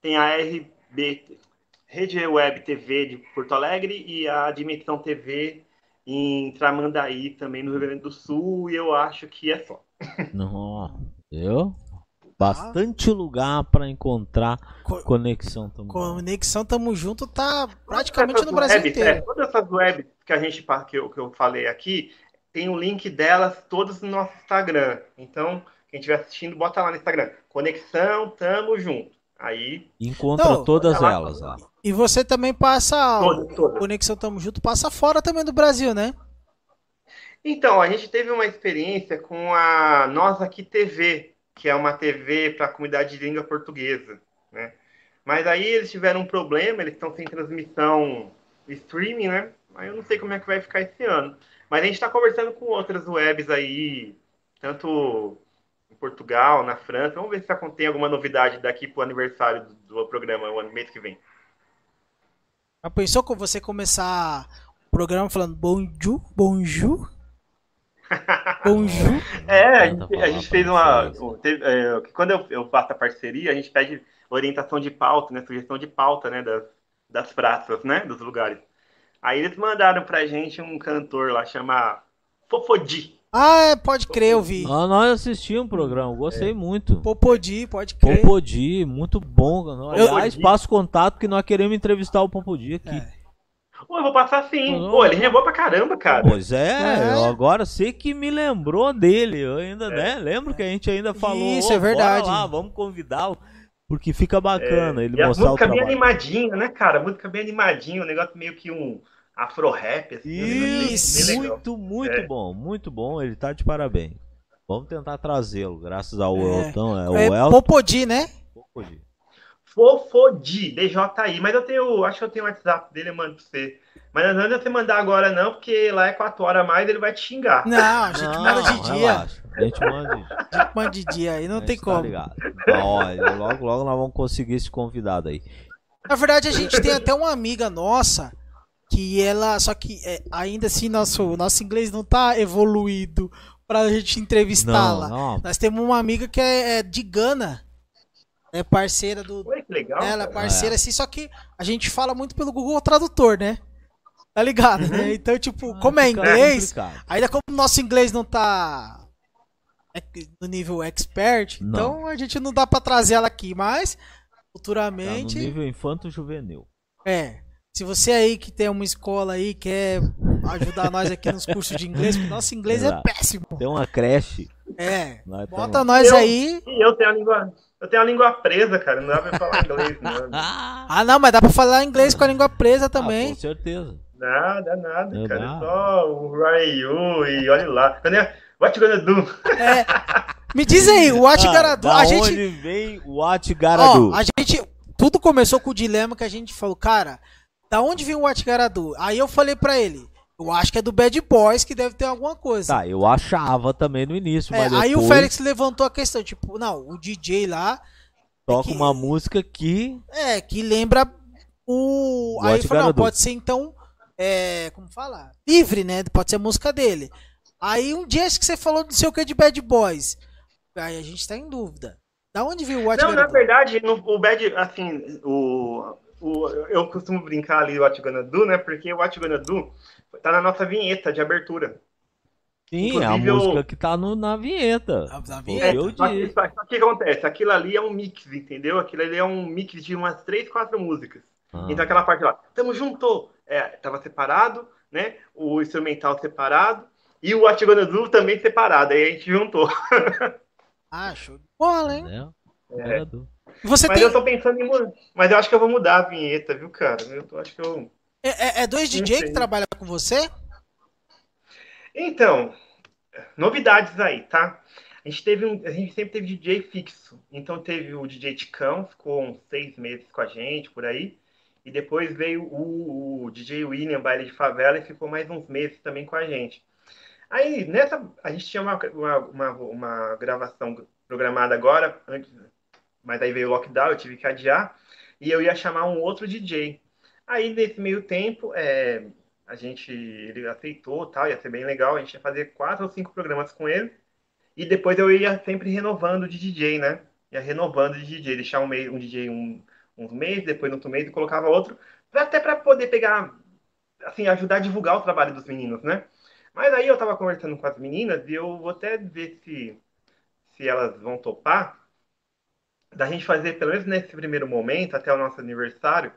Tem a RB, Rede Web TV de Porto Alegre e a Dimensão TV em Tramandaí, também no Rio Grande do Sul, e eu acho que é só. Não, eu? Bastante ah. lugar para encontrar Co conexão tamo Conexão tamo junto tá praticamente no Brasil webs, inteiro. É, todas essas webs que a gente que eu, que eu falei aqui, tem o link delas todas no nosso Instagram. Então, quem estiver assistindo, bota lá no Instagram. Conexão, tamo junto. Aí. Encontra então, todas elas lá. E você também passa. Todas, todas. Conexão Tamo Junto passa fora também do Brasil, né? Então, a gente teve uma experiência com a Nós Aqui TV, que é uma TV para a comunidade de língua portuguesa, né? Mas aí eles tiveram um problema, eles estão sem transmissão streaming, né? Aí eu não sei como é que vai ficar esse ano. Mas a gente está conversando com outras webs aí, tanto em Portugal, na França. Vamos ver se tem alguma novidade daqui para o aniversário do, do programa, o ano mês que vem. Já pensou com você começar o programa falando bonjour, bonjour? bonjour? É, a gente, a gente fez uma. Teve, é, quando eu, eu faço a parceria, a gente pede orientação de pauta, né? Sugestão de pauta, né? Das, das praças, né? Dos lugares. Aí eles mandaram pra gente um cantor lá, chama Fofodi. Ah, é, pode crer, eu vi. Ah, nós assistimos um programa, gostei é. muito. Popodi, pode crer. Popodi, muito bom. Aliás, eu... passo contato que nós queremos entrevistar o Popodi aqui. É. Pô, eu vou passar sim. Pô, ele renovou pra caramba, cara. Pois é, é. agora sei que me lembrou dele. Eu ainda, é. né? Lembro que a gente ainda falou. Isso, é verdade. Lá, vamos convidar. Porque fica bacana é. ele e mostrar a música bem animadinha, né, cara? A música bem animadinha, um negócio meio que um afro-rap. Assim, Isso, muito, muito é. bom, muito bom. Ele tá de parabéns. Vamos tentar trazê-lo, graças ao é. Elton. É, o é Elton. Popodi, né? Popodi. Fofodi, DJI. Mas eu tenho, acho que eu tenho o WhatsApp dele, eu mando pra você. Mas não adianta você mandar agora não, porque lá é 4 horas a mais ele vai te xingar. Não, a gente não, manda de dia. Relaxa. A gente manda, a gente manda de dia aí, não tem tá como. Ligado. olha, logo, logo nós vamos conseguir esse convidado aí. Na verdade, a gente tem até uma amiga nossa que ela. Só que é, ainda assim nosso, nosso inglês não tá evoluído pra gente entrevistá-la. Nós temos uma amiga que é, é, de Gana. É parceira do. Oi, que legal. Ela é parceira, é. assim, só que a gente fala muito pelo Google Tradutor, né? Tá ligado, né? Uhum. Então, tipo, ah, como é inglês, ainda como o nosso inglês não tá no nível expert, não. então a gente não dá pra trazer ela aqui, mas futuramente. Tá no nível infanto-juvenil. É. Se você aí que tem uma escola aí quer ajudar nós aqui nos cursos de inglês, porque nosso inglês é Exato. é péssimo. Tem uma creche. É. Bota nós eu, aí. Eu tenho a língua. Eu tenho a língua presa, cara. Não dá pra falar inglês, não. ah, não, mas dá pra falar inglês com a língua presa também. Ah, com certeza. Nada, nada, é cara. Nada. Só o Ryu e olha lá. What you gonna do? É. Me diz aí, o What ah, Da a gente... onde vem o What Garadu? Ó, a gente tudo começou com o dilema que a gente falou, cara, da onde vem o Atgaradu? Aí eu falei pra ele, eu acho que é do Bad Boys que deve ter alguma coisa. Tá, eu achava também no início, É, mas depois aí o Félix levantou a questão, tipo, não, o DJ lá, toca é que- uma música que é, que lembra o. Do aí ele falou, não, pode ser então, é, como fala? Livre, né? Pode ser a música dele. Aí um dia acho que você falou não sei o que de Bad Boys. Aí a gente tá em dúvida. Da onde veio o Não, na verdade, no, o Bad, assim, o, o, eu costumo brincar ali o What Gonna Do, né? Porque o What Gonna Do tá na nossa vinheta de abertura. sim, é a Inclusive, eu- música que tá no, na vinheta. Na- vinheta? o que eu só, que, só, só que acontece, aquilo ali é um mix, entendeu? Aquilo ali é um mix de umas três, quatro músicas. Ah. Então aquela parte lá, tamo junto, é, tava separado, né? O instrumental separado e o Gonna Do também separado. Aí a gente juntou. Ah, show de bola, hein? Né? É. Você Mas tem. eu tô pensando em mudar. Mas eu acho que eu vou mudar a vinheta, viu, cara? Eu tô- acho que eu. É, é- é dois DJ que trabalham com você? Então, novidades aí, tá? A gente teve um, a gente sempre teve DJ fixo. Então teve o DJ Ticão, ficou uns seis meses com a gente por aí. E depois veio o, o DJ William, baile de favela, e ficou mais uns meses também com a gente. Aí, nessa, a gente tinha uma, uma, uma, uma gravação programada agora, antes, mas aí veio o lockdown, eu tive que adiar, e eu ia chamar um outro DJ. Aí, nesse meio tempo, é, a gente, ele aceitou, tal, ia ser bem legal, a gente ia fazer quatro ou cinco programas com ele, e depois eu ia sempre renovando de DJ, né? Ia renovando de DJ, deixar um, um DJ um, uns meses, depois outro mês e colocava outro, pra, até para poder pegar, assim, ajudar a divulgar o trabalho dos meninos, né? Mas aí eu tava conversando com as meninas e eu vou até ver se, se elas vão topar da gente fazer, pelo menos nesse primeiro momento, até o nosso aniversário,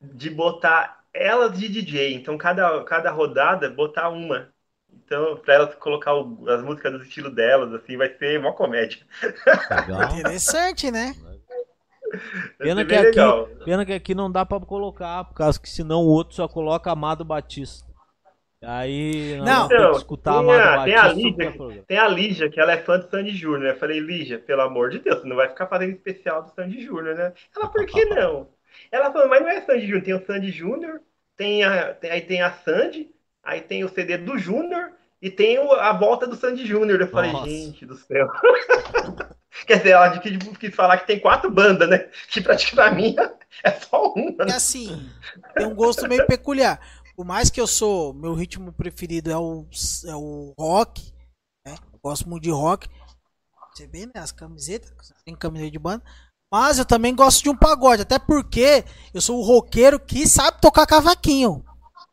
de botar elas de DJ. Então, cada, cada rodada, botar uma. Então, pra elas colocar o- as músicas do estilo delas, assim, vai ser mó comédia. Legal. Interessante, né? Pena que, aqui, pena que aqui não dá pra colocar, por causa que senão o outro só coloca Amado Batista. Aí Não. que Então, escutar tem Amado a- tem a. Lídia- no programa. Tem a Lígia, que ela é fã do Sandy Júnior. Eu falei, Lígia, pelo amor de Deus, você não vai ficar fazendo especial do Sandy Júnior, né? Ela, por que não? Ela falou, mas não é Sandy Júnior, tem o Sandy Júnior, tem a, tem- aí tem a Sandy, aí tem o CD do Júnior e tem o- a volta do Sandy Júnior. Eu falei, Nossa. gente do céu. Quer dizer, ela quis, quis falar que tem quatro bandas, né? Que pra, pra mim é só uma, né? assim, tem um gosto meio peculiar. Por mais que eu sou, meu ritmo preferido é o, é o rock, né? Eu gosto muito de rock. Você vê, né? As camisetas, tem camiseta de banda. Mas eu também gosto de um pagode, até porque eu sou o roqueiro que sabe tocar cavaquinho.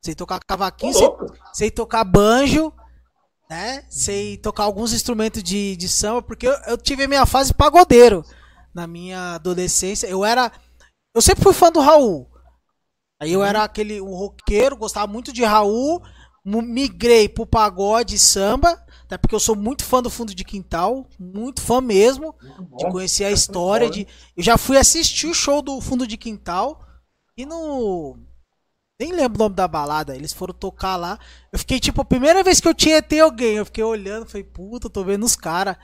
Sei tocar cavaquinho, sei, Louco. sei tocar banjo, né? Sei tocar alguns instrumentos de, de samba, porque eu, eu tive a minha fase pagodeiro na minha adolescência. Eu era. Eu sempre fui fã do Raul. Aí eu era aquele um roqueiro, gostava muito de Raul, migrei pro pagode e samba, até porque eu sou muito fã do fundo de quintal, muito fã mesmo, de bom. conhecer a história de eu já fui assistir o show do fundo de quintal e no nem lembro o nome da balada, eles foram tocar lá. Eu fiquei tipo, a primeira vez que eu tinha ter alguém, eu fiquei olhando, falei, puta, tô vendo os caras.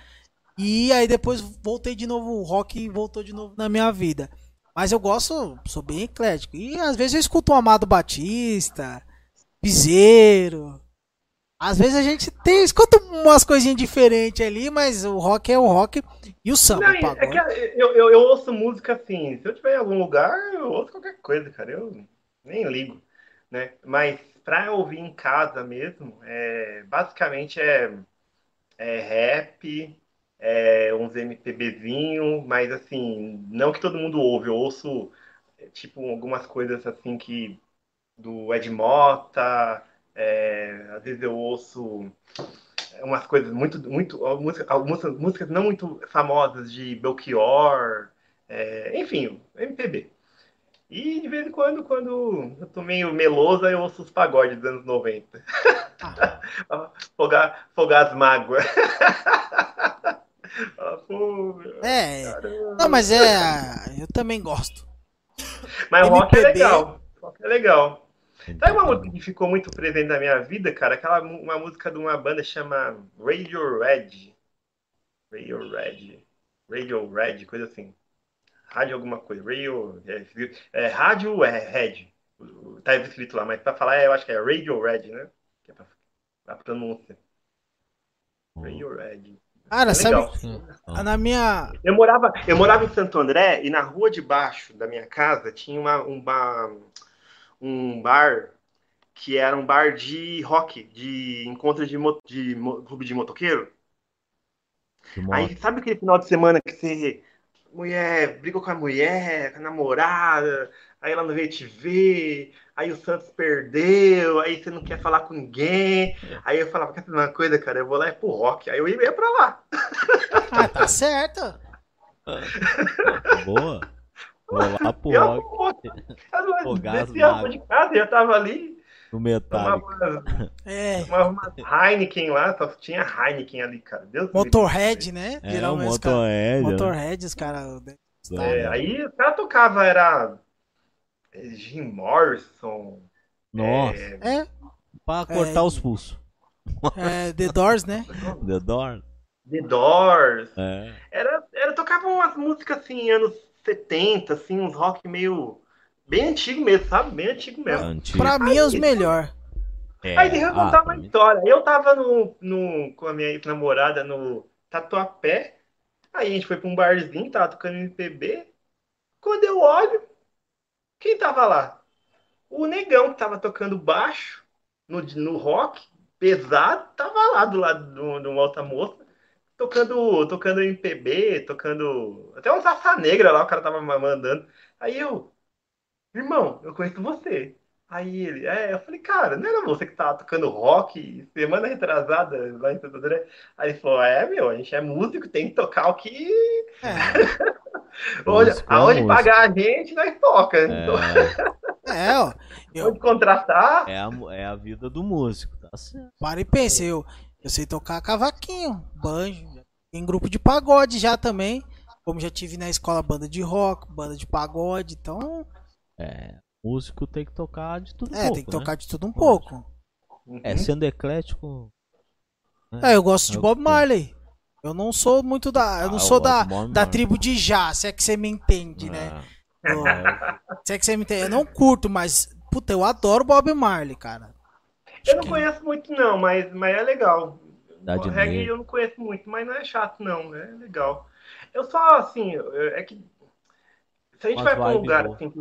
E aí depois voltei de novo, o rock voltou de novo na minha vida. Mas eu gosto, sou bem eclético. E às vezes eu escuto o Amado Batista, Piseiro. Às vezes a gente tem, escuta umas coisinhas diferentes ali, mas o rock é o rock e o samba, Não, o é que eu, eu, eu ouço música assim. Se eu estiver em algum lugar, eu ouço qualquer coisa, cara. Eu nem ligo, né? Mas pra ouvir em casa mesmo, é, basicamente é, é rap, é uns MPBzinho, mas assim, não que todo mundo ouve. Eu ouço tipo algumas coisas assim que do Ed Mota, é, às vezes eu ouço umas coisas muito, muito música, algumas músicas não muito famosas de Belchior, é, enfim, MPB. E de vez em quando, quando eu tô meio melosa, eu ouço os pagodes dos anos 90. fogar, fogar as mágoas. Ah, pô, É, caramba. não, mas é, eu também gosto. Mas o rock é MPB. legal. Rock é legal. Sabe uma música que ficou muito presente na minha vida, cara? Aquela uma música de uma banda chama Radio Red. Radio Red. Radio Red, coisa assim. rádio alguma coisa, radio, é, é rádio é Red, tá escrito lá, mas para falar eu acho que é Radio Red, né? Que é pra, pra pronúncia. Radio Red. Cara, é sabe, na minha... Eu morava, eu morava em Santo André e na rua de baixo da minha casa tinha uma, um, bar, um bar que era um bar de rock, de encontro de, de, de clube de motoqueiro. Aí sabe aquele final de semana que você mulher brigou com a mulher, com a namorada, aí ela não veio te ver, aí o Santos perdeu, aí você não quer falar com ninguém. Aí eu falava, quer saber uma coisa, cara? Eu vou lá é pro rock. Aí eu ia pra lá. Ah, tá certo. Boa. Vou lá pro rock. Eu, desci a de casa, já tava ali no metálico. é. Uma, uma Heineken lá, só tinha Heineken ali, cara. Deus Motorhead, né? É, Geralmente, Motorhead. Cara, Motorhead, os caras. É, aí o cara tocava, era Jim Morrison. Nossa. É. é. Pra cortar é, os pulsos. É, The Doors, né? The Doors. The Doors. É. Era, era, tocava umas músicas assim, anos 70, assim, uns rock meio Bem antigo mesmo, sabe? Bem antigo mesmo. Antigo. Pra mim é os melhores. É, aí deixa eu contar ah, uma história. Eu tava no, no, com a minha namorada no Tatuapé. Aí a gente foi pra um barzinho, tava tocando MPB. Quando eu olho, quem tava lá? O negão que tava tocando baixo no, no rock, pesado, tava lá do lado de uma outra moça, tocando, tocando MPB, tocando. Até uma saça negra lá, o cara tava mandando. Aí eu, irmão, eu conheço você. Aí ele, é, eu falei, cara, não era você que tava tocando rock semana retrasada lá em Santo André? Aí ele falou, é, meu, a gente é músico, tem que tocar o que. É. Olha, é aonde pagar a gente, nós toca. É, então... é ó. Eu... Onde contratar. É a, é a vida do músico, tá certo. Para e pense, eu, eu sei tocar cavaquinho, banjo, em grupo de pagode já também. Como já tive na escola banda de rock, banda de pagode, então é, músico tem que tocar de tudo um é, pouco. tem que tocar né? de tudo um pouco. É, sendo eclético. Né? É, eu gosto de Bob Marley. Eu não sou muito da. Eu não ah, sou da, da tribo de já, se é que você me entende, né? É. Eu, se é que você me entende. Eu não curto, mas. Puta, eu adoro Bob Marley, cara. Eu não conheço muito, não, mas, mas é legal. O reggae eu não conheço muito, mas não é chato, não. É legal. Eu só, assim, é que. Se a gente vai pra um lugar assim,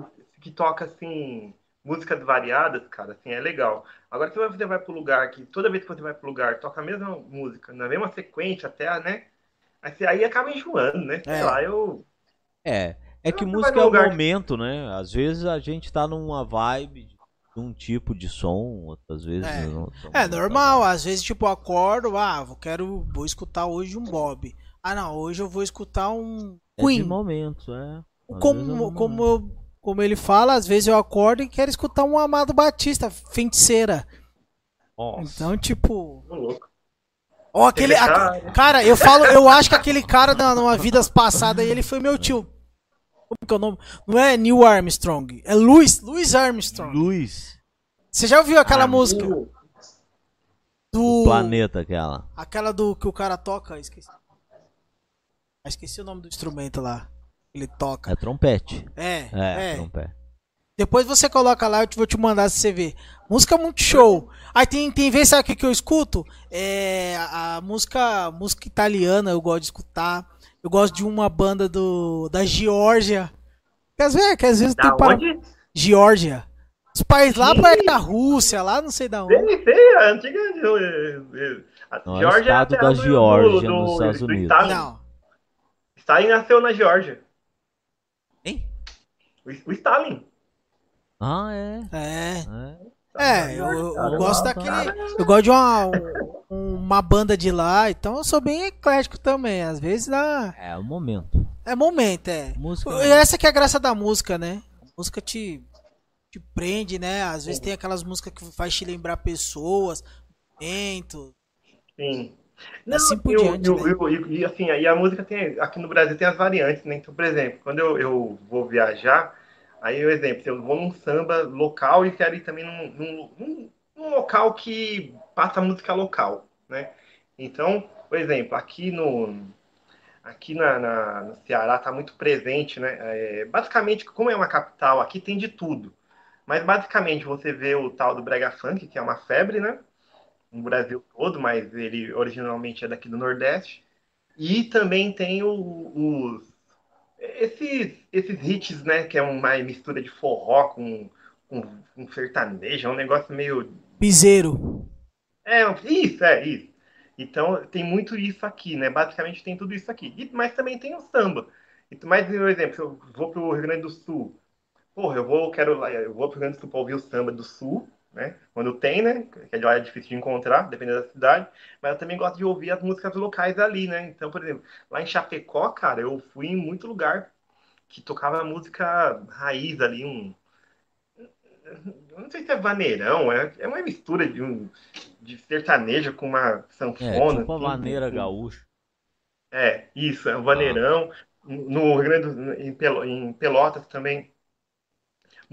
que toca assim músicas variadas, cara, assim, é legal. Agora se você vai pro lugar que toda vez que você vai pro lugar toca a mesma música, na mesma sequência até, né? Aí, aí acaba enjoando, né? Sei é. lá, eu É, é que música é o momento, né? Às vezes a gente tá numa vibe de um tipo de som, outras vezes é, não, é normal, às vezes tipo eu acordo, ah, vou quero vou escutar hoje um Bob. Ah, não, hoje eu vou escutar um Queen. É de momento, é. Às como, é como eu como ele fala, às vezes eu acordo e quero escutar um Amado Batista, feiticeira. Nossa. Então, tipo. Ó, oh, aquele. A, cara, eu falo, eu acho que aquele cara na, numa vida passada ele foi meu tio. Como que é o nome? Não é Neil Armstrong, é Louis, Louis Armstrong. Louis. Você já ouviu aquela ah, música? Do. do planeta, aquela. Aquela do que o cara toca, esqueci. Ah, esqueci o nome do instrumento lá ele toca. É trompete. É, é, é. trompete. Depois você coloca lá, eu vou te mandar se você ver. Música muito show. Aí tem, tem vezes, sabe o que, que eu escuto? É a, música, música italiana, eu gosto de escutar. Eu gosto de uma banda do da Geórgia. Que às vezes, que às vezes da tem para Geórgia. Os países lá perto da Rússia, lá não sei da onde. Sei, sei, a antiga a Geórgia é da Geórgia nos Estados Unidos. Não. Stalin nasceu na Geórgia. O, o Stalin. Ah, é. É. É, é eu, eu, eu gosto daquele. Eu gosto de uma, uma banda de lá, então eu sou bem eclético também. Às vezes dá. É o momento. É momento, é. Música. E essa que é a graça da música, né? A música te, te prende, né? Às vezes tem aquelas músicas que faz te lembrar pessoas, momentos. Sim. Não, assim por diante, eu, né? eu, eu, e assim, aí a música tem, aqui no Brasil tem as variantes, né? Então, por exemplo, quando eu, eu vou viajar, aí o exemplo, eu vou num samba local e quero ir também num, num, num, num local que passa música local, né? Então, por exemplo, aqui no aqui na, na, no Ceará está muito presente, né? É, basicamente, como é uma capital, aqui tem de tudo. Mas basicamente você vê o tal do brega funk, que é uma febre, né? No Brasil todo, mas ele originalmente é daqui do Nordeste. E também tem os esses, esses hits, né? Que é uma mistura de forró com, com, com sertanejo, é um negócio meio. Piseiro. É, isso, é, isso. Então tem muito isso aqui, né? Basicamente tem tudo isso aqui. E, mas também tem o samba. Mas, por exemplo, se eu vou para o Rio Grande do Sul, porra, eu vou, quero, eu vou pro Rio Grande do Sul para ouvir o samba do Sul, né? Quando tem, né? Que é difícil de encontrar, dependendo da cidade. Mas eu também gosto de ouvir as músicas locais ali, né? Então, por exemplo, lá em Chapecó, cara, eu fui em muito lugar que tocava música raiz ali, um. Não sei se é vaneirão, é, é uma mistura de um de sertanejo com uma sanfona. É, tipo a maneira gaúcha. É, isso, é um vaneirão. Ah. No Rio Grande do em Pelotas também.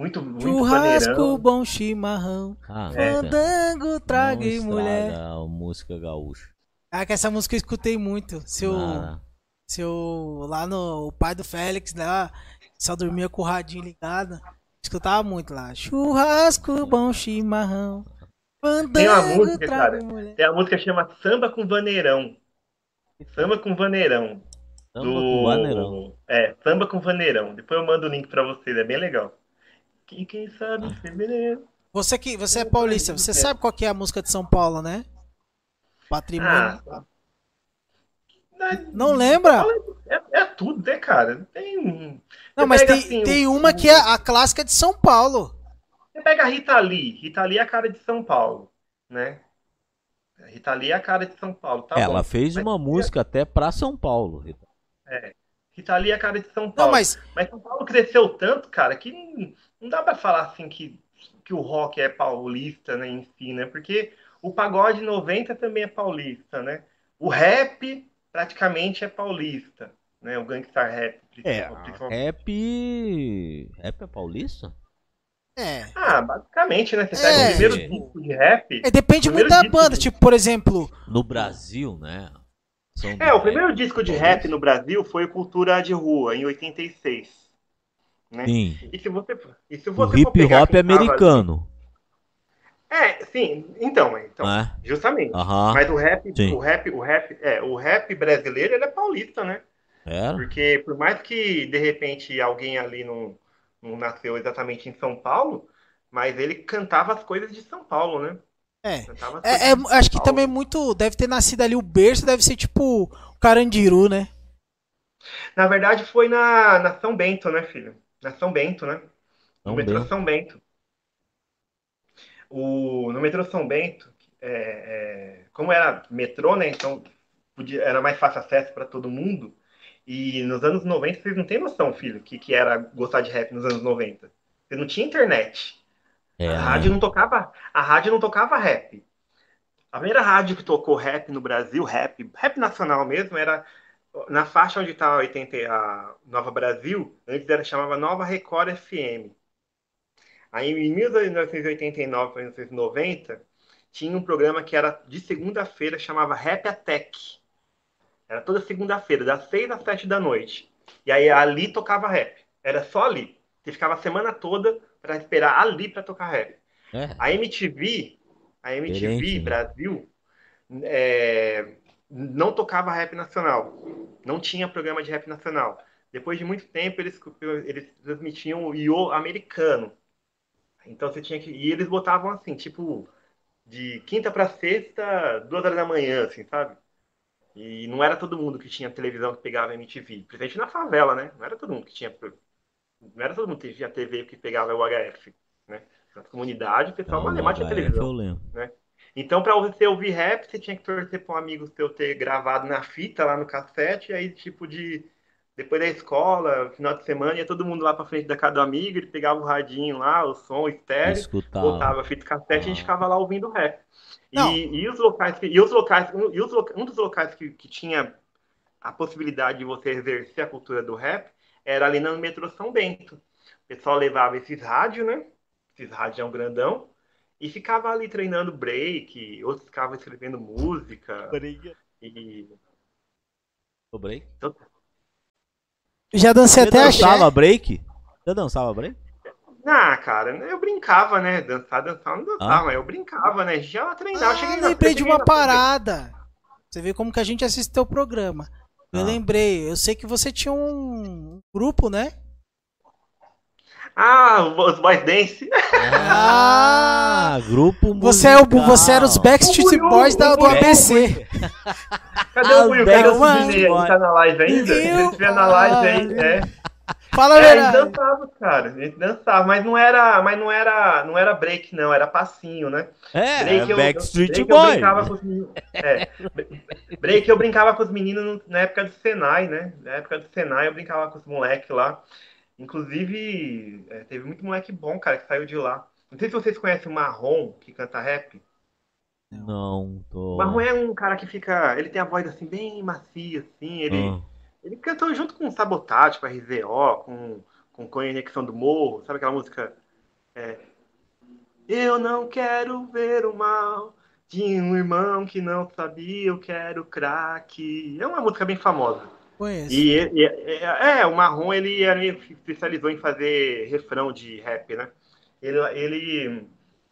Muito, muito Churrasco, bom chimarrão. Ah, Fandango, traga e não mulher. música gaúcha. Ah, que essa música eu escutei muito. Seu, Nada. seu lá no o pai do Félix, né? Só dormia com o radinho ligado. Escutava muito lá. Churrasco, bom chimarrão. Tem uma Fandango, música, traga cara. e mulher. Tem a música que chama Samba com Vaneirão. Samba com Vaneirão. Samba do... com vaneirão. É, Samba com Vaneirão. Depois eu mando o link pra vocês, é bem legal. Quem, quem sabe fevereiro. Você que você é paulista, você sabe qual que é a música de São Paulo, né? Patrimônio. Ah, Não lembra? é, é tudo, né, cara? Tem um. Não, mas tem, assim, tem uma que é a clássica de São Paulo. Você pega a Rita Lee. Rita Lee é a cara de São Paulo, né? A Rita Lee é a cara de São Paulo, tá Ela bom. fez uma música até pra São Paulo. Rita. Rita Lee é a cara de São Não, Paulo. mas Mas São Paulo cresceu tanto, cara, que não, dá pra falar assim que, que o rock é paulista, né, em si, né? Porque o pagode 90 também é paulista, né? O rap praticamente é paulista, né? O gangster rap, É, rap. Rap é paulista? é. Ah, basicamente, né? Você pega É. o primeiro disco de rap. É, depende muito da banda. de- Tipo, por exemplo, No Brasil, né? São É, o rap primeiro disco de rap no Brasil foi o Cultura de Rua, em 86. Né? Sim. E se você, e se O você for hip hop é tava americano. É, sim, então, então né? justamente. Mas o rap, Sim. o rap, o rap, é, o rap brasileiro ele é paulista, né? Era? Porque por mais que de repente alguém ali não, não nasceu exatamente em São Paulo, mas ele cantava as coisas de São Paulo, né? é. É, é, acho que Paulo. também muito. Deve ter nascido ali o berço, deve ser tipo o Carandiru, né? Na verdade foi na, na São Bento, né, filho? Na São Bento, né? No metrô. São Bento. O, no metrô São Bento, é, é, como era metrô, né? Então podia, era mais fácil acesso para todo mundo. E nos anos 90, vocês não têm noção, filho, que, que era gostar de rap nos anos 90. Você não tinha internet. É, A né? rádio não tocava, a rádio não tocava rap. A primeira rádio que tocou rap no Brasil, rap, rap nacional mesmo, era na faixa onde está a 80 a Nova Brasil, antes era chamava Nova Record FM. Aí em 1989 para 1990, tinha um programa que era de segunda-feira, chamava Rap Attack. Era toda segunda-feira, das 6 às 7 da noite. E aí ali tocava rap. Era só ali. Você ficava a semana toda para esperar ali para tocar rap. É. A MTV, a MTV né? Brasil, é, não tocava rap nacional. Não tinha programa de rap nacional. Depois de muito tempo, eles, eles transmitiam o IO americano. Então você tinha que. E eles botavam assim, tipo, de quinta para sexta, duas horas da manhã, assim, sabe? E não era todo mundo que tinha televisão que pegava MTV. Principalmente na favela, né? Não era todo mundo que tinha. Não era todo mundo que tinha TV que pegava o HF, né? Na comunidade, o pessoal malemar tinha HF televisão. eu lembro. Então, para você ouvir rap, você tinha que torcer para um amigo seu ter gravado na fita, lá no cassete, e aí, tipo, de. Depois da escola, final de semana, ia todo mundo lá pra frente da casa do amigo, ele pegava o radinho lá, o som, o estéreo, Escutava. botava a fita cassete e a gente Ah. ficava lá ouvindo rap. E, e os locais que. E os locais, um, e os um dos locais que, que tinha a possibilidade de você exercer a cultura do rap era ali no metrô São Bento. O pessoal levava esses rádios, né? Esses rádios grandão, e ficava ali treinando break, outros ficavam escrevendo música. E O break? Já dancei Você até axé. dançava break? Você dançava break? Ah, cara, eu brincava, né? Dançar, dançar, não dançava, mas eu brincava, né? Já treinava, Ah, cheguei na- lembrei de uma na- parada. Você vê como que a gente assiste teu programa. Eu Ah. lembrei, eu sei que você tinha um grupo, né? Ah, os Boys Dance. Ah, grupo Você, é o, musical. você era os Backstreet Boys da, do ABC. Cadê Ah, o Will? Cadê o Sidney? Ele tá na live ainda? Se ele estiver na live aí, é. Fala a É, a gente dançava, cara. A gente dançava, mas não era, mas não era, não era break, não, era passinho, né? É, Break eu- Backstreet break eu Boys. brincava com os meninos. É, break eu brincava com os meninos no- na época do Senai, né? Na época do Senai eu brincava com os moleques lá. Inclusive, é, teve muito moleque bom, cara, que saiu de lá. Não sei se vocês conhecem o Marrom, que canta rap. Não, tô... O Marrom é um cara que fica. Ele tem a voz assim, bem macia, assim. Ele, Ah. ele cantou junto com Sabotagem, com RZO, com, com Conexão do Morro, sabe aquela música? É, eu não quero ver o mal de um irmão que não sabia, eu quero crack. É uma música bem famosa. Conheço. E, e- é, é, o Marrom ele era especializou em fazer refrão de rap, né? Ele, ele,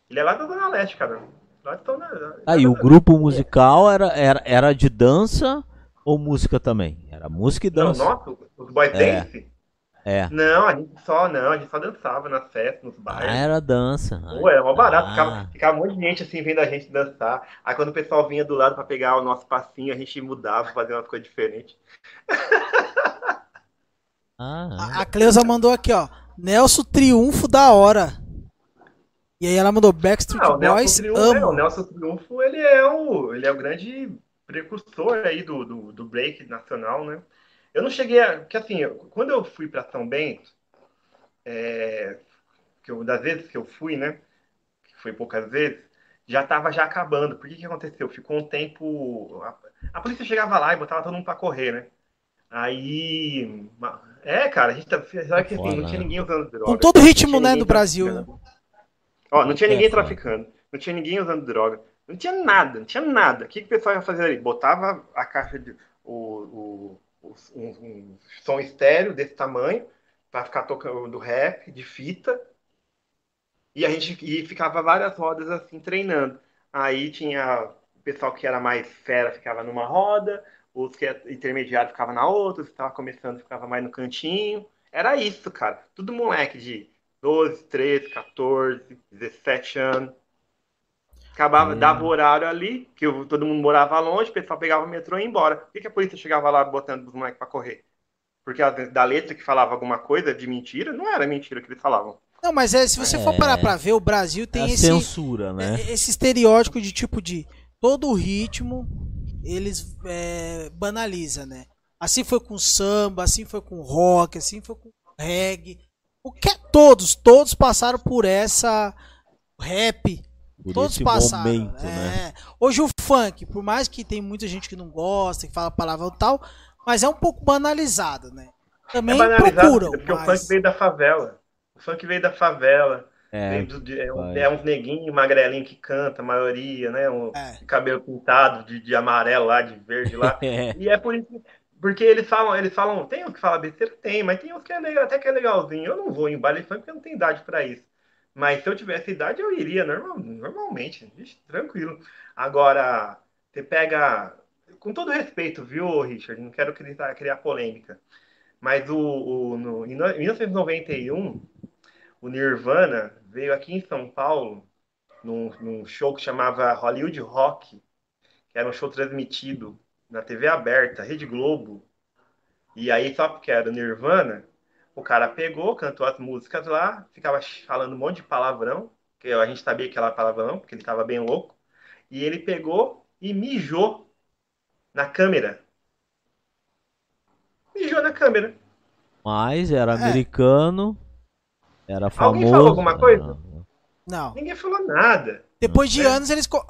ele é lá da Zona Leste, cara. Lá de Zona, Aí, o grupo musical era, era, era de dança ou música também? Era música e Não, dança. nossa, os boys É. dance? É. Não, a gente só não, a gente só dançava nas festas, nos Ah, bares. era dança. Pô, era mó barato, Ah. ficava, ficava um monte de gente assim vendo a gente dançar. Aí quando o pessoal vinha do lado pra pegar o nosso passinho, a gente mudava, fazia umas coisas diferentes. Ah, A, a Cleusa mandou aqui, ó. Nelson Triunfo da hora. E aí ela mandou Backstreet Ah, o Nelson Boys, Triunfo, é, o. Nelson Triunfo, ele é o, ele é o grande precursor aí do, do, do break nacional, né? Eu não cheguei a, porque assim, eu- quando eu fui para São Bento, é, que eu, das vezes que eu fui, né, que foi poucas vezes, já estava já acabando. Por que que aconteceu? Ficou um tempo, a, a polícia chegava lá e botava todo mundo para correr, né? Aí, é, cara, a gente tá, sabe que assim, não tinha né? ninguém usando droga. Com todo o ritmo, né, do Brasil. né? Ó, não tinha É, ninguém foda. traficando, não tinha ninguém usando droga, não tinha nada, não tinha nada. O que, que o pessoal ia fazer ali? Botava a caixa de. O, o- um, um som estéreo desse tamanho, para ficar tocando rap, de fita, e a gente e ficava várias rodas assim treinando. Aí tinha o pessoal que era mais fera ficava numa roda, os que era intermediário ficava na outra, os que estava começando ficava mais no cantinho. Era isso, cara. Tudo moleque de 12, 13, 14, 17 anos. Acabava, É. dava o horário ali, que o- todo mundo morava longe, o pessoal pegava o metrô e ia embora. Por que, que a polícia chegava lá botando os moleques pra correr? Porque a- da letra que falava alguma coisa de mentira, não era mentira que eles falavam. Não, mas é, se você for É. parar pra ver, o Brasil é tem a esse, censura, né? é- esse estereótipo de tipo de todo o ritmo eles é, banaliza, né? Assim foi com samba, assim foi com rock, assim foi com reggae. O que todos, todos passaram por essa rap, Por todos esse passaram. momento, né? é. Hoje o funk, por mais que tem muita gente que não gosta, que fala palavrão e tal, mas é um pouco banalizado, né? Também é banalizado, procuram, porque mas... o funk veio da favela. O funk veio da favela. É, de- é, um- é uns neguinhos magrelinhos que canta, a maioria, né? Um É. cabelo pintado de, de amarelo lá, de verde lá. é. E é por isso, porque eles falam, eles falam, tem uns que falam besteira? Tem, mas tem uns que é legal, até que é legalzinho. Eu não vou em baile funk porque eu não tenho idade pra isso. Mas se eu tivesse idade, eu iria normal, normalmente, tranquilo. Agora, você pega, com todo respeito, viu, Richard? Não quero criar, criar polêmica. Mas o, o- no- em 1991, o Nirvana veio aqui em São Paulo num, num show que chamava Hollywood Rock, que era um show transmitido na TV aberta, Rede Globo. E aí, só porque era o Nirvana, o cara pegou, cantou as músicas lá, ficava falando um monte de palavrão, que a gente sabia que era palavrão, porque ele estava bem louco. E ele pegou e mijou na câmera. Mijou na câmera. Mas era É. americano, era famoso. Alguém falou alguma coisa? Não. Ninguém falou nada. Depois de É. anos eles. co-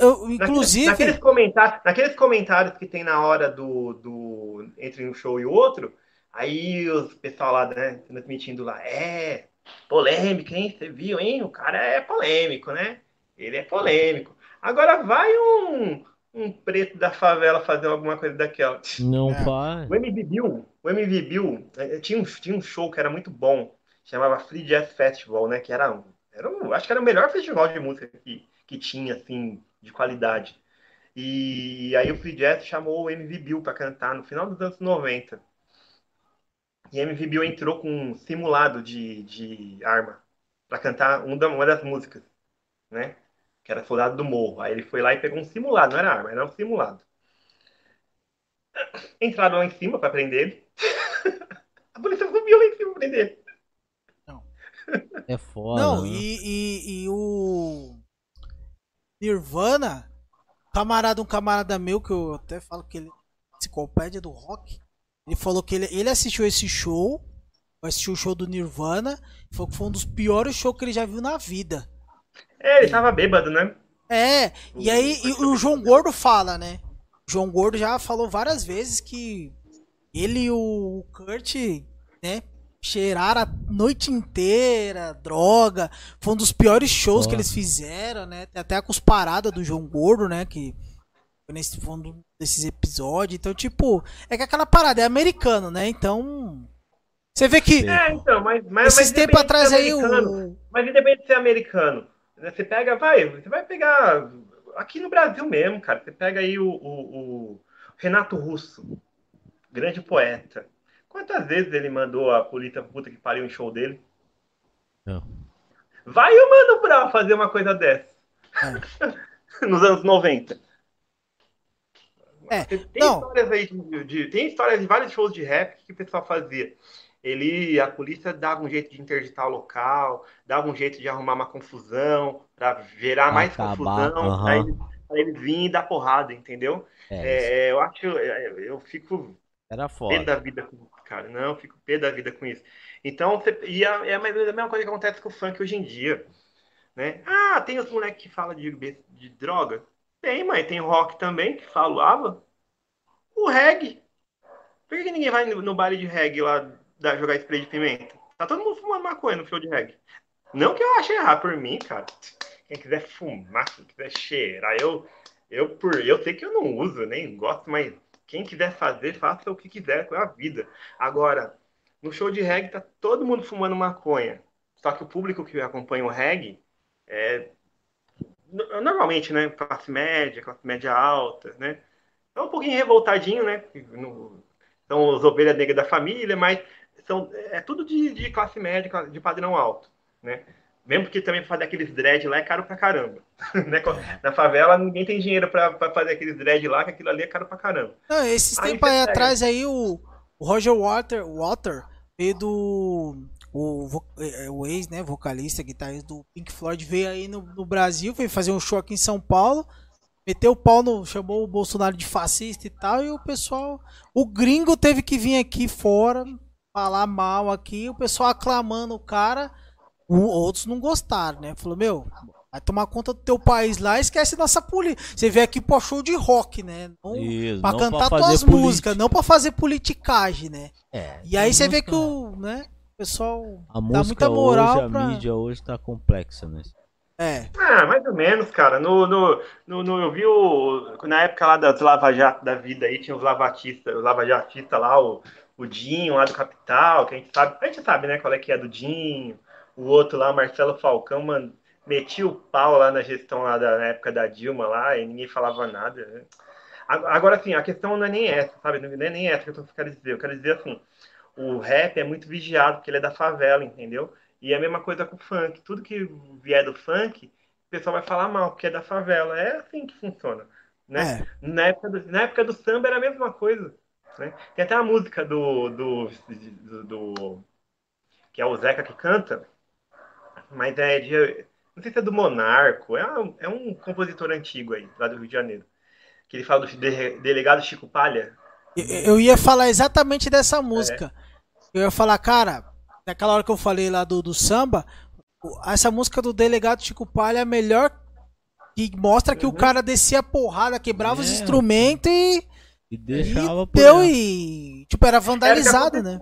Eu, Naqueles, inclusive. naqueles, comentários, naqueles comentários que tem na hora do, do entre um show e outro, aí os pessoal lá, né, transmitindo lá, é polêmica, hein? Você viu, hein? O cara é polêmico, né? Ele é polêmico. Agora vai um, um preto da favela fazer alguma coisa daquela. Não É. faz. O MV Bill, o MV Bill eh, tinha um, tinha um show que era muito bom, chamava Free Jazz Festival, né? Que era um, era um, acho que era o melhor festival de música que, que tinha, assim, de qualidade. E aí o Free Jazz chamou o MV Bill para cantar no final dos anos 90. E MV Bill entrou com um simulado de, de arma para cantar um uma das músicas, né? Que era Soldado do Morro. Aí ele foi lá e pegou um simulado, não era arma, era um simulado. Entraram lá em cima para prender ele. A polícia subiu lá em cima pra prender ele. É foda. Não, né? e, e, e o Nirvana, camarada, um camarada meu que eu até falo que ele é enciclopédia do rock, ele falou que ele, ele assistiu esse show, assistiu o show do Nirvana, e falou que foi um dos piores shows que ele já viu na vida. É, ele tava bêbado, né? É, e aí e o João Gordo fala, né? O João Gordo já falou várias vezes que ele e o Kurt, né, cheiraram a noite inteira, droga. Foi um dos piores shows que Nossa. eles fizeram, né? Até a cusparada do João Gordo, né, que nesse foi um do- desses episódios. Então, tipo, é que aquela parada é americano, né? Então, você vê que É, então, mas. mas esses mas tempos independente de atrás ser aí americano, o Mas independente de ser americano, né, você pega, vai, você vai pegar. Aqui no Brasil mesmo, cara, você pega aí o, o- o Renato Russo, grande poeta. Quantas vezes ele mandou a polícia puta que pariu em show dele? Não. Vai o Mano Brown fazer uma coisa dessa. Nos anos 90. É, Tem não. histórias aí de, de- tem histórias de vários shows de rap que o pessoal fazia. Ele, a polícia dava um jeito de interditar o local, dava um jeito de arrumar uma confusão, para gerar mais Acabar, confusão, aham. pra eles, pra eles virem e dar porrada, entendeu? É, É, eu acho, é, eu fico era pé foda. da vida com isso, cara. Não, eu fico pé da vida com isso. Então, você, e é, é a mesma coisa que acontece com o funk hoje em dia. Né? Ah, tem os moleques que falam de, de droga? Tem, mas tem rock também que falava. O reggae. Por que, ninguém vai no, baile de reggae lá da, jogar spray de pimenta? Tá todo mundo fumando maconha no show de reggae. Não que eu ache errado por mim, cara. Quem quiser fumar, quem quiser cheirar, eu, eu, por, eu sei que eu não uso, nem gosto, mas quem quiser fazer, faça o que quiser com a vida. Agora, no show de reggae tá todo mundo fumando maconha. Só que o público que acompanha o reggae é normalmente, né, classe média, classe média alta, né? É um pouquinho revoltadinho, né? No- são os ovelhas negras da família, mas são, é tudo de, de classe média, de padrão alto, né? Mesmo porque também fazer aqueles dread lá é caro pra caramba. né? Na favela ninguém tem dinheiro pra, pra fazer aqueles dread lá, que aquilo ali é caro pra caramba. Não, esses tempos atrás aí o, o Roger Water, Water veio do o, vo- é, o ex, né, vocalista, guitarrista do Pink Floyd veio aí no, no Brasil, veio fazer um show aqui em São Paulo, meteu o pau no, chamou o Bolsonaro de fascista e tal, e o pessoal, o gringo teve que vir aqui fora falar mal aqui, o pessoal aclamando o cara, o- outros não gostaram, né? Falou, meu, vai tomar conta do teu país lá, esquece nossa política. Você veio aqui pro show de rock, né? Não, Isso, pra não cantar fazer tuas política. músicas, não pra fazer politicagem, né? É, E aí você vê que o, né, o pessoal A dá muita moral hoje, a pra... mídia hoje tá complexa, né? É, Ah, mais ou menos, cara. No, no, no, no- eu vi o. Na época lá das Lava Jato da vida aí, tinha os lavatistas, os lavajatistas lá, o, o Dinho lá do Capital, que a gente sabe, a gente sabe, né, qual é que é do Dinho. O outro lá, Marcelo Falcão, mano, metia o pau lá na gestão lá da, na época da Dilma lá, e ninguém falava nada. né? Agora, assim, a questão não é nem essa, sabe? Não é nem essa que eu quero dizer. Eu quero dizer assim, o rap é muito vigiado, porque ele é da favela, entendeu? E é a mesma coisa com o funk. Tudo que vier do funk, o pessoal vai falar mal, porque é da favela. É assim que funciona. Né? é. Na, época do, na época do samba era a mesma coisa. Né? Tem até a música do, do, do, do- que é o Zeca que canta, mas é de. Não sei se é do Monarco, é, um- é um compositor antigo aí, lá do Rio de Janeiro. Que ele fala do de- delegado Chico Palha. Eu, eu ia falar exatamente dessa música. Eu ia falar, cara, naquela hora que eu falei lá do, do samba, essa música do Delegado Chico Palha é a melhor que mostra que o cara descia a porrada, quebrava os É. instrumentos e, E e deixava por deu ela. e tipo era vandalizado, Era né?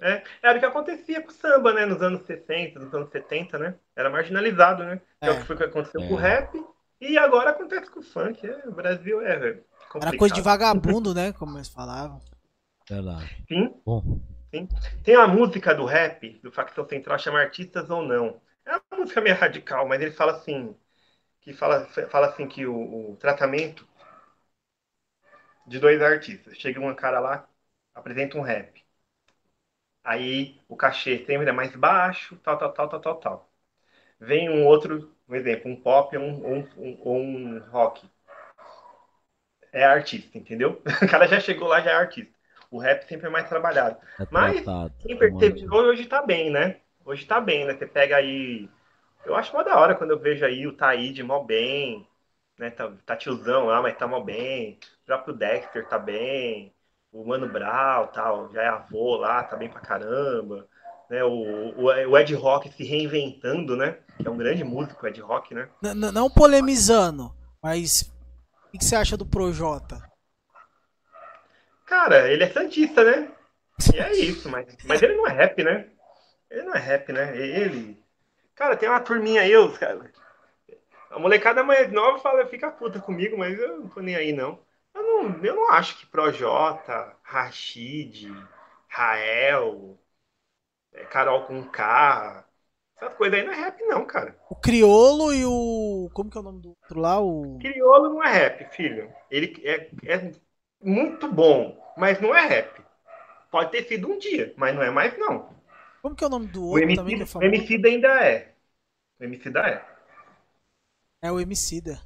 É, era o que acontecia com o samba, né? Nos anos 60, nos anos 70, né? Era marginalizado, né? Que é, o É. que foi que aconteceu É. com o rap E agora acontece com o funk. É, o Brasil é complicado. Era coisa de vagabundo, né? Como eles falavam. Verdade. Sim. Bom, Sim. Tem a música do rap, do Facção Central, chama Artistas ou Não. É uma música meio radical, mas ele fala assim, que fala, fala assim que o, o tratamento de dois artistas. Chega um cara lá, apresenta um rap. Aí o cachê sempre é mais baixo, tal, tal, tal, tal, tal, tal. Vem um outro, um exemplo, um pop ou um, um, um, um rock. É artista, entendeu? O cara já chegou lá, já é artista. O rap sempre é mais trabalhado. é Mas tratado. quem percebeu hoje tá bem, né? Hoje tá bem, né? Você pega aí. Eu acho mó da hora quando eu vejo aí o Taíde mó bem, né? Tá, tá tiozão lá, mas tá mó bem. O próprio Dexter tá bem. O Mano Brown tal, já é avô lá, tá bem pra caramba. Né? O, o, o Ed Rock se reinventando, né? Que é um grande músico, o Ed Rock, né? N- n- não polemizando, mas o que que você acha do Projota? Cara, ele é santista, né? E é isso, mas, mas ele não é rap, né? Ele não é rap, né? Ele. Cara, tem uma turminha aí, os cara. A molecada mais nova fala, fica puta comigo, mas eu não tô nem aí, não. Eu não, eu não acho que Projota, Rashid, Rael, é, Carol com K, essas coisas aí não é rap, não, cara. O Criolo e o. Como que é o nome do outro lá? O. Criolo não é rap, filho. Ele é, é muito bom, mas não é rap. Pode ter sido um dia, mas não é mais, não. Como que é o nome do O outro MC, também que é o? MC ainda é. O MC ainda é. É o Emicida.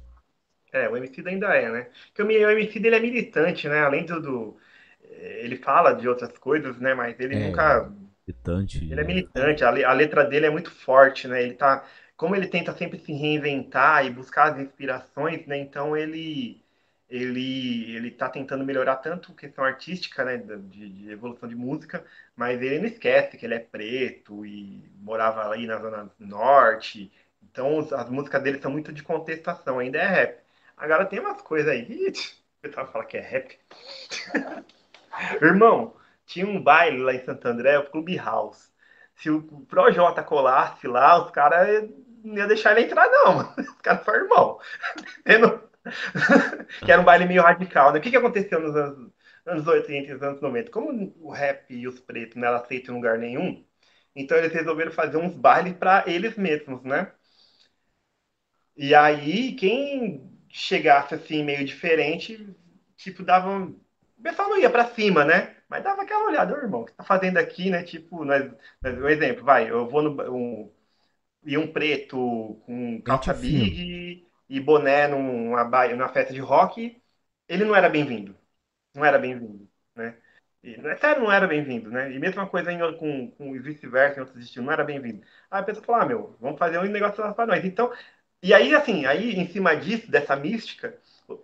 É, o MC ainda é, né? Porque o MC dele é militante, né? Além do, do- eh, Ele fala de outras coisas, né? Mas ele É. nunca. Militante. Ele é militante, a, le- a letra dele é muito forte, né? Ele tá. Como ele tenta sempre se reinventar e buscar as inspirações, né? Então ele. Ele, ele tá tentando melhorar tanto a questão artística, né, de, de evolução de música, mas ele não esquece que ele é preto e morava aí na Zona Norte, então as músicas dele são muito de contestação, ainda é rap. Agora tem umas coisas aí, o pessoal fala que é rap. Irmão, tinha um baile lá em Santo André, o Clube House. Se o Projota colasse lá, os caras não iam deixar ele entrar, não. Os caras são irmão. Não- que era um baile meio radical, né? O que, que aconteceu nos anos, anos 80 e nos anos 90? Como o rap e os pretos não eram aceitos em lugar nenhum, então eles resolveram fazer uns bailes para eles mesmos, né? E aí, quem chegasse assim meio diferente, tipo, dava. um- O pessoal não ia pra cima, né? Mas dava aquela olhada, "Ô, irmão, o que tá fazendo aqui, né? Tipo, nós, nós- um exemplo, vai, eu vou no. Um, e um preto com calça big e boné numa, numa festa de rock, ele não era bem-vindo. Não era bem-vindo, né? E, é sério, não era bem-vindo, né? E mesma coisa em, com, com vice-versa, em outros estilos, não era bem-vindo. Aí a pessoa falou, ah, meu, vamos fazer um negócio lá pra nós. Então, e aí, assim, aí em cima disso, dessa mística,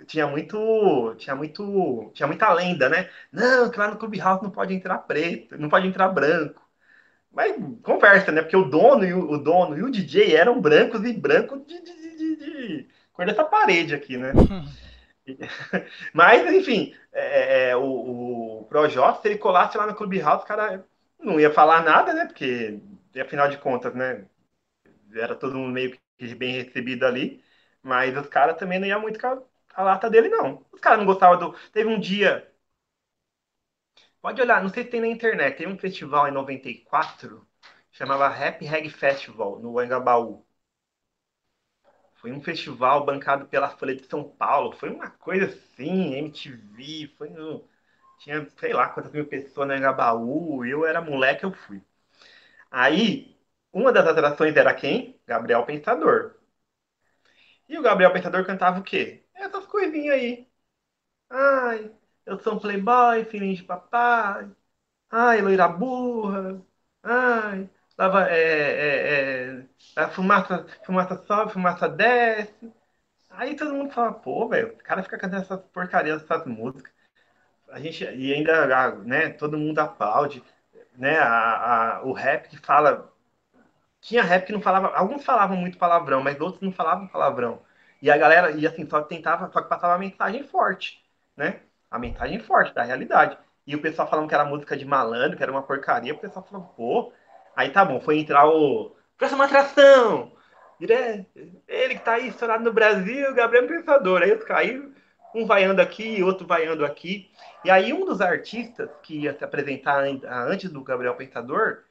tinha muito, tinha muito, tinha muita lenda, né? Não, que lá no Clubhouse não pode entrar preto, não pode entrar branco. Mas conversa, né? Porque o dono e o, o dono e o DJ eram brancos e brancos de, de, de, de- de- cor dessa parede aqui, né? Mas, enfim, é, é, o, o Projota, se ele colasse lá no Clubhouse, o cara não ia falar nada, né? Porque, afinal de contas, né? Era todo mundo meio que bem recebido ali. Mas os caras também não iam muito com a, a lata dele, não. Os caras não gostavam do. Teve um dia. Pode olhar, não sei se tem na internet. Tem um festival em 94, chamava Rap Reg Festival, no Angabaú. Foi um festival bancado pela Folha de São Paulo. Foi uma coisa assim, MTV. Foi no... Tinha, sei lá, quantas mil pessoas no Angabaú. Eu era moleque, eu fui. Aí, uma das atrações era quem? Gabriel Pensador. E o Gabriel Pensador cantava o quê? Essas coisinhas aí. Ai, eu sou um playboy, filhinho de papai. Ai, loira burra. Ai, lava, é, é, é, fumaça, fumaça sobe, fumaça desce. Aí todo mundo fala, pô, velho, o cara fica cantando essas porcarias, essas músicas. A gente, e ainda, né, todo mundo aplaude, né, a, a, o rap que fala... Tinha rap que não falava, alguns falavam muito palavrão, mas outros não falavam palavrão. E a galera, e assim, só tentava, só que passava a mensagem forte, né? A mensagem forte da realidade. E o pessoal falando que era música de malandro, que era uma porcaria, o pessoal falou, pô, aí tá bom, foi entrar o. Próxima atração! Ele, que tá aí estourado no Brasil, Gabriel Pensador. Aí os caíram, um vaiando aqui, outro vaiando aqui. E aí um dos artistas que ia se apresentar antes do Gabriel Pensador,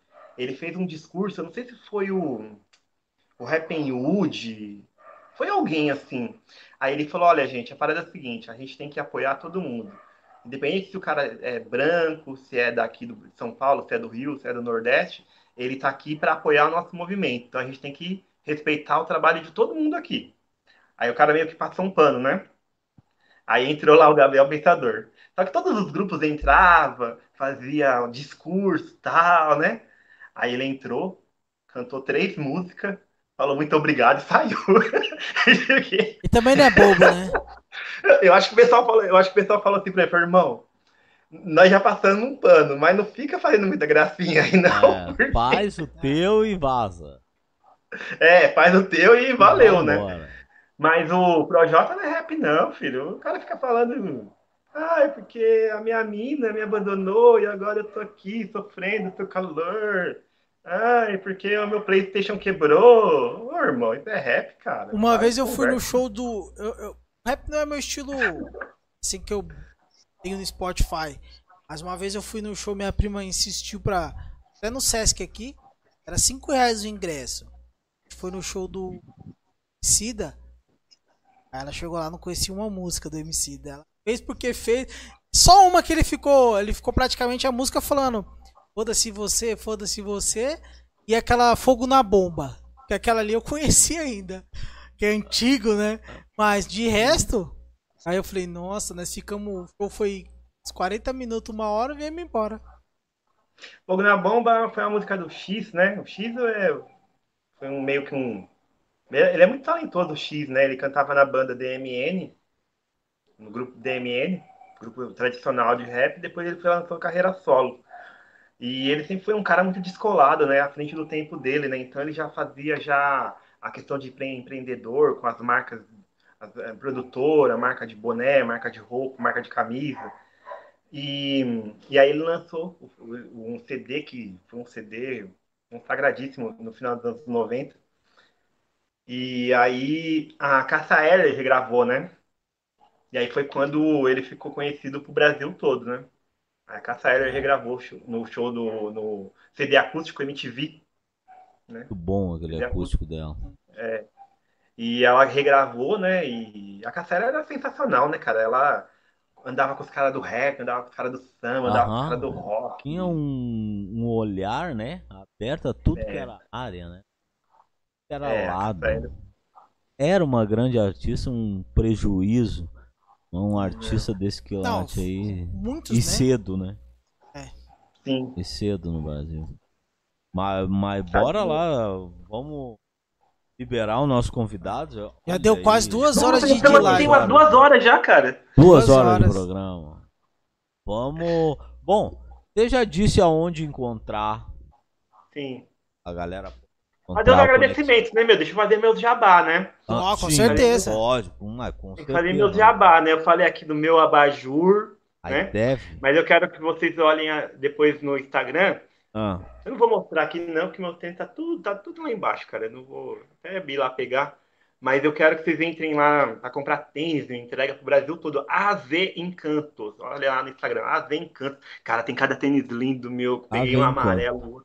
ele fez um discurso, eu não sei se foi o, o Happy Wood, foi alguém assim. Aí ele falou, olha gente, a parada é a seguinte, a gente tem que apoiar todo mundo. Independente se o cara é branco, se é daqui do São Paulo, se é do Rio, se é do Nordeste, ele está aqui para apoiar o nosso movimento. Então a gente tem que respeitar o trabalho de todo mundo aqui. Aí o cara meio que passou um pano, né? Aí entrou lá o Gabriel Pensador. Só que todos os grupos entravam, fazia discurso tal, né? Aí ele entrou, cantou três músicas, falou muito obrigado e saiu. e também não é bobo, né? Eu acho que o pessoal falou, eu acho que o pessoal falou assim pra ele, irmão, nós já passamos um pano, mas não fica fazendo muita gracinha aí, não. É, faz o teu e vaza. É, faz o teu e valeu, né? Mas o Projota não é rap, não, filho. O cara fica falando. Ai, porque a minha mina me abandonou e agora eu tô aqui sofrendo seu calor. Ai, porque o meu PlayStation quebrou. Ô, irmão, isso é rap, cara. Uma vez eu fui no show do. Eu, eu... Rap não é meu estilo. Assim que eu tenho no Spotify. Mas uma vez eu fui no show, minha prima insistiu pra. Até no Sesc aqui. Era 5 reais o ingresso. Foi no show do Cida. Aí ela chegou lá, não conhecia uma música do MC dela. Fez porque fez. Só uma que ele ficou. Ele ficou praticamente a música falando. Foda-se você, foda-se você. E aquela Fogo na Bomba. Que aquela ali eu conheci ainda. Que é antigo, né? Mas de resto. Aí eu falei, nossa, nós ficamos. Foi 40 minutos, uma hora, e viemos embora. Fogo na Bomba foi uma música do X, né? O X é, foi um, meio que um. Ele é muito talentoso, o X, né? Ele cantava na banda DMN, no grupo DMN, grupo tradicional de rap, depois ele foi lançou carreira solo. E ele sempre foi um cara muito descolado, né? À frente do tempo dele, né? Então ele já fazia já a questão de empreendedor com as marcas, a eh, produtora, marca de boné, marca de roupa, marca de camisa. E, e aí ele lançou um CD que foi um CD sagradíssimo no final dos anos 90. E aí a Caça Heller regravou, né? E aí foi quando ele ficou conhecido pro Brasil todo, né? A Cassia Eller regravou no show do no CD acústico MTV. Né? Muito bom aquele CD acústico, dela. É. E ela regravou, né? E a Cassia era sensacional, né, cara? Ela andava com os caras do rap, andava com os caras do samba, andava com os caras do rock. Tinha um, um olhar, né? Aberto a tudo é. que era área, né? Era é, lado. Era uma grande artista, um prejuízo um artista desse que Não, aí. Muitos, e né? cedo, né? É. Sim. E cedo no Brasil. Mas, mas bora lá, vamos liberar o nosso convidado. Já, já deu aí. quase duas horas de, então, live. Tem umas duas horas já, cara. Duas, duas horas, horas de programa. Vamos. Bom, você já disse aonde encontrar Sim. a galera Fazer os agradecimentos, né, meu? Deixa eu fazer meus jabá, né? Ah, com sim, certeza. Lógico, mas com Tem que fazer meus jabá, né? Eu falei aqui do meu abajur, Aí né? Deve. Mas eu quero que vocês olhem depois no Instagram. Ah. Eu não vou mostrar aqui, não, porque meu tempo tá tudo, tá tudo lá embaixo, cara. Eu não vou até ir lá pegar. Mas eu quero que vocês entrem lá a comprar tênis, entrega pro Brasil todo. AZ Encantos. Olha lá no Instagram, AZ Encantos. Cara, tem cada tênis lindo, meu. Peguei um amarelo,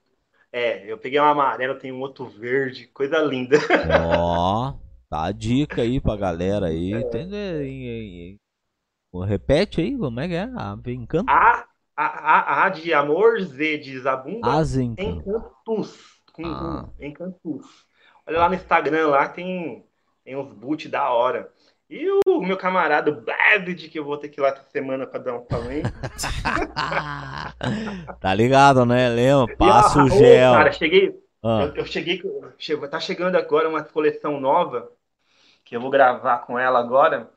é, eu peguei um amarelo, tem um outro verde, coisa linda. Ó, tá a dica aí pra galera aí. É. Tem, repete aí, como é que é? A encanto? A, a, a, a de amor, Z de zabumba, As encantus. Com, ah. encantus. Olha lá no Instagram, lá tem, tem uns boot da hora. E o meu camarada David, que eu vou ter que ir lá essa semana pra dar um talento. tá ligado, né, Leão? Passa o gel. Cara, cheguei. Ah. Eu, eu, cheguei. Chegou, tá chegando agora uma coleção nova. Que eu vou gravar com ela agora.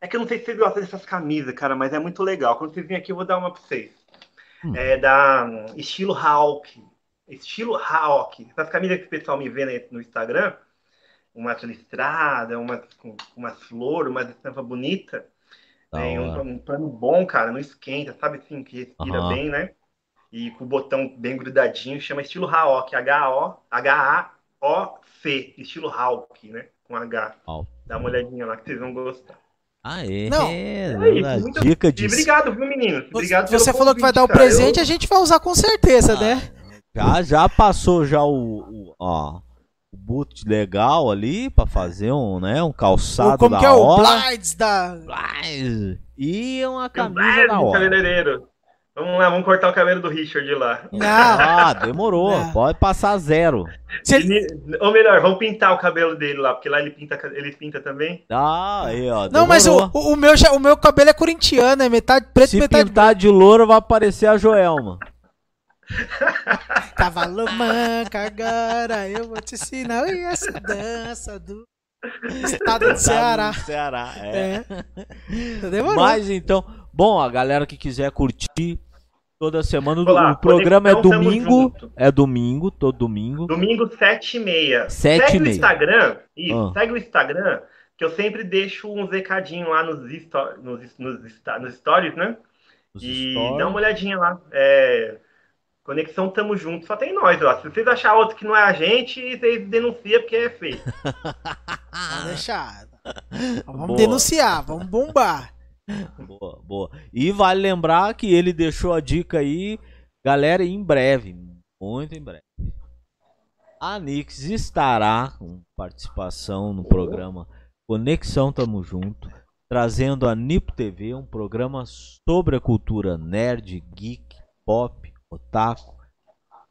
É que eu não sei se vocês gostam dessas camisas, cara, mas é muito legal. Quando vocês virem aqui, eu vou dar uma pra vocês. Hum. É da um, estilo Hawk. Estilo Hawk. Essas camisas que o pessoal me vê no Instagram uma listrada, uma, com umas flores, uma estampa bonita. Tem um, um, pano bom, cara, não esquenta, sabe assim, que respira uhum. bem, né? E com o botão bem grudadinho, chama estilo Haok, H-A-O-K. H-O-C, estilo Hulk, né? Com H. Hulk. Dá uma olhadinha lá que vocês vão gostar. Ah, é? Não. É a isso, muito- dica E de obrigado, viu, meninos? Obrigado pelo Você falou que vai convite, dar o presente, Eu- a gente vai usar com certeza, né? Já, já passou já o, o, ó, o boot legal ali pra fazer um, né, um calçado como da que é o hora. Blides da. E uma um camisa da hora. cabeleireiro. Vamos lá, vamos cortar o cabelo do Richard lá. Não. Ah, demorou. Não. Pode passar zero. Se- Ele- Ou melhor, vamos pintar o cabelo dele lá, porque lá ele pinta, ele pinta também. Ah, aí, ó. Não, mas o, demorou. o, o meu, já- o meu cabelo é corintiano, é metade preto, Se metade pintar de louro, vai aparecer a Joelma. Cavalo manca, agora eu vou te ensinar e essa dança do estado do Ceará. Ceará, é. É. Demorou. Mas então, bom, a galera que quiser curtir toda semana, o, Olá, o programa é domingo, é domingo, todo domingo. Domingo, 7 e meia. Sete segue e meia. o Instagram, isso, Ah. segue o Instagram, que eu sempre deixo uns recadinhos lá nos, nos, nos, nos stories, né? Os E stories. dá uma olhadinha lá. É, Conexão Tamo Junto, só tem nós lá. Se vocês acharem outro que não é a gente, vocês denunciam porque é feio. Pode deixar. Vamos Boa. denunciar, vamos bombar. Boa, boa. E vale lembrar que ele deixou a dica aí, galera, em breve, muito em breve. A Nix estará com participação no programa Conexão Tamo Junto, trazendo a Nipo TV, um programa sobre a cultura nerd, geek, pop, otaku,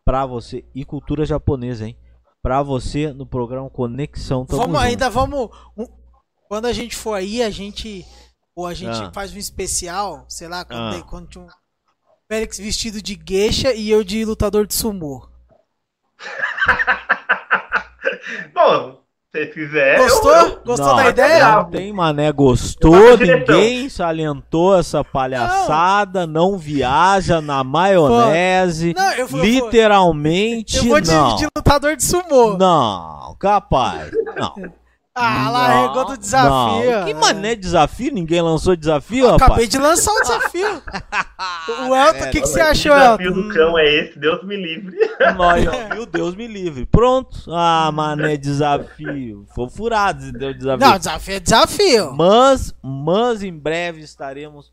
pra você e cultura japonesa, hein? Pra você no programa Conexão Tamo Vamos, Junto. ainda vamos. um- quando a gente for aí, a gente. Ou a gente Ah. faz um especial, sei lá, quando, Ah. tem- quando tinha um Félix vestido de geisha e eu de lutador de sumô. Bom, vocês. Gostou? eu- Gostou Não, da ideia? Não tem mané, gostou, ninguém salientou essa palhaçada, não, viaja na maionese, Não, eu vou- eu vou- literalmente Eu vou de, não. de lutador de sumô. Não, capaz, não. Ah, Não, lá, arregou do desafio. não. Que mané desafio? Ninguém lançou desafio, Eu rapaz? Acabei de lançar o desafio. o Elton, o que, que você achou, Que desafio Elton? do cão é esse? Deus me livre. Nós, viu? Deus me livre. Pronto. Ah, mané, desafio. Foi furado se deu desafio. Não, desafio é desafio. Mas, mas em breve estaremos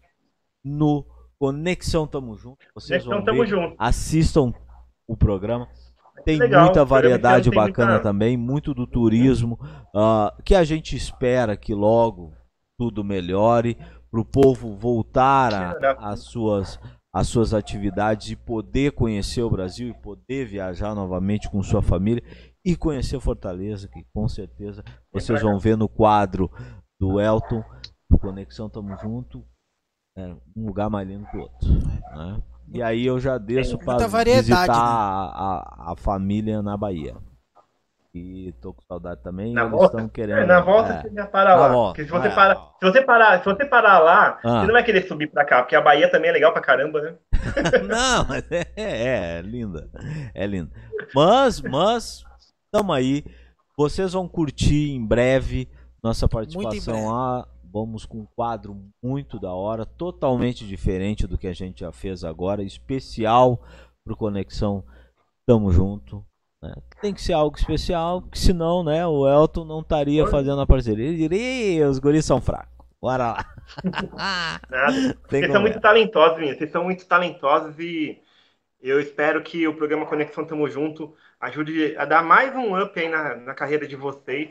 no Conexão Tamo Junto. Vocês Conexão vão Tamo Junto. assistam o programa. Tem Legal, muita variedade bacana muita- também, muito do turismo, ah, que a gente espera que logo tudo melhore, para o povo voltar às suas, às suas atividades e poder conhecer o Brasil e poder viajar novamente com sua família e conhecer Fortaleza, que com certeza vocês vão ver no quadro do Elton, do Conexão Tamo Junto, é um lugar mais lindo que o outro. né? E aí eu já desço para visitar né? a, a, a família na Bahia. E tô com saudade também. Na eles volta? estão querendo. É, na volta é. você já para lá. volta, se você, é. parar, se, você parar, se você parar lá, Ah. você não vai querer subir pra cá, porque a Bahia também é legal pra caramba, né? Não, mas é, é, é linda. É linda. Mas, mas, tamo aí. Vocês vão curtir em breve nossa participação breve. lá. Vamos com um quadro muito da hora, totalmente diferente do que a gente já fez agora, especial pro Conexão Tamo Junto. né? Tem que ser algo especial, porque senão, né, o Elton não estaria fazendo a parceria. Ele diria, "Ih, os guris são fracos. Bora lá. Vocês são como muito é. talentosos, meninas. Vocês são muito talentosos e eu espero que o programa Conexão Tamo Junto ajude a dar mais um up aí na, na carreira de vocês.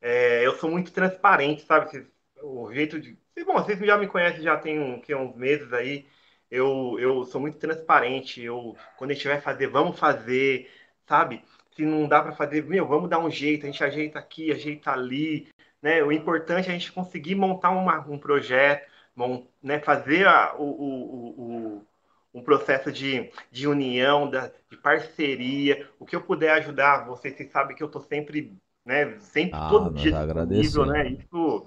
É, eu sou muito transparente, sabe? Vocês- o jeito de. Bom, vocês já me conhecem já tem um, que, uns meses aí. Eu, eu sou muito transparente. Eu, quando a gente vai fazer, vamos fazer, sabe? Se não dá para fazer, meu, vamos dar um jeito. A gente ajeita aqui, ajeita ali. Né? O importante é a gente conseguir montar uma, um projeto, mon- né? fazer a- o, o, o, um processo de, de união, da, de parceria. O que eu puder ajudar vocês, vocês sabem que eu estou sempre, né? Sempre Ah, todo dia disponível, né? Isso,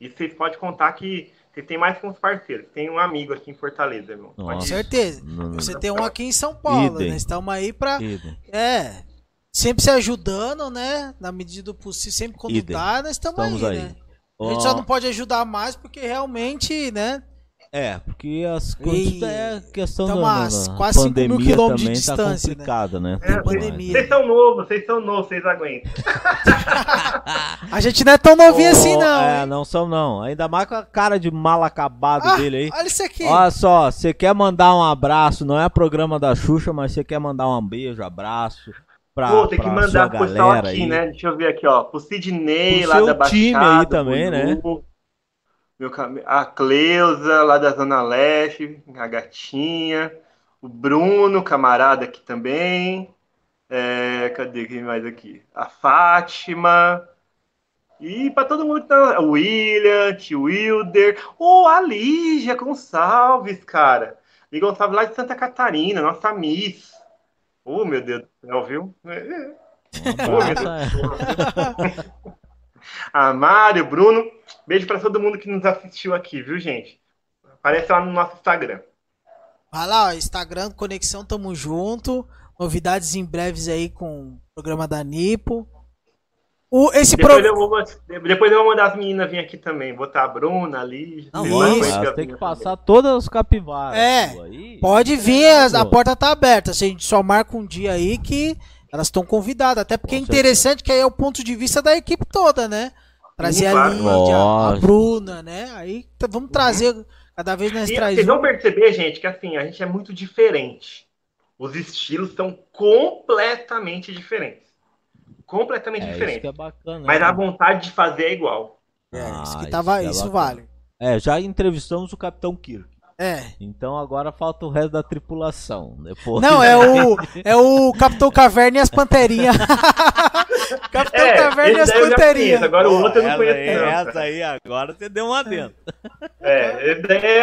isso vocês podem contar que vocês têm mais que uns parceiros. Tem um amigo aqui em Fortaleza, irmão. Nossa. Com certeza. Não, não. Você tem um aqui em São Paulo, Idem. né? Estamos aí pra. Idem. É. Sempre se ajudando, né? Na medida do possível, sempre quando Idem. dá, nós estamos aí, Estamos aí. né? A gente só não pode ajudar mais porque realmente, né? É, porque as E- é questão Tamo da, quase cinco mil pandemia quilômetros de também tá distância, né? complicada, né? É, pandemia. Vocês são novos, vocês são novos, vocês aguentam. A gente não é tão novinho assim, não. É, hein? não são não. Ainda mais com a cara de mal acabado Ah, dele aí. Olha isso aqui. Olha só, você quer mandar um abraço, não é programa da Xuxa, mas você quer mandar um beijo, abraço pra, Pô, tem que mandar pro pessoal galera aqui, aí. né? Deixa eu ver aqui, ó. Pro Sidney, Pro lá seu da Baixada. time aí também, né? Bulu, Meu, a Cleusa, lá da Zona Leste, a gatinha. O Bruno, camarada aqui também. É, cadê quem mais aqui? A Fátima. E pra todo mundo que tá. O William, tio Wilder. Ô, a Lígia Gonçalves, cara. Lígia Gonçalves lá de Santa Catarina, nossa Miss. Oh, meu Deus do céu, viu? É. É. A Mário, Bruno. Beijo pra todo mundo que nos assistiu aqui, viu, gente? Aparece lá no nosso Instagram. Vai lá, ó, Instagram, Conexão, tamo junto. Novidades em breves aí com o programa da Nipo. O, esse Depois, programa. eu vou, depois eu vou mandar as meninas vir aqui também. Botar a Bruna ali. Não, Isso. tem que passar todas as capivaras. É, aí. Pode vir, as- a Pô. porta tá aberta. A gente só marca um dia aí que elas estão convidadas. Até porque é Com interessante que aí é o ponto de vista da equipe toda, né? Trazer a. Lídia, a. Bruna, né? Aí t- vamos trazer. Cada vez nós E traz vocês vão perceber, gente, que assim, a gente é muito diferente. Os estilos são completamente diferentes. Completamente É isso diferentes. que é bacana. Mas né? a vontade de fazer é igual. É, Ah, isso que isso tava, que é isso vale. É, já entrevistamos o Capitão Kirk. É. Então agora falta o resto da tripulação. Depois... Não, é o, é o Capitão Caverna e as Panterinhas. Capitão Caverna e as Panterinhas. Agora o outro eu não essa conheço, aí, não. Essa cara. aí agora você deu uma dentro. É,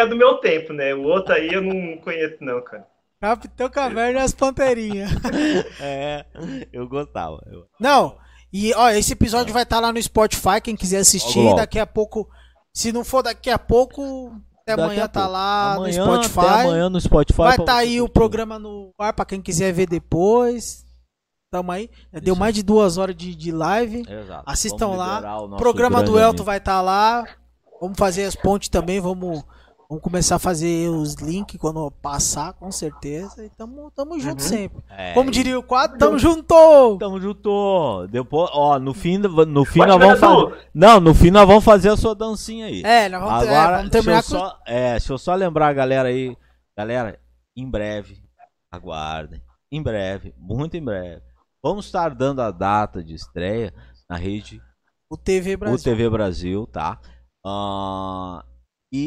é do meu tempo, né? O outro aí eu não conheço, não, cara. Capitão Caverna e as Panterinhas. É, eu gostava. Eu- Não, e ó, esse episódio vai estar lá no Spotify, quem quiser assistir. Logo, logo. Daqui a pouco, se não for daqui a pouco, até amanhã a tá lá amanhã, no Spotify. Até amanhã no Spotify. vai estar você aí o programa no ar pra quem quiser ver depois. Tamo aí. Deu Isso. mais de duas horas de, de live. Exato. Assistam Vamos lá. o programa do Elton amigo. vai estar lá. Vamos fazer as pontes também. Vamos, vamos começar a fazer os links quando passar, com certeza. E tamo, tamo junto Uhum. sempre. É, Como diria o quadro, tamo junto! Tamo junto. Depois, ó, no fim, no fim Pode nós vamos fazer. Não, no fim nós vamos fazer a sua dancinha aí. É, nós vamos, é, Agora, vamos terminar deixa eu, com. só, é, deixa eu só lembrar a galera aí. Galera, em breve, aguardem. Em breve, muito em breve. Vamos estar dando a data de estreia na rede O TV Brasil. o TV Brasil, tá? Ah,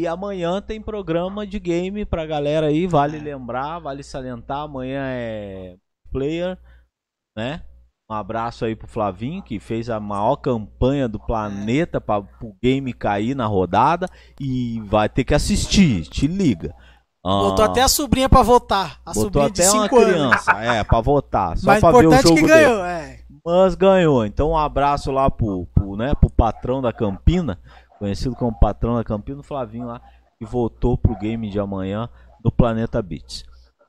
e amanhã tem programa de game pra galera aí, vale É. lembrar, vale salientar, amanhã é player, né? Um abraço aí pro Flavinho, que fez a maior campanha do planeta para o game cair na rodada e vai ter que assistir, te liga. Ah, Botou até a sobrinha pra votar. A botou sobrinha de até uma 5 anos. criança, é, pra votar, só Mas pra ver o jogo que dele ganhou, é. mas ganhou. Então um abraço lá pro, pro, né, pro patrão da Campina, conhecido como patrão da Campina, o Flavinho lá, que voltou pro game de amanhã do Planeta Beats.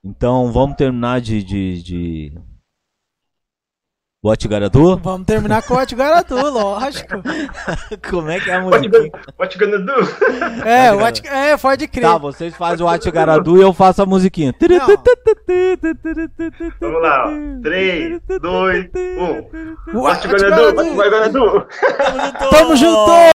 Então vamos terminar de. de, de... Bote Garadu? Vamos terminar com o Atiguaratu, lógico. Como é que é a musiquinha? do? É, o Ati- é, pode crer. Tá, vocês fazem o Ate Garadu e eu faço a musiquinha. Vamos lá, ó. 3, 2, 1. O What you gonna do? What you gonna do? Tamo junto!